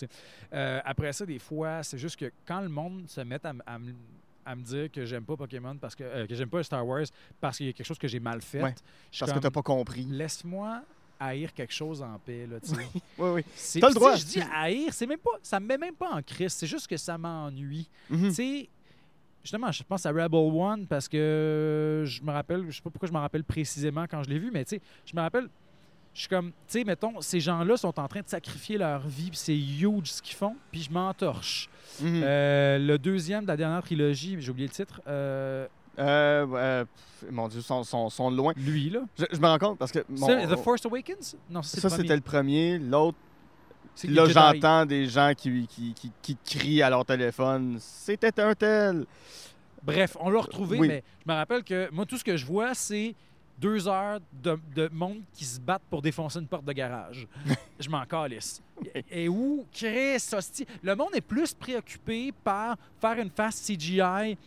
Euh, après ça, des fois, c'est juste que quand le monde se met à, me dire que j'aime pas Pokémon parce que, euh, que j'aime pas Star Wars parce qu'il y a quelque chose que j'ai mal fait, Ouais, Parce que comme, t'as pas compris. laisse-moi haïr quelque chose en paix. Là, tu. *laughs* Oui, oui. C'est- T'as le droit. sais, Je dis haïr, c'est même pas, ça me met même pas en crise. C'est juste que ça m'ennuie. Mhm. Tu sais, justement, je pense à Rebel One parce que je me rappelle, je sais pas pourquoi je me rappelle précisément quand je l'ai vu, mais tu sais, je me rappelle, je suis comme, tu sais, mettons, ces gens-là sont en train de sacrifier leur vie, puis c'est huge ce qu'ils font, puis je m'entorche. Mhm. Euh, le deuxième de la dernière trilogie, j'ai oublié le titre, euh, Euh, euh, mon Dieu, sont, sont, sont loin. lui, là. Je, je me rends compte parce que. mon- The Force Awakens? Non, c'est ça, c'était le premier. L'autre, là, j'entends des gens qui, qui, qui, qui crient à leur téléphone. C'était un tel. Bref, on l'a retrouvé, Oui. mais je me rappelle que moi, tout ce que je vois, c'est deux heures de, de monde qui se battent pour défoncer une porte de garage. *laughs* je m'en calisse. *laughs* Et où, Chris, hostie, le monde est plus préoccupé par faire une face CGI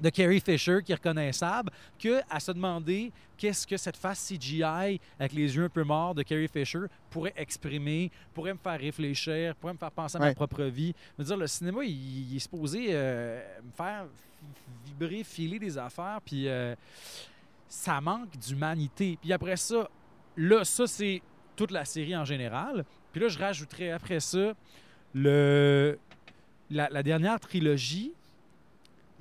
de Carrie Fisher qui est reconnaissable que à se demander qu'est-ce que cette face CGI avec les yeux un peu morts de Carrie Fisher pourrait exprimer, pourrait me faire réfléchir, pourrait me faire penser à ma Ouais. propre vie. Je veux dire, le cinéma, il, il est supposé euh, me faire vibrer, filer des affaires, puis euh, ça manque d'humanité. Puis après ça, là, ça, c'est toute la série en général. Puis là, je rajouterais après ça le, la, la dernière trilogie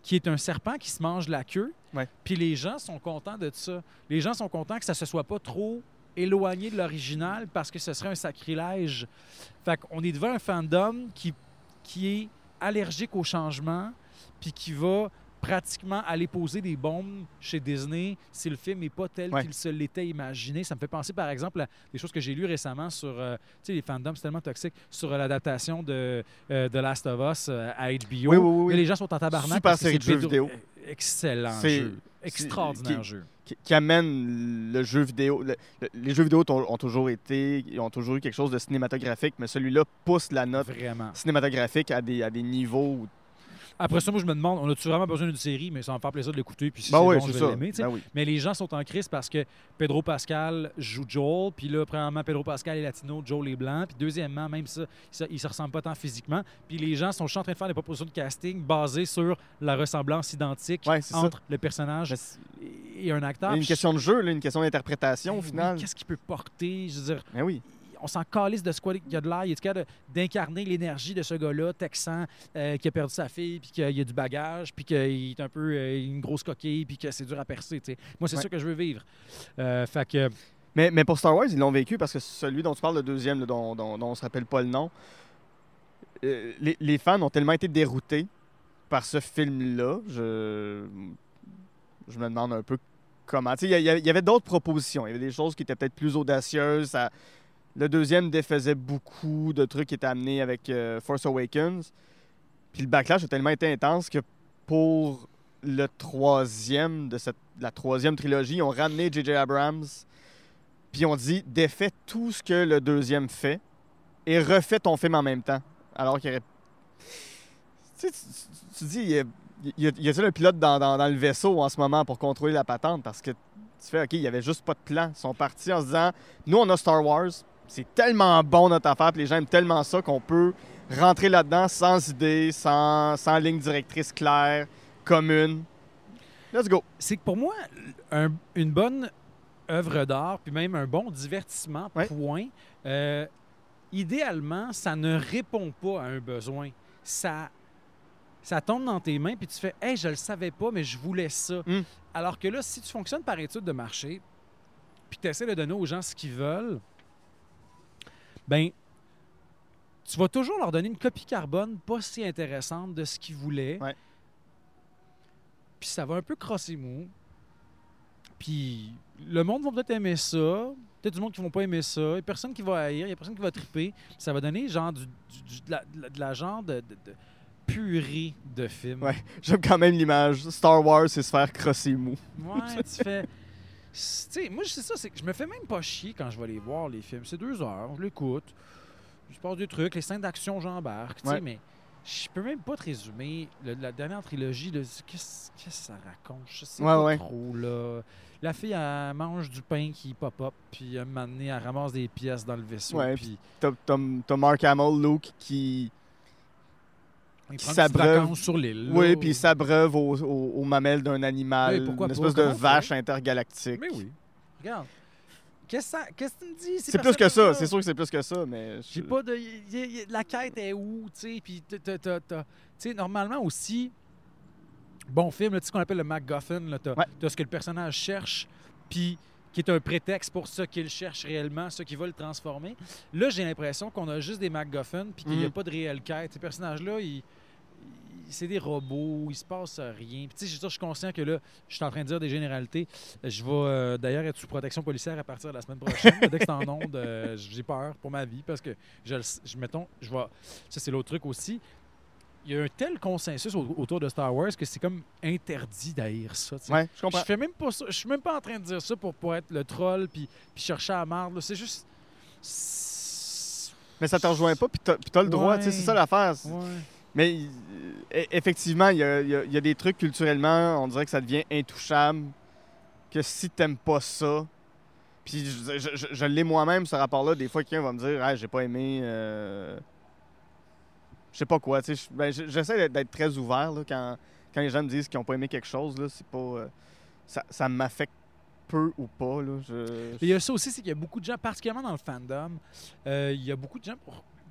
qui est un serpent qui se mange la queue. Ouais. Puis les gens sont contents de ça. Les gens sont contents que ça se soit pas trop éloigné de l'original parce que ce serait un sacrilège. Fait qu'on est devant un fandom qui, qui est allergique au changement puis qui va pratiquement aller poser des bombes chez Disney si le film n'est pas tel Ouais. qu'il se l'était imaginé. Ça me fait penser, par exemple, à des choses que j'ai lues récemment sur, euh, tu sais, les fandoms, c'est tellement toxique, sur euh, l'adaptation de euh, The Last of Us euh, à HBO. Oui, oui, oui. Mais les gens sont en tabarnak. Super série de jeux vidéo. euh, Excellent C'est- jeu. Extraordinaire qui- jeu. Qui, qui amène le jeu vidéo. le- le- les jeux vidéo ont, ont toujours été. Ils ont toujours eu quelque chose de cinématographique, mais celui-là pousse la note Vraiment. cinématographique à des, à des niveaux. où- Après ça, moi, je me demande, on a-tu vraiment besoin d'une série, mais ça va me faire plaisir de l'écouter. Puis si Ben c'est oui, bon, je vais l'aimer. Ben oui. Mais les gens sont en crise parce que Pedro Pascal joue Joel, puis là, premièrement, Pedro Pascal est latino, Joel est blanc, puis deuxièmement, même ça, ça il se ressemble pas tant physiquement. Puis les gens sont en train de faire des propositions de casting basées sur la ressemblance identique Ouais, c'est ça. entre le personnage et un acteur. Une question de jeu, là, une question d'interprétation au final. Qu'est-ce qu'il peut porter? Je veux dire, Ben oui. On s'en calisse de ce qu'il y a de l'air. Il est capable d'incarner l'énergie de ce gars-là, texan, euh, qui a perdu sa fille, puis qu'il a du bagage, puis qu'il est un peu euh, une grosse coquille, puis que c'est dur à percer. Moi, c'est Ouais. ça que je veux vivre. Euh, fait que, Mais, mais pour Star Wars, ils l'ont vécu parce que celui dont tu parles, le deuxième, là, dont, dont, dont on se rappelle pas le nom, les, les fans ont tellement été déroutés par ce film-là. Je, je me demande un peu comment. Il y, y y avait d'autres propositions. Il y avait des choses qui étaient peut-être plus audacieuses. Ça- le deuxième défaisait beaucoup de trucs qui étaient amenés avec euh, Force Awakens. Puis le backlash a tellement été intense que pour le troisième de cette, la troisième trilogie, ils ont ramené J.J. Abrams puis on dit défais tout ce que le deuxième fait et refais ton film en même temps. Alors qu'il y aurait. Tu sais, tu, dis, a- y a-t-il un pilote dans, dans- le vaisseau en ce moment pour contrôler la patente? Parce que tu fais, OK, il y avait juste pas de plan. Ils sont partis en se disant, nous, on a Star Wars, c'est tellement bon notre affaire, puis les gens aiment tellement ça qu'on peut rentrer là-dedans sans idée, sans, sans ligne directrice claire, commune. Let's go. c'est que pour moi, un- une bonne œuvre d'art, puis même un bon divertissement, Ouais. point, euh, idéalement, ça ne répond pas à un besoin. Ça, ça tombe dans tes mains, puis tu fais Hey, je le savais pas, mais je voulais ça. Mm. Alors que là, si tu fonctionnes par étude de marché, puis tu essaies de donner aux gens ce qu'ils veulent, ben tu vas toujours leur donner une copie carbone pas si intéressante de ce qu'ils voulaient. Ouais. Puis ça va un peu crosser mou. Puis le monde va peut-être aimer ça. Peut-être du monde qui vont pas aimer ça. Il y a personne qui va haïr. Il y a personne qui va triper. Ça va donner genre du, du- du- de, la, de la- de la genre de, de- de purée de film. Ouais. J'aime quand même l'image. Star Wars, c'est se faire crosser mou. Ouais, tu fais. Sais, moi, c'est ça, c'est que je me fais même pas chier quand je vais les voir, les films. C'est deux heures, je l'écoute. Je passe des trucs, les scènes d'action, j'embarque, tu sais, Ouais. mais je peux même pas te résumer le- la dernière trilogie. Qu'est-ce qu'est-ce que ça raconte? Je sais Ouais, pas ouais. trop, là. La fille, elle mange du pain qui pop-up, puis un moment donné, elle ramasse des pièces dans le vaisseau, Ouais, puis T'as Mark Hamill, Luke, qui. Il qui s'abreuve. sur l'île. Oui, puis il s'abreuve aux, aux- aux mamelles d'un animal. Oui, pourquoi une pas? espèce de vache intergalactique. Mais oui. Regarde. Qu'est-ce que tu me dis? ces C'est plus que ça. C'est sûr que c'est plus que ça, mais. J'ai pas de. y- y- y- la quête est où, tu sais? Puis, tu sais, normalement aussi, bon film, tu sais ce qu'on appelle le MacGuffin, Ouais. t'as ce que le personnage cherche, puis qui est un prétexte pour ce qu'il cherche réellement, ce qui va le transformer. Là, j'ai l'impression qu'on a juste des MacGuffins, puis qu'il n'y a Mhm. pas de réelle quête. Ces personnages-là, ils. C'est des robots, il se passe rien. Puis, tu sais, je suis conscient que là, je suis en train de dire des généralités. Je vais euh, d'ailleurs être sous protection policière à partir de la semaine prochaine. *laughs* Dès que c'est en onde, euh, j'ai peur pour ma vie parce que je, je mettons, je vais. Ça, c'est l'autre truc aussi. Il y a un tel consensus au- autour de Star Wars que c'est comme interdit d'haïr ça. Ouais, je comprends. Je fais même pas ça. Je suis même pas en train de dire ça pour, pour être le troll puis, puis chercher à marre. là. C'est juste. Mais ça te rejoint pas, puis t'as le droit, tu sais, c'est ça l'affaire. Ouais. Mais euh, e- effectivement, il y a, il y a- des trucs culturellement, on dirait que ça devient intouchable. Que si t'aimes pas ça, puis je, l'ai moi-même ce rapport-là, des fois quelqu'un va me dire, ah, j'ai pas aimé. euh, Je sais pas quoi, tu sais. ben, je- J'essaie d'être- très ouvert là, quand, quand les gens me disent qu'ils ont pas aimé quelque chose, là, c'est pas. euh, ça ça m'affecte peu ou pas, là. Il y a ça aussi, c'est qu'il y a beaucoup de gens, particulièrement dans le fandom, euh, il y a beaucoup de gens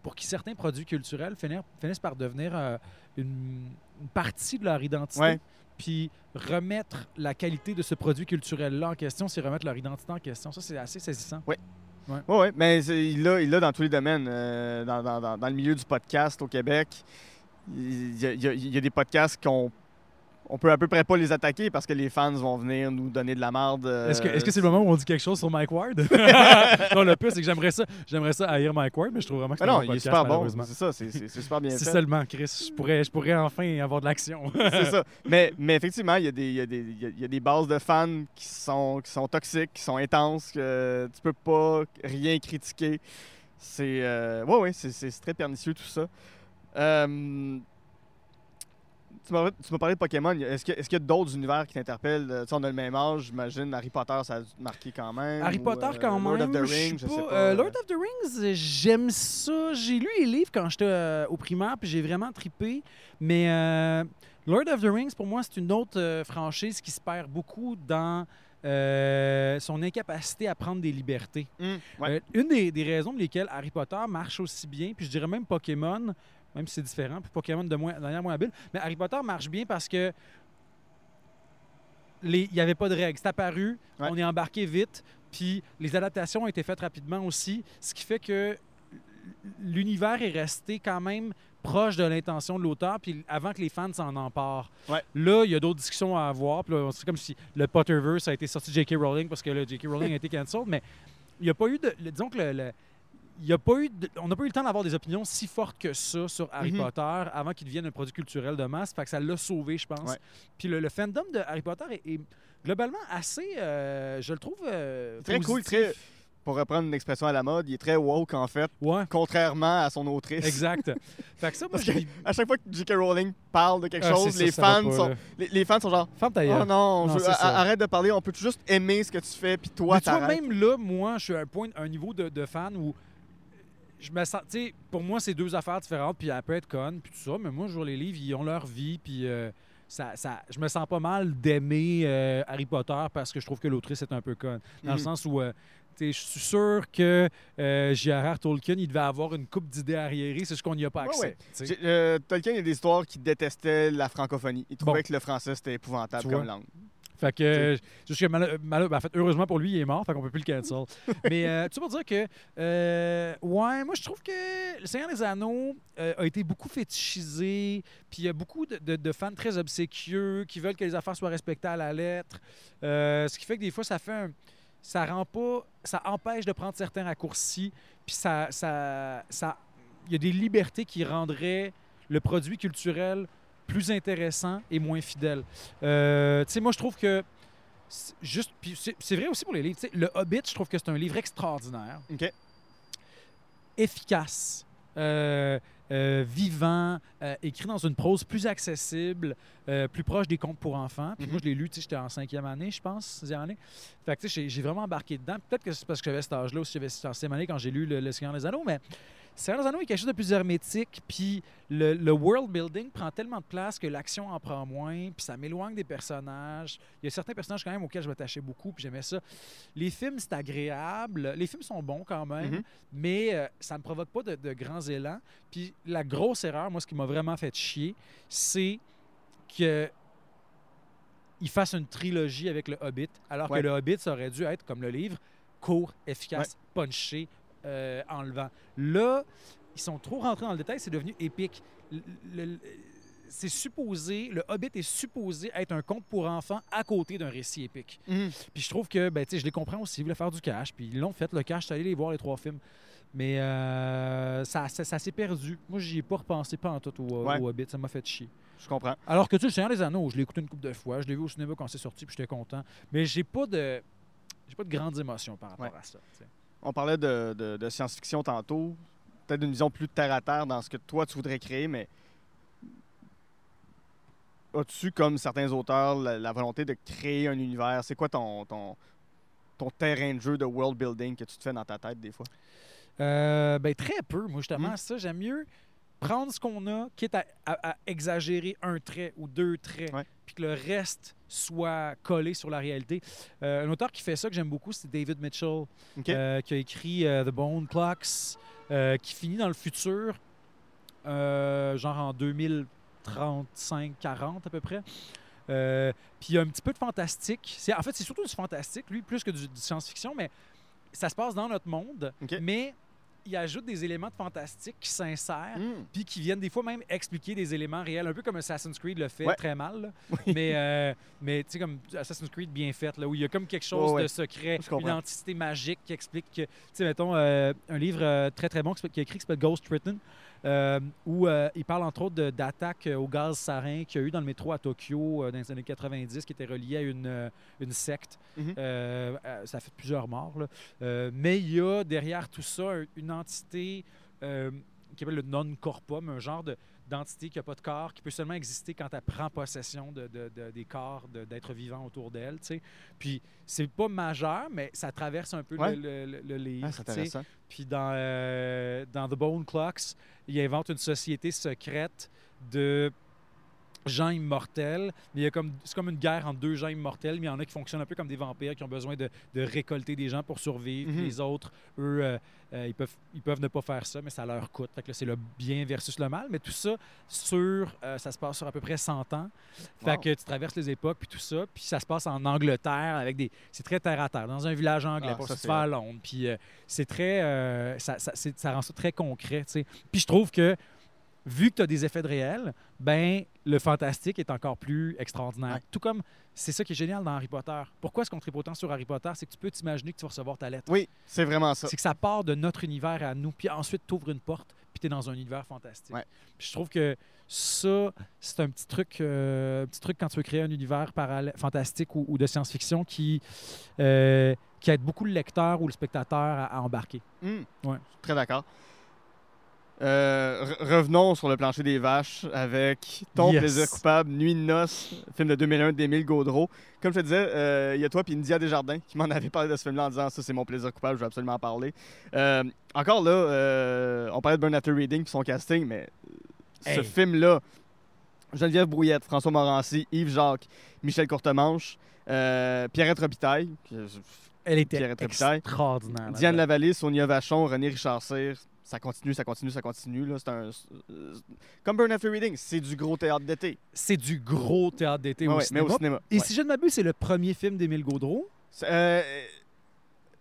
pour qui certains produits culturels finir- finissent par devenir euh, une, une partie de leur identité. Ouais. Puis remettre la qualité de ce produit culturel-là en question, c'est remettre leur identité en question. Ça, c'est assez saisissant. Oui, oui, mais c'est- il l'a il dans tous les domaines. euh, dans, dans- dans- dans le milieu du podcast au Québec, il y a, il y a- il y a des podcasts qu'on on peut à peu près pas les attaquer parce que les fans vont venir nous donner de la merde. euh, Est-ce que c'est le moment où on dit quelque chose sur Mike Ward? *laughs* *laughs* non, le pire, c'est que j'aimerais ça, j'aimerais ça haïr Mike Ward, mais je trouve vraiment que Mais c'est non, il est podcast, super bon. C'est ça, c'est c'est- c'est super bien fait. seulement, Chris, je pourrais, je pourrais enfin avoir de l'action. *laughs* c'est ça. Mais, mais effectivement, il y, a des, il, y a des, il y a- des bases de fans qui sont, qui sont toxiques, qui sont intenses, que tu peux pas rien critiquer. C'est. Euh, ouais, ouais, c'est- c'est c'est très pernicieux tout ça. Euh, tu m'as parlé de Pokémon. Est-ce qu'il y a- d'autres univers qui t'interpellent? Euh, tu sais, on a le même âge, j'imagine. Harry Potter, ça a marquer quand même. Harry ou, Potter, euh, quand Lord même. of the Rings, je sais pas. euh, Lord of the Rings, j'aime ça. J'ai lu les livres quand j'étais euh, au primaire, puis j'ai vraiment tripé. Mais Lord of the Rings, pour moi, c'est une autre franchise qui se perd beaucoup dans euh, son incapacité à prendre des libertés. Ouais. Euh, une des, des raisons pour lesquelles Harry Potter marche aussi bien, puis je dirais même Pokémon, même si c'est différent, puis Pokémon de, moins, de manière moins habile, mais Harry Potter marche bien parce que il n'y avait pas de règles. C'est apparu, Ouais. on est embarqué vite, puis les adaptations ont été faites rapidement aussi, ce qui fait que l'univers est resté quand même proche de l'intention de l'auteur, puis avant que les fans s'en emparent. Ouais. Là, il y a d'autres discussions à avoir, c'est comme si le Potterverse a été sorti de J.K. Rowling parce que le J.K. Rowling a été cancelled, mais il n'y a pas eu de... le- disons que le- y a pas eu de- on n'a pas eu le temps d'avoir des opinions si fortes que ça sur Harry Mhm. Potter avant qu'il devienne un produit culturel de masse. Fait que ça l'a sauvé, je pense. Ouais. Puis le, le fandom de Harry Potter est, est globalement assez, euh, je le trouve euh, Très cool, très- Pour reprendre une expression à la mode, il est très woke en fait, Ouais, contrairement à son autrice. exact. *laughs* fait que ça, moi, Parce que À chaque fois que J.K. Rowling parle de quelque Ah, chose, ça, les, fans pas, sont, les, les fans sont genre Ferme ta Oh gueule. non, Non, je- ça. arrête de parler, on peut juste aimer ce que tu fais, puis toi, Mais tu vois, même là, moi, je suis à un point, un niveau de, de fan où je me sens, tu sais, pour moi, c'est deux affaires différentes, puis elle peut être conne, puis tout ça, mais moi, je vois les livres, ils ont leur vie, puis euh, ça, ça, je me sens pas mal d'aimer euh, Harry Potter parce que je trouve que l'autrice est un peu conne. Dans le Mhm. sens où, euh, je suis sûr que euh, J.R.R. Tolkien, il devait avoir une coupe d'idées arriérées, c'est juste qu'on n'y a pas accès. ouais. Tolkien, il y a des histoires qui détestaient la francophonie. Il trouvait Bon. que le français, c'était épouvantable comme langue. Fait que, euh, mal- mal- ben, en fait, heureusement pour lui, il est mort, fait qu'on peut plus le cancel. *laughs* Mais euh, tout ça pour dire que, euh, ouais, moi je trouve que Le Seigneur des Anneaux euh, a été beaucoup fétichisé, puis il y a beaucoup de, de- de fans très obséquieux qui veulent que les affaires soient respectées à la lettre. Ce qui fait que des fois, ça fait un. Ça rend pas. Ça empêche de prendre certains raccourcis, puis ça. ça, ça il y a des libertés qui rendraient le produit culturel plus intéressant et moins fidèle. Euh, tu sais, moi, je trouve que. c'est Juste, c'est vrai aussi pour les livres. Le Hobbit, je trouve que c'est un livre extraordinaire, OK. efficace, euh, euh, vivant, euh, écrit dans une prose plus accessible, plus proche des contes pour enfants. Puis Mhm. moi, je l'ai lu, tu sais, j'étais en cinquième année, je pense, sixième année. Fait que, tu sais, j'ai- vraiment embarqué dedans. Peut-être que c'est parce que j'avais cet âge-là, ou si j'avais en sixième année quand j'ai lu Le, Le Seigneur des Anneaux, mais Seigneur des Anneaux est quelque chose de plus hermétique, puis le, le world building prend tellement de place que l'action en prend moins, puis ça m'éloigne des personnages. Il y a certains personnages quand même auxquels je m'attachais beaucoup, puis j'aimais ça. Les films, c'est agréable. Les films sont bons quand même, Mhm. mais euh, ça ne provoque pas de, de grands élans. Puis la grosse erreur, moi, ce qui m'a vraiment fait chier, c'est que il fasse une trilogie avec le Hobbit, alors Ouais. que le Hobbit, ça aurait dû être comme le livre, court, efficace, punché, euh, enlevant. Là, ils sont trop rentrés dans le détail, c'est devenu épique. C'est supposé, le Hobbit est supposé être un conte pour enfants à côté d'un récit épique. Mhm. Puis je trouve que, ben, tu sais, je les comprends aussi, ils voulaient faire du cash, puis ils l'ont fait, le cash, je suis allé les voir, les trois films. Mais euh, ça, ça, ça s'est perdu. Moi, j'y ai pas repensé, pas en tout au, Ouais. au Hobbit, ça m'a fait chier. Je comprends. Alors que tu sais, le Seigneur des Anneaux, je l'ai écouté une couple de fois, je l'ai vu au cinéma quand c'est sorti, puis j'étais content. Mais j'ai pas de. J'ai pas de grandes émotions par rapport Ouais. à ça. On parlait de, de- de science-fiction tantôt. Peut-être une vision plus terre à terre dans ce que toi tu voudrais créer, mais as-tu, comme certains auteurs, la, la volonté de créer un univers? C'est quoi ton, ton, ton terrain de jeu de world building que tu te fais dans ta tête des fois? Euh, ben, très peu, moi, justement. Mm. Ça, j'aime mieux prendre ce qu'on a, quitte à, à- à exagérer un trait ou deux traits, Ouais. puis que le reste soit collé sur la réalité. Euh, un auteur qui fait ça, que j'aime beaucoup, c'est David Mitchell, euh, qui a écrit euh, The Bone Clocks, qui finit dans le futur, genre en 2035-40 à peu près. Puis il y a un petit peu de fantastique. En fait, c'est surtout du fantastique, lui, plus que du, du science-fiction, mais ça se passe dans notre monde, mais il ajoute des éléments de fantastique qui s'insèrent, Hmm. puis qui viennent des fois même expliquer des éléments réels, un peu comme Assassin's Creed le fait Ouais. très mal. là. Oui. Mais, euh, mais tu sais, comme Assassin's Creed bien fait, là, où il y a comme quelque chose ouais. de secret, une entité magique qui explique que, tu sais, mettons, euh, un livre euh, très très bon qui a écrit qui s'appelle Ghost Written, euh, où euh, il parle entre autres d'attaques euh, au gaz sarin qu'il y a eu dans le métro à Tokyo euh, dans les années 90 qui était relié à une, une secte. Mhm. Ça a fait plusieurs morts. là. Mais il y a derrière tout ça un- une entité qui s'appelle le non-corpum, un genre de- d'entité qui n'a pas de corps, qui peut seulement exister quand elle prend possession de, de- de- des corps d'êtres vivants autour d'elle. tu sais. Puis c'est pas majeur, mais ça traverse un peu le- Ouais. le, le- le livre. Ah, c'est tu sais. intéressant. Puis dans, euh, dans The Bone Clocks, il invente une société secrète de gens immortels. Mais il y a comme, c'est comme une guerre entre deux gens immortels, mais il y en a qui fonctionnent un peu comme des vampires, qui ont besoin de, de récolter des gens pour survivre. Mhm. Les autres, eux, euh, euh, ils, peuvent, ils peuvent ne pas faire ça, mais ça leur coûte. Fait que là, c'est le bien versus le mal. Mais tout ça, sur, euh, ça se passe sur à peu près 100 ans. Fait Wow. que tu traverses les époques, puis tout ça. Puis ça se passe en Angleterre, avec des... C'est très terre-à-terre, dans un village anglais, Ah, pour ça, se faire à Londres. Puis c'est très... ça, ça, c'est- ça rend ça très concret, tu sais. Puis je trouve que, vu que tu as des effets de réel, ben le fantastique est encore plus extraordinaire. Ouais. Tout comme, c'est ça qui est génial dans Harry Potter. Pourquoi est-ce qu'on tripe autant sur Harry Potter? C'est que tu peux t'imaginer que tu vas recevoir ta lettre. Oui, c'est vraiment ça. C'est que ça part de notre univers à nous, puis ensuite tu ouvres une porte, puis tu es dans un univers fantastique. Ouais. Puis je trouve que ça, c'est un petit truc, euh, un petit truc quand tu veux créer un univers fantastique ou, ou de science-fiction qui, euh, qui aide beaucoup le lecteur ou le spectateur à, à embarquer. Hmm. Ouais. Très d'accord. Euh, re- revenons sur le plancher des vaches avec Ton Yes. plaisir coupable, Nuit de noces, film de 2001 d'Émile Gaudreau. Comme je te disais, euh, il y a toi et India Desjardins qui m'en *laughs* avait parlé de ce film-là en disant ça c'est mon plaisir coupable, je veux absolument en parler. Euh, encore là, on parlait de After Reading et son casting, mais ce film-là, Geneviève Brouillette, François Morancy, Yves Jacques, Michel Courtemanche, Pierrette Robitaille, Elle était Pierre Trépitaille. extraordinaire. Diane. Lavallée, Sonia Vachon, René Richard Cyr. Ça continue, ça continue, ça continue. Là. C'est un, euh, comme Burn After Reading, c'est du gros théâtre d'été. C'est du gros théâtre d'été Ouais, au ouais, mais cinéma. au cinéma. Et ouais. si je ne m'abuse, c'est le premier film d'Émile Gaudreau? Euh,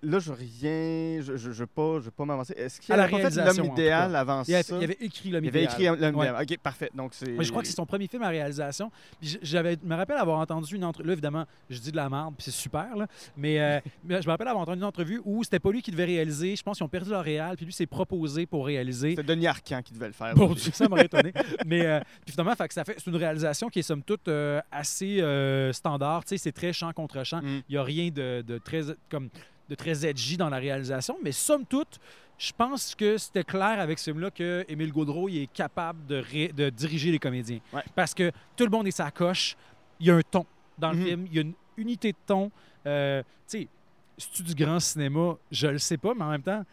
là, je rien. Je ne veux pas, je pas m'avancer. Est-ce qu'il avait pas fait l'homme idéal avant Il avait, ça? il avait écrit L'homme Il avait idéal. écrit l'homme Ouais. idéal. Ok, parfait. Donc, c'est. Je crois que c'est son premier film à réalisation. Puis j- j'avais, je me rappelle avoir entendu une entrevue. Là, évidemment, je dis de la merde, puis c'est super, là. Mais, euh, *laughs* mais je me rappelle avoir entendu une entrevue où c'était pas lui qui devait réaliser. Je pense qu'ils ont perdu leur réal, puis lui s'est proposé pour réaliser. C'était Denis Arcand qui devait le faire. Bon ça m'aurait étonné. *laughs* Mais euh, puis finalement, fait que ça fait, c'est une réalisation qui est somme toute euh, assez standard. Tu sais, c'est très chant contre chant. Mm. Il n'y a rien de, de très comme de très edgy dans la réalisation, mais somme toute, je pense que c'était clair avec ce film-là que Émile Gaudreau il est capable de, ré- de diriger les comédiens. Ouais. Parce que tout le monde est sa coche. Il y a un ton dans le Mhm. film. Il y a une unité de ton. Euh, tu sais, c'est-tu du grand cinéma? Je le sais pas, mais en même temps,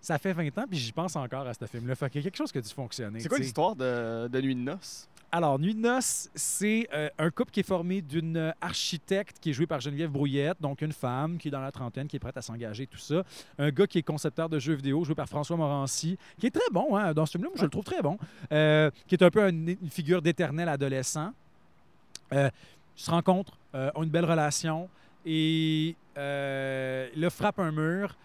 ça fait 20 ans, puis j'y pense encore à ce film-là. Fait qu'il y a quelque chose qui a dû fonctionner. C'est quoi l'histoire de, de Nuit de noces? Alors, Nuit de noces, c'est euh, un couple qui est formé d'une architecte qui est jouée par Geneviève Brouillette, donc une femme qui est dans la trentaine, qui est prête à s'engager, tout ça. Un gars qui est concepteur de jeux vidéo, joué par François Morancy, qui est très bon hein, dans ce film-là, je le trouve très bon, euh, qui est un peu un- une figure d'éternel adolescent. Euh, se rencontrent, euh, ont une belle relation, et là, frappe un mur.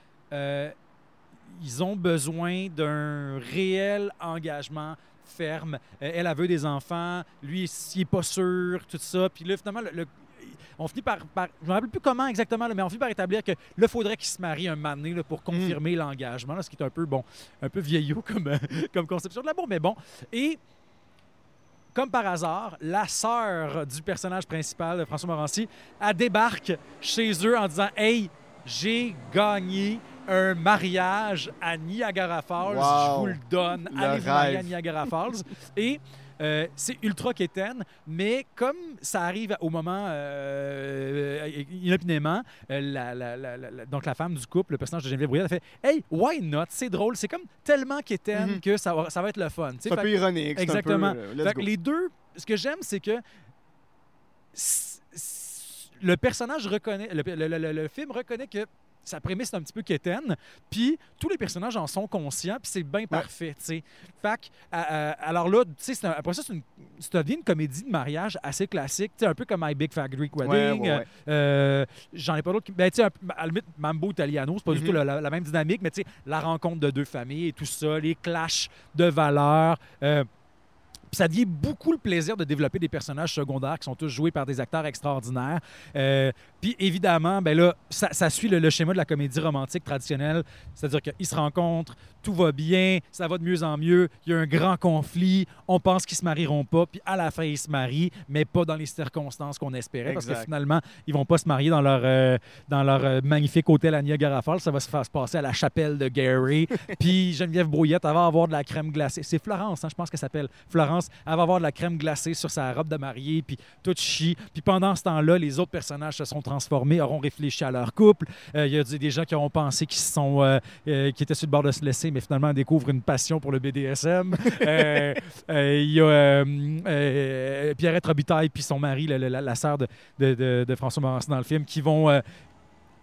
Ils ont besoin d'un réel engagement ferme. Euh, elle, elle veut des enfants. Lui, il n'est pas sûr, tout ça. Puis là, finalement, le- le- on finit par, par- Je ne me rappelle plus comment exactement, là, mais on finit par établir que là, faudrait qu'ils se marient un donné là, pour confirmer l'engagement, là, ce qui est un peu, bon, un peu vieillot comme, euh, comme conception de l'amour, mais bon. Et comme par hasard, la sœur du personnage principal, de François Morancy, elle débarque chez eux en disant Hey, j'ai gagné un mariage à Niagara Falls. Wow. Je vous le donne. Le Allez vous marier à. Niagara Falls. *laughs* Et euh, c'est ultra quétaine, mais comme ça arrive au moment euh, inopinément, euh, la, la- donc la femme du couple, le personnage de Geneviève Brouillard, elle fait Hey, why not? C'est drôle. C'est comme tellement quétaine Mhm. que ça va, ça va être le fun. C'est un peu ironique. un peu, Exactement. let's fait que go. les deux, ce que j'aime, c'est que le personnage reconnaît, le, le- le- le- le film reconnaît que sa prémisse est un petit peu quétaine, puis tous les personnages en sont conscients, puis c'est bien parfait, tu sais. Fait que, euh, euh, alors là, tu sais, après ça, c'est une, ça devient une comédie de mariage assez classique, tu sais, un peu comme My Big Fat Greek Wedding. Ouais, ouais. Euh, J'en ai pas d'autres. Ben, tu sais, à la limite, Mambo Italiano, c'est pas du tout la, la- la même dynamique, mais tu sais, la rencontre de deux familles et tout ça, les clashs de valeurs. euh, puis ça devient beaucoup le plaisir de développer des personnages secondaires qui sont tous joués par des acteurs extraordinaires. Euh, puis évidemment, ben là, ça, ça suit le, le schéma de la comédie romantique traditionnelle, c'est-à-dire qu'ils se rencontrent, tout va bien, ça va de mieux en mieux, il y a un grand conflit, on pense qu'ils se marieront pas, puis à la fin ils se marient, mais pas dans les circonstances qu'on espérait, parce que finalement ils vont pas se marier dans leur euh, dans leur euh, magnifique hôtel à Niagara Falls, ça va se faire se passer à la chapelle de Gary. *laughs* puis Geneviève Brouillette, elle va avoir de la crème glacée. C'est Florence, hein, je pense qu'elle s'appelle Florence. Elle va avoir de la crème glacée sur sa robe de mariée, puis tout chie. Puis pendant ce temps-là, les autres personnages se sont transformés, auront réfléchi à leur couple. Euh, Il y a des gens qui auront pensé qu'ils sont euh, euh, qui étaient sur le bord de se laisser, mais finalement découvrent une passion pour le BDSM. *laughs* Il y a Pierrette Robitaille puis son mari, la, la, la sœur de, de, de- de François Morancy dans le film, qui vont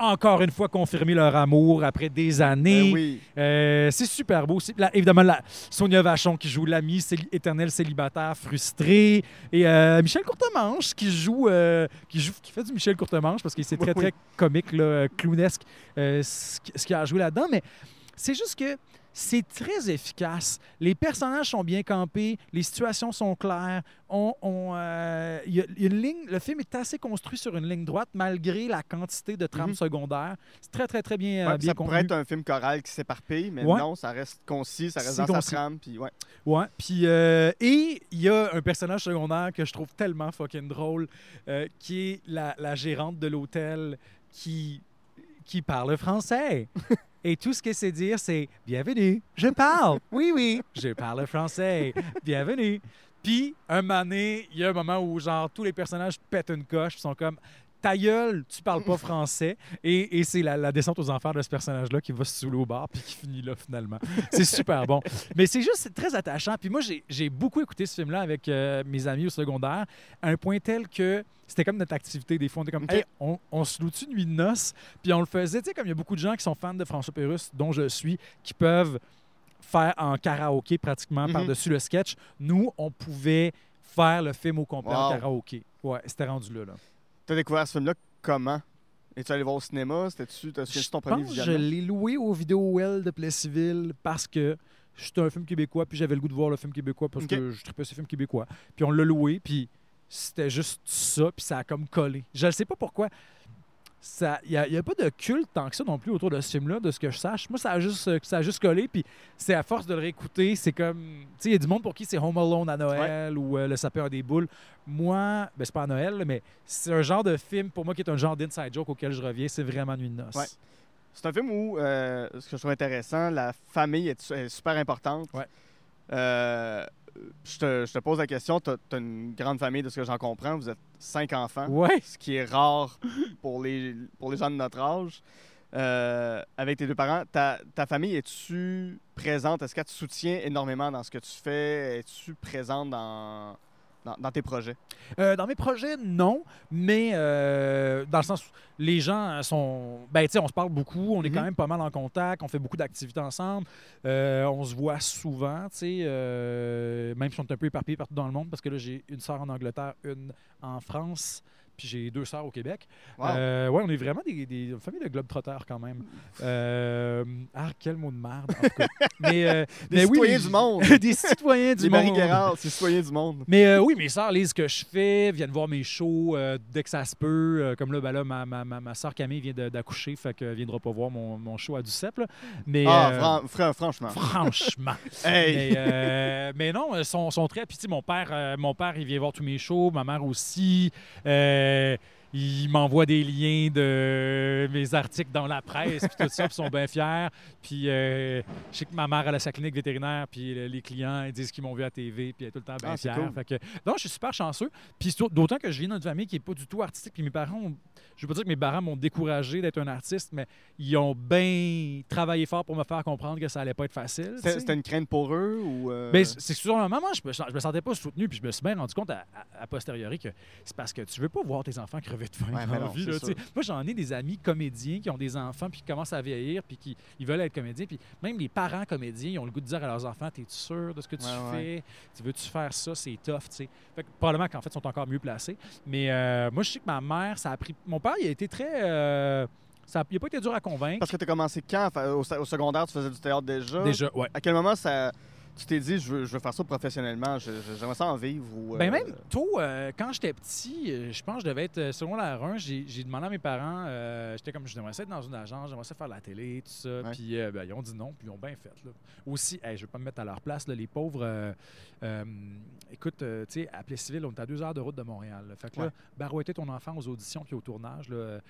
encore une fois confirmer leur amour après des années. Ben oui. Euh, c'est super beau. C'est- là, évidemment, la, Sonia Vachon qui joue l'ami céli- éternel célibataire frustré. Et euh, Michel Courtemanche qui joue, euh, qui joue, qui fait du Michel Courtemanche parce que c'est très, Oui. très comique, là, clownesque, ce qui- ce qu'il a à jouer là-dedans. Mais c'est juste que c'est très efficace. Les personnages sont bien campés, les situations sont claires. On, on, euh, y a- une ligne, le film est assez construit sur une ligne droite malgré la quantité de trames Mhm. secondaires. C'est très, très, très bien, euh, Ouais, bien ça contenu. pourrait être un film choral qui s'éparpille, mais Ouais. non, ça reste concis, ça reste dans concis. sa trame. Puis ouais. Ouais. Puis, euh, et il y a un personnage secondaire que je trouve tellement fucking drôle, euh, qui est la, la gérante de l'hôtel qui, qui parle français. *laughs* Et tout ce qu'elle sait dire, c'est Bienvenue, je parle. Oui, oui, je parle français. Bienvenue. Puis, un moment donné, il y a un moment où, genre, tous les personnages pètent une coche, sont comme Ta gueule, tu parles pas français. Et, et c'est la, la descente aux enfers de ce personnage-là qui va se saouler au bar, puis qui finit là, finalement. C'est super bon. Mais c'est juste très attachant. Puis moi, j'ai beaucoup écouté ce film-là avec euh, mes amis au secondaire, à un point tel que c'était comme notre activité. Des fois, on était comme. Hey, on, on se loue-tu nuit de noces? Puis on le faisait, tu sais, comme il y a beaucoup de gens qui sont fans de François Pérusse, dont je suis, qui peuvent faire en karaoké pratiquement Mhm. par-dessus le sketch. Nous, on pouvait faire le film au complet en karaoké. Ouais, c'était rendu là. là. T'as découvert ce film-là comment? Es-tu allé voir au cinéma? C'était-tu ton premier pense je l'ai loué au vidéo Well de Plessisville parce que c'était un film québécois, puis j'avais le goût de voir le film québécois parce que je tripais ces films québécois. Puis on l'a loué, puis c'était juste ça, puis ça a comme collé. Je ne sais pas pourquoi. Il n'y a, pas de culte tant que ça non plus autour de ce film-là, de ce que je sache. Moi, ça a juste, euh, ça a juste collé, puis c'est à force de le réécouter, c'est comme... Tu sais, il y a du monde pour qui c'est Home Alone à Noël ou euh, Le sapin des boules. Moi, ben, c'est pas à Noël, mais c'est un genre de film, pour moi, qui est un genre d'inside joke auquel je reviens. C'est vraiment Nuit de noces. Ouais. C'est un film où, euh, ce que je trouve intéressant, la famille est, est super importante. Ouais. Euh, je, te, je te pose la question, tu as, une grande famille de ce que j'en comprends, vous êtes cinq enfants, Ouais. ce qui est rare pour les, pour les gens de notre âge. Euh, avec tes deux parents, ta, ta famille, es-tu présente? Est-ce qu'elle te soutient énormément dans ce que tu fais? Es-tu présente dans, dans, dans tes projets? Euh, dans mes projets, non, mais euh, dans le sens où les gens sont. Ben, tu sais, on se parle beaucoup, on est Mhm. quand même pas mal en contact, on fait beaucoup d'activités ensemble, euh, on se voit souvent, tu sais, même si on est un peu éparpillés partout dans le monde, parce que là, j'ai une sœur en Angleterre, une en France, puis j'ai deux sœurs au Québec. Wow. Euh, ouais, on est vraiment des, des une famille de globetrotters quand même. Euh, ah, quel mot de merde, en tout cas. *laughs* mais, euh, Des mais oui, citoyens du monde! *laughs* des citoyens du Marie monde. Guérard, c'est citoyens du monde. Mais euh, oui, mes sœurs lisent ce que je fais, viennent voir mes shows dès que ça se peut. Comme là, ben là ma, ma, ma, ma soeur Camille vient d'accoucher, fait qu'elle viendra pas voir mon, mon show à Duceppe. là. Mais, Ah, fran- fran- franchement. franchement. *laughs* Hey! mais, mais non, ils sont, sont très. Puis, mon père, mon père, il vient voir tous mes shows, ma mère aussi. Euh, え。Il m'envoie des liens de mes articles dans la presse, puis tout ça, puis ils sont bien fiers. Puis, euh, je sais que ma mère, elle a sa clinique vétérinaire, puis les clients, ils disent qu'ils m'ont vu à TV, puis elle est tout le temps bien Ah, fière. cool. Fait que, non, je suis super chanceux. Puis, d'autant que je viens d'une famille qui n'est pas du tout artistique, puis mes parents, ont- je veux pas dire que mes parents m'ont découragé d'être un artiste, mais ils ont bien travaillé fort pour me faire comprendre que ça allait pas être facile. C'était une crainte pour eux ou. euh, Ben, c'est sur un moment, je me, je me sentais pas soutenu, puis je me suis bien rendu compte à, à- a posteriori que c'est parce que tu veux pas voir tes enfants crever de faim Ouais, dans la non, vie. c'est là, tu sais. sûr. Moi, j'en ai des amis comédiens qui ont des enfants, puis qui commencent à vieillir, puis qui ils veulent être comédiens. Puis même les parents comédiens, ils ont le goût de dire à leurs enfants T'es-tu sûr de ce que tu Ouais, fais? Tu veux-tu faire ça? C'est tough, tu sais. Fait que probablement qu'en fait, ils sont encore mieux placés. Mais euh, moi, je sais que ma mère, ça a pris. Mon père, il a été très. euh, ça il n'a pas été dur à convaincre. Parce que tu as commencé quand? Au, secondaire, tu faisais du théâtre déjà? Déjà, ouais. À quel moment ça, tu t'es dit, je veux, je veux faire ça professionnellement, j'aimerais ça en vivre? Ou, Ben euh, même tôt, euh, quand j'étais petit, euh, je pense que je devais être euh, secondaire 1, j'ai demandé à mes parents, euh, j'étais comme, j'aimerais ça être dans une agence, j'aimerais ça faire de la télé, tout ça. Puis euh, ben, ils ont dit non, puis ils ont bien fait. Là. Aussi, hey, je vais pas me mettre à leur place, là, les pauvres. écoute, tu sais, à Plessisville, on est à deux heures de route de Montréal. là. Fait que là, barouetter ton enfant aux auditions puis au tournage, là,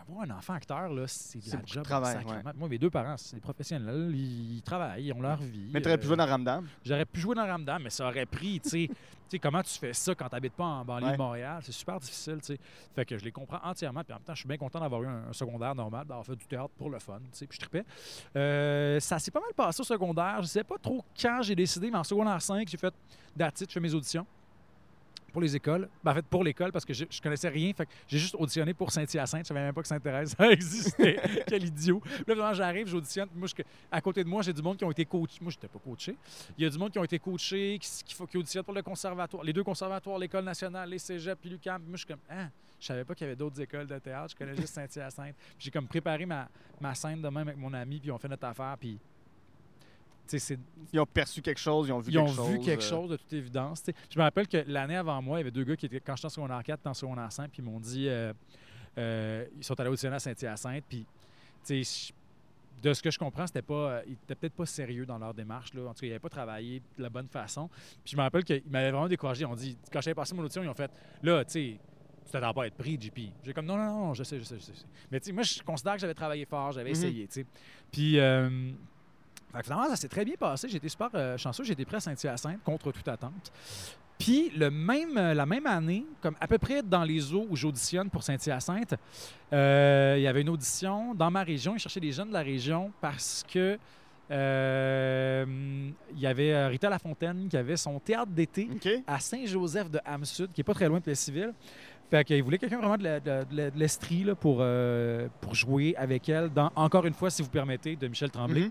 avoir un enfant acteur, là, c'est de la beaucoup de job. travail. Moi, mes deux parents, c'est des professionnels. Ils travaillent, ils ont leur vie. Mais tu aurais pu euh, jouer dans Ramdam? J'aurais pu jouer dans Ramdam, mais ça aurait pris, tu sais, *laughs* tu sais, comment tu fais ça quand tu n'habites pas en banlieue Ouais. de Montréal? C'est super difficile, tu sais. Fait que je les comprends entièrement, puis en même temps, je suis bien content d'avoir eu un, un secondaire normal, d'avoir fait du théâtre pour le fun, tu sais, puis je tripais. Euh, ça s'est pas mal passé au secondaire. Je sais pas trop quand j'ai décidé, mais en secondaire 5, j'ai fait d'attitude, je fais mes auditions pour les écoles. Ben, en fait, pour l'école, parce que je, je connaissais rien. Fait que j'ai juste auditionné pour Saint-Hyacinthe. Je savais même pas que Sainte-Thérèse *laughs* existait. *laughs* Quel idiot. Là, finalement, j'arrive, j'auditionne. Puis Moi, je- à côté de moi, j'ai du monde qui ont été coachés. Moi, j'étais pas coaché. Il y a du monde qui ont été coachés, qui, qui, qui auditionnent pour le conservatoire. Les deux conservatoires, l'École nationale, les cégeps, puis l'UQAM. Puis Moi, je suis comme, ah, je savais pas qu'il y avait d'autres écoles de théâtre. Je connais juste Saint-Hyacinthe. Puis j'ai comme préparé ma, ma scène de même avec mon ami, puis on fait notre affaire. Puis, Ils ont perçu quelque chose, ils ont vu ils ont quelque chose. vu quelque euh, chose de toute évidence. Je me rappelle que l'année avant moi, il y avait deux gars qui étaient, quand j'étais en secondaire 4, en secondaire 5, puis ils m'ont dit, euh, euh, ils sont allés auditionner à Saint-Hyacinthe, puis, de ce que je comprends, c'était pas, euh, ils étaient peut-être pas sérieux dans leur démarche. Là. En tout cas, ils n'avaient pas travaillé de la bonne façon. Puis je me rappelle qu'ils m'avaient vraiment découragé. Ils ont dit, quand j'avais passé mon audition, ils ont fait, là, tu sais, tu t'attends pas à être pris, JP. J'ai comme, non, non, non, je sais, je sais, je sais. Mais tu sais, moi, je considère que j'avais travaillé fort, j'avais Mhm. essayé, tu sais. Puis, euh, finalement, ça s'est très bien passé. Été super euh, chanceux. Été prêt à Saint-Hyacinthe contre toute attente. Puis le même, euh, la même année, comme à peu près dans les eaux où j'auditionne pour Saint-Hyacinthe, euh, il y avait une audition dans ma région. Ils cherchaient des jeunes de la région parce que euh, il y avait Rita Lafontaine qui avait son théâtre d'été à Saint-Joseph de Ham-Sud, qui est pas très loin de Plessisville. Fait qu'il voulait quelqu'un vraiment de l'Estrie pour, euh, pour jouer avec elle dans Encore une fois, si vous permettez, de Michel Tremblay. Mhm.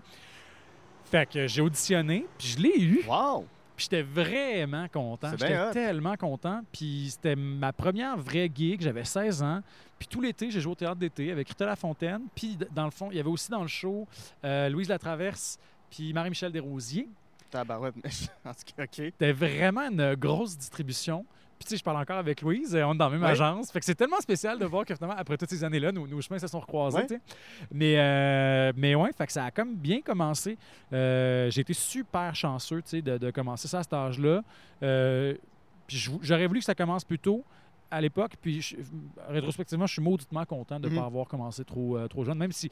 Fait que j'ai auditionné, puis je l'ai eu. Wow! Puis j'étais vraiment content. J'étais tellement content. Puis c'était ma première vraie gig. J'avais 16 ans. Puis tout l'été, j'ai joué au théâtre d'été avec Rita Lafontaine. Puis dans le fond, il y avait aussi dans le show euh, Louise Latraverse puis Marie-Michel Desrosiers. Tabarouette. mais- *laughs* en tout cas, OK. C'était vraiment une grosse distribution. Puis tu sais, je parle encore avec Louise, euh, on est dans la même agence. Fait que c'est tellement spécial de voir que finalement, après toutes ces années-là, nos, nos chemins se sont recroisés. Mais, euh, mais ouais, fait que ça a comme bien commencé. Euh, J'ai été super chanceux tu sais, de, de commencer ça à cet âge-là. Euh, puis j'aurais voulu que ça commence plus tôt à l'époque. Puis je- rétrospectivement, je suis mauditement content de ne Mhm. pas avoir commencé trop, euh, trop jeune, même si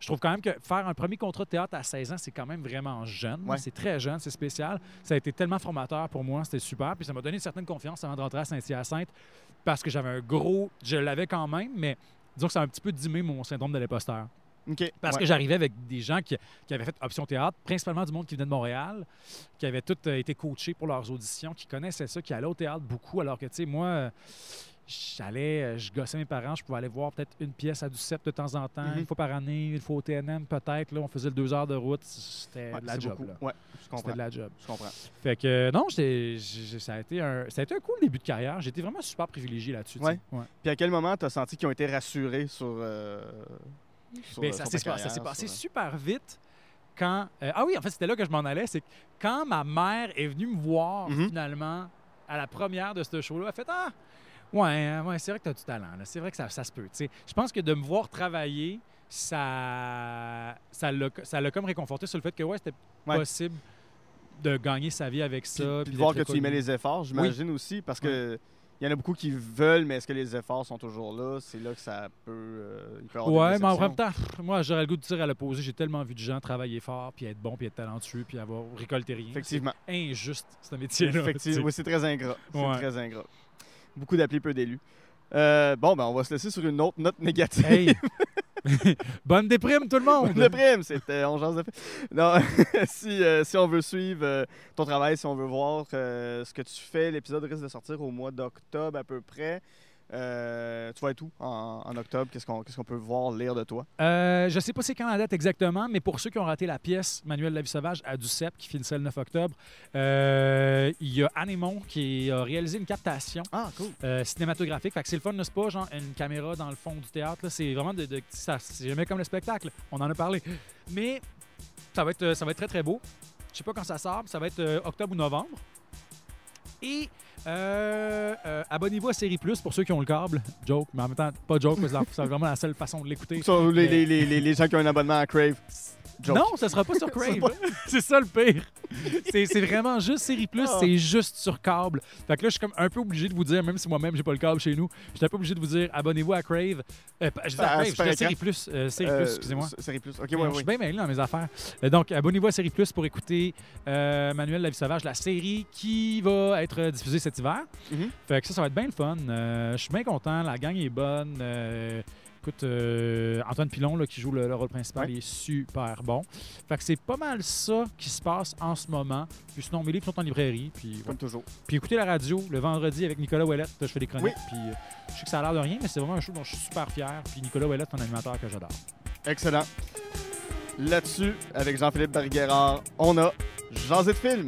je trouve quand même que faire un premier contrat de théâtre à 16 ans, c'est quand même vraiment jeune. Ouais. C'est très jeune, c'est spécial. Ça a été tellement formateur pour moi, c'était super. Puis ça m'a donné une certaine confiance avant de rentrer à Saint-Hyacinthe parce que j'avais un gros. Je l'avais quand même, mais disons que ça a un petit peu dimé mon syndrome de l'imposteur. Parce ouais. que j'arrivais avec des gens qui, qui avaient fait option théâtre, principalement du monde qui venait de Montréal, qui avaient tous euh, été coachés pour leurs auditions, qui connaissaient ça, qui allaient au théâtre beaucoup, alors que, tu sais, moi, j'allais, euh, je gossais mes parents, je pouvais aller voir peut-être une pièce à du CEP de temps en temps, Mhm. une fois par année, une fois au TNM peut-être, là, on faisait le deux heures de route, c'était Ouais, de la job, là. Ouais, je C'était comprends. de la job. Je comprends. Fait que, euh, non, ça, a été un, ça a été un cool début de carrière. Été vraiment super privilégié là-dessus. Ouais. Puis à quel moment tu as senti qu'ils ont été rassurés sur. euh, sur, Ben, euh, ça s'est passé sur, super vite quand. euh, ah oui, en fait, c'était là que je m'en allais. C'est quand ma mère est venue me voir Mhm. finalement à la première de ce show-là, elle a fait Ah, ouais, hein, ouais c'est vrai que tu as du talent. C'est vrai que ça, ça se peut. Je pense que de me voir travailler, ça l'a ça comme réconforté sur le fait que ouais, c'était Ouais. possible de gagner sa vie avec ça. puis puis de voir que tu y mets les efforts, j'imagine aussi, parce que. Il y en a beaucoup qui veulent, mais est-ce que les efforts sont toujours là? C'est là que ça peut. euh, il peut y avoir des Ouais, mais en même temps, moi, j'aurais le goût de dire à l'opposé. J'ai tellement vu de gens travailler fort, puis être bon, puis être talentueux, puis avoir récolté rien. Effectivement. C'est injuste, ce métier-là. Effectivement. Oui, c'est très ingrat. C'est Ouais. très ingrat. Beaucoup d'appelés, peu d'élus. Euh, bon, ben, on va se laisser sur une autre note négative. Hey! *laughs* *laughs* Bonne déprime, tout le monde! Le prime, c'était on de fait. Non, *laughs* si, euh, si on veut suivre euh, ton travail, si on veut voir euh, ce que tu fais, l'épisode risque de sortir au mois d'octobre à peu près. Euh, tu vas être où en, en octobre? Qu'est-ce qu'on peut voir, lire de toi? Euh, je sais pas c'est quand la date exactement, mais pour ceux qui ont raté la pièce Manuel de la vie sauvage à Duceppe, qui finissait le 9 octobre, euh, il y a Anémon qui a réalisé une captation Ah, cool. cinématographique. Fait que c'est le fun, c'est pas? Genre une caméra dans le fond du théâtre. là. C'est vraiment de, c'est jamais comme le spectacle. On en a parlé. Mais ça va être, ça va être très très beau. Je sais pas quand ça sort, mais ça va être octobre ou novembre. Et euh, euh, abonnez-vous à Série Plus pour ceux qui ont le câble. Joke, mais en même temps, pas joke, c'est la- c'est vraiment la seule façon de l'écouter. Les- les gens qui ont un abonnement à Crave. Joke. Non, ça sera pas sur *laughs* Crave. pas- *laughs* c'est ça le pire. C'est vraiment juste Série Plus, Ah. c'est juste sur câble. Fait que là, je suis comme un peu obligé de vous dire, même si moi-même j'ai pas le câble chez nous, je suis un peu obligé de vous dire abonnez-vous à Crave. Euh, je dis à Ah, Crave, je dis à. Série Plus. euh, Série Euh, Plus, excusez-moi. s- Série Plus. Ok, Je ouais, suis ouais. bien mêlé dans mes affaires. Euh, donc, abonnez-vous à Série Plus pour écouter euh, Manuel la vie sauvage, la série qui va être euh, diffusée cet hiver. Mhm. Fait que ça, ça va être bien le fun. Euh, je suis bien content. La gang est bonne. Écoute, euh, Antoine Pilon, là, qui joue le, le rôle principal, Ouais. il est super bon. Fait que c'est pas mal ça qui se passe en ce moment. Puis sinon, mes livres sont en librairie. Puis, ouais. Comme toujours. puis écoutez la radio le vendredi avec Nicolas Ouellette. Je fais des chroniques. Oui. Puis euh, je sais que ça a l'air de rien, mais c'est vraiment un show dont je suis super fier. Puis Nicolas Ouellette, un animateur que j'adore. Excellent. Là-dessus, avec Jean-Philippe Barguerrard, on a Jasé de film.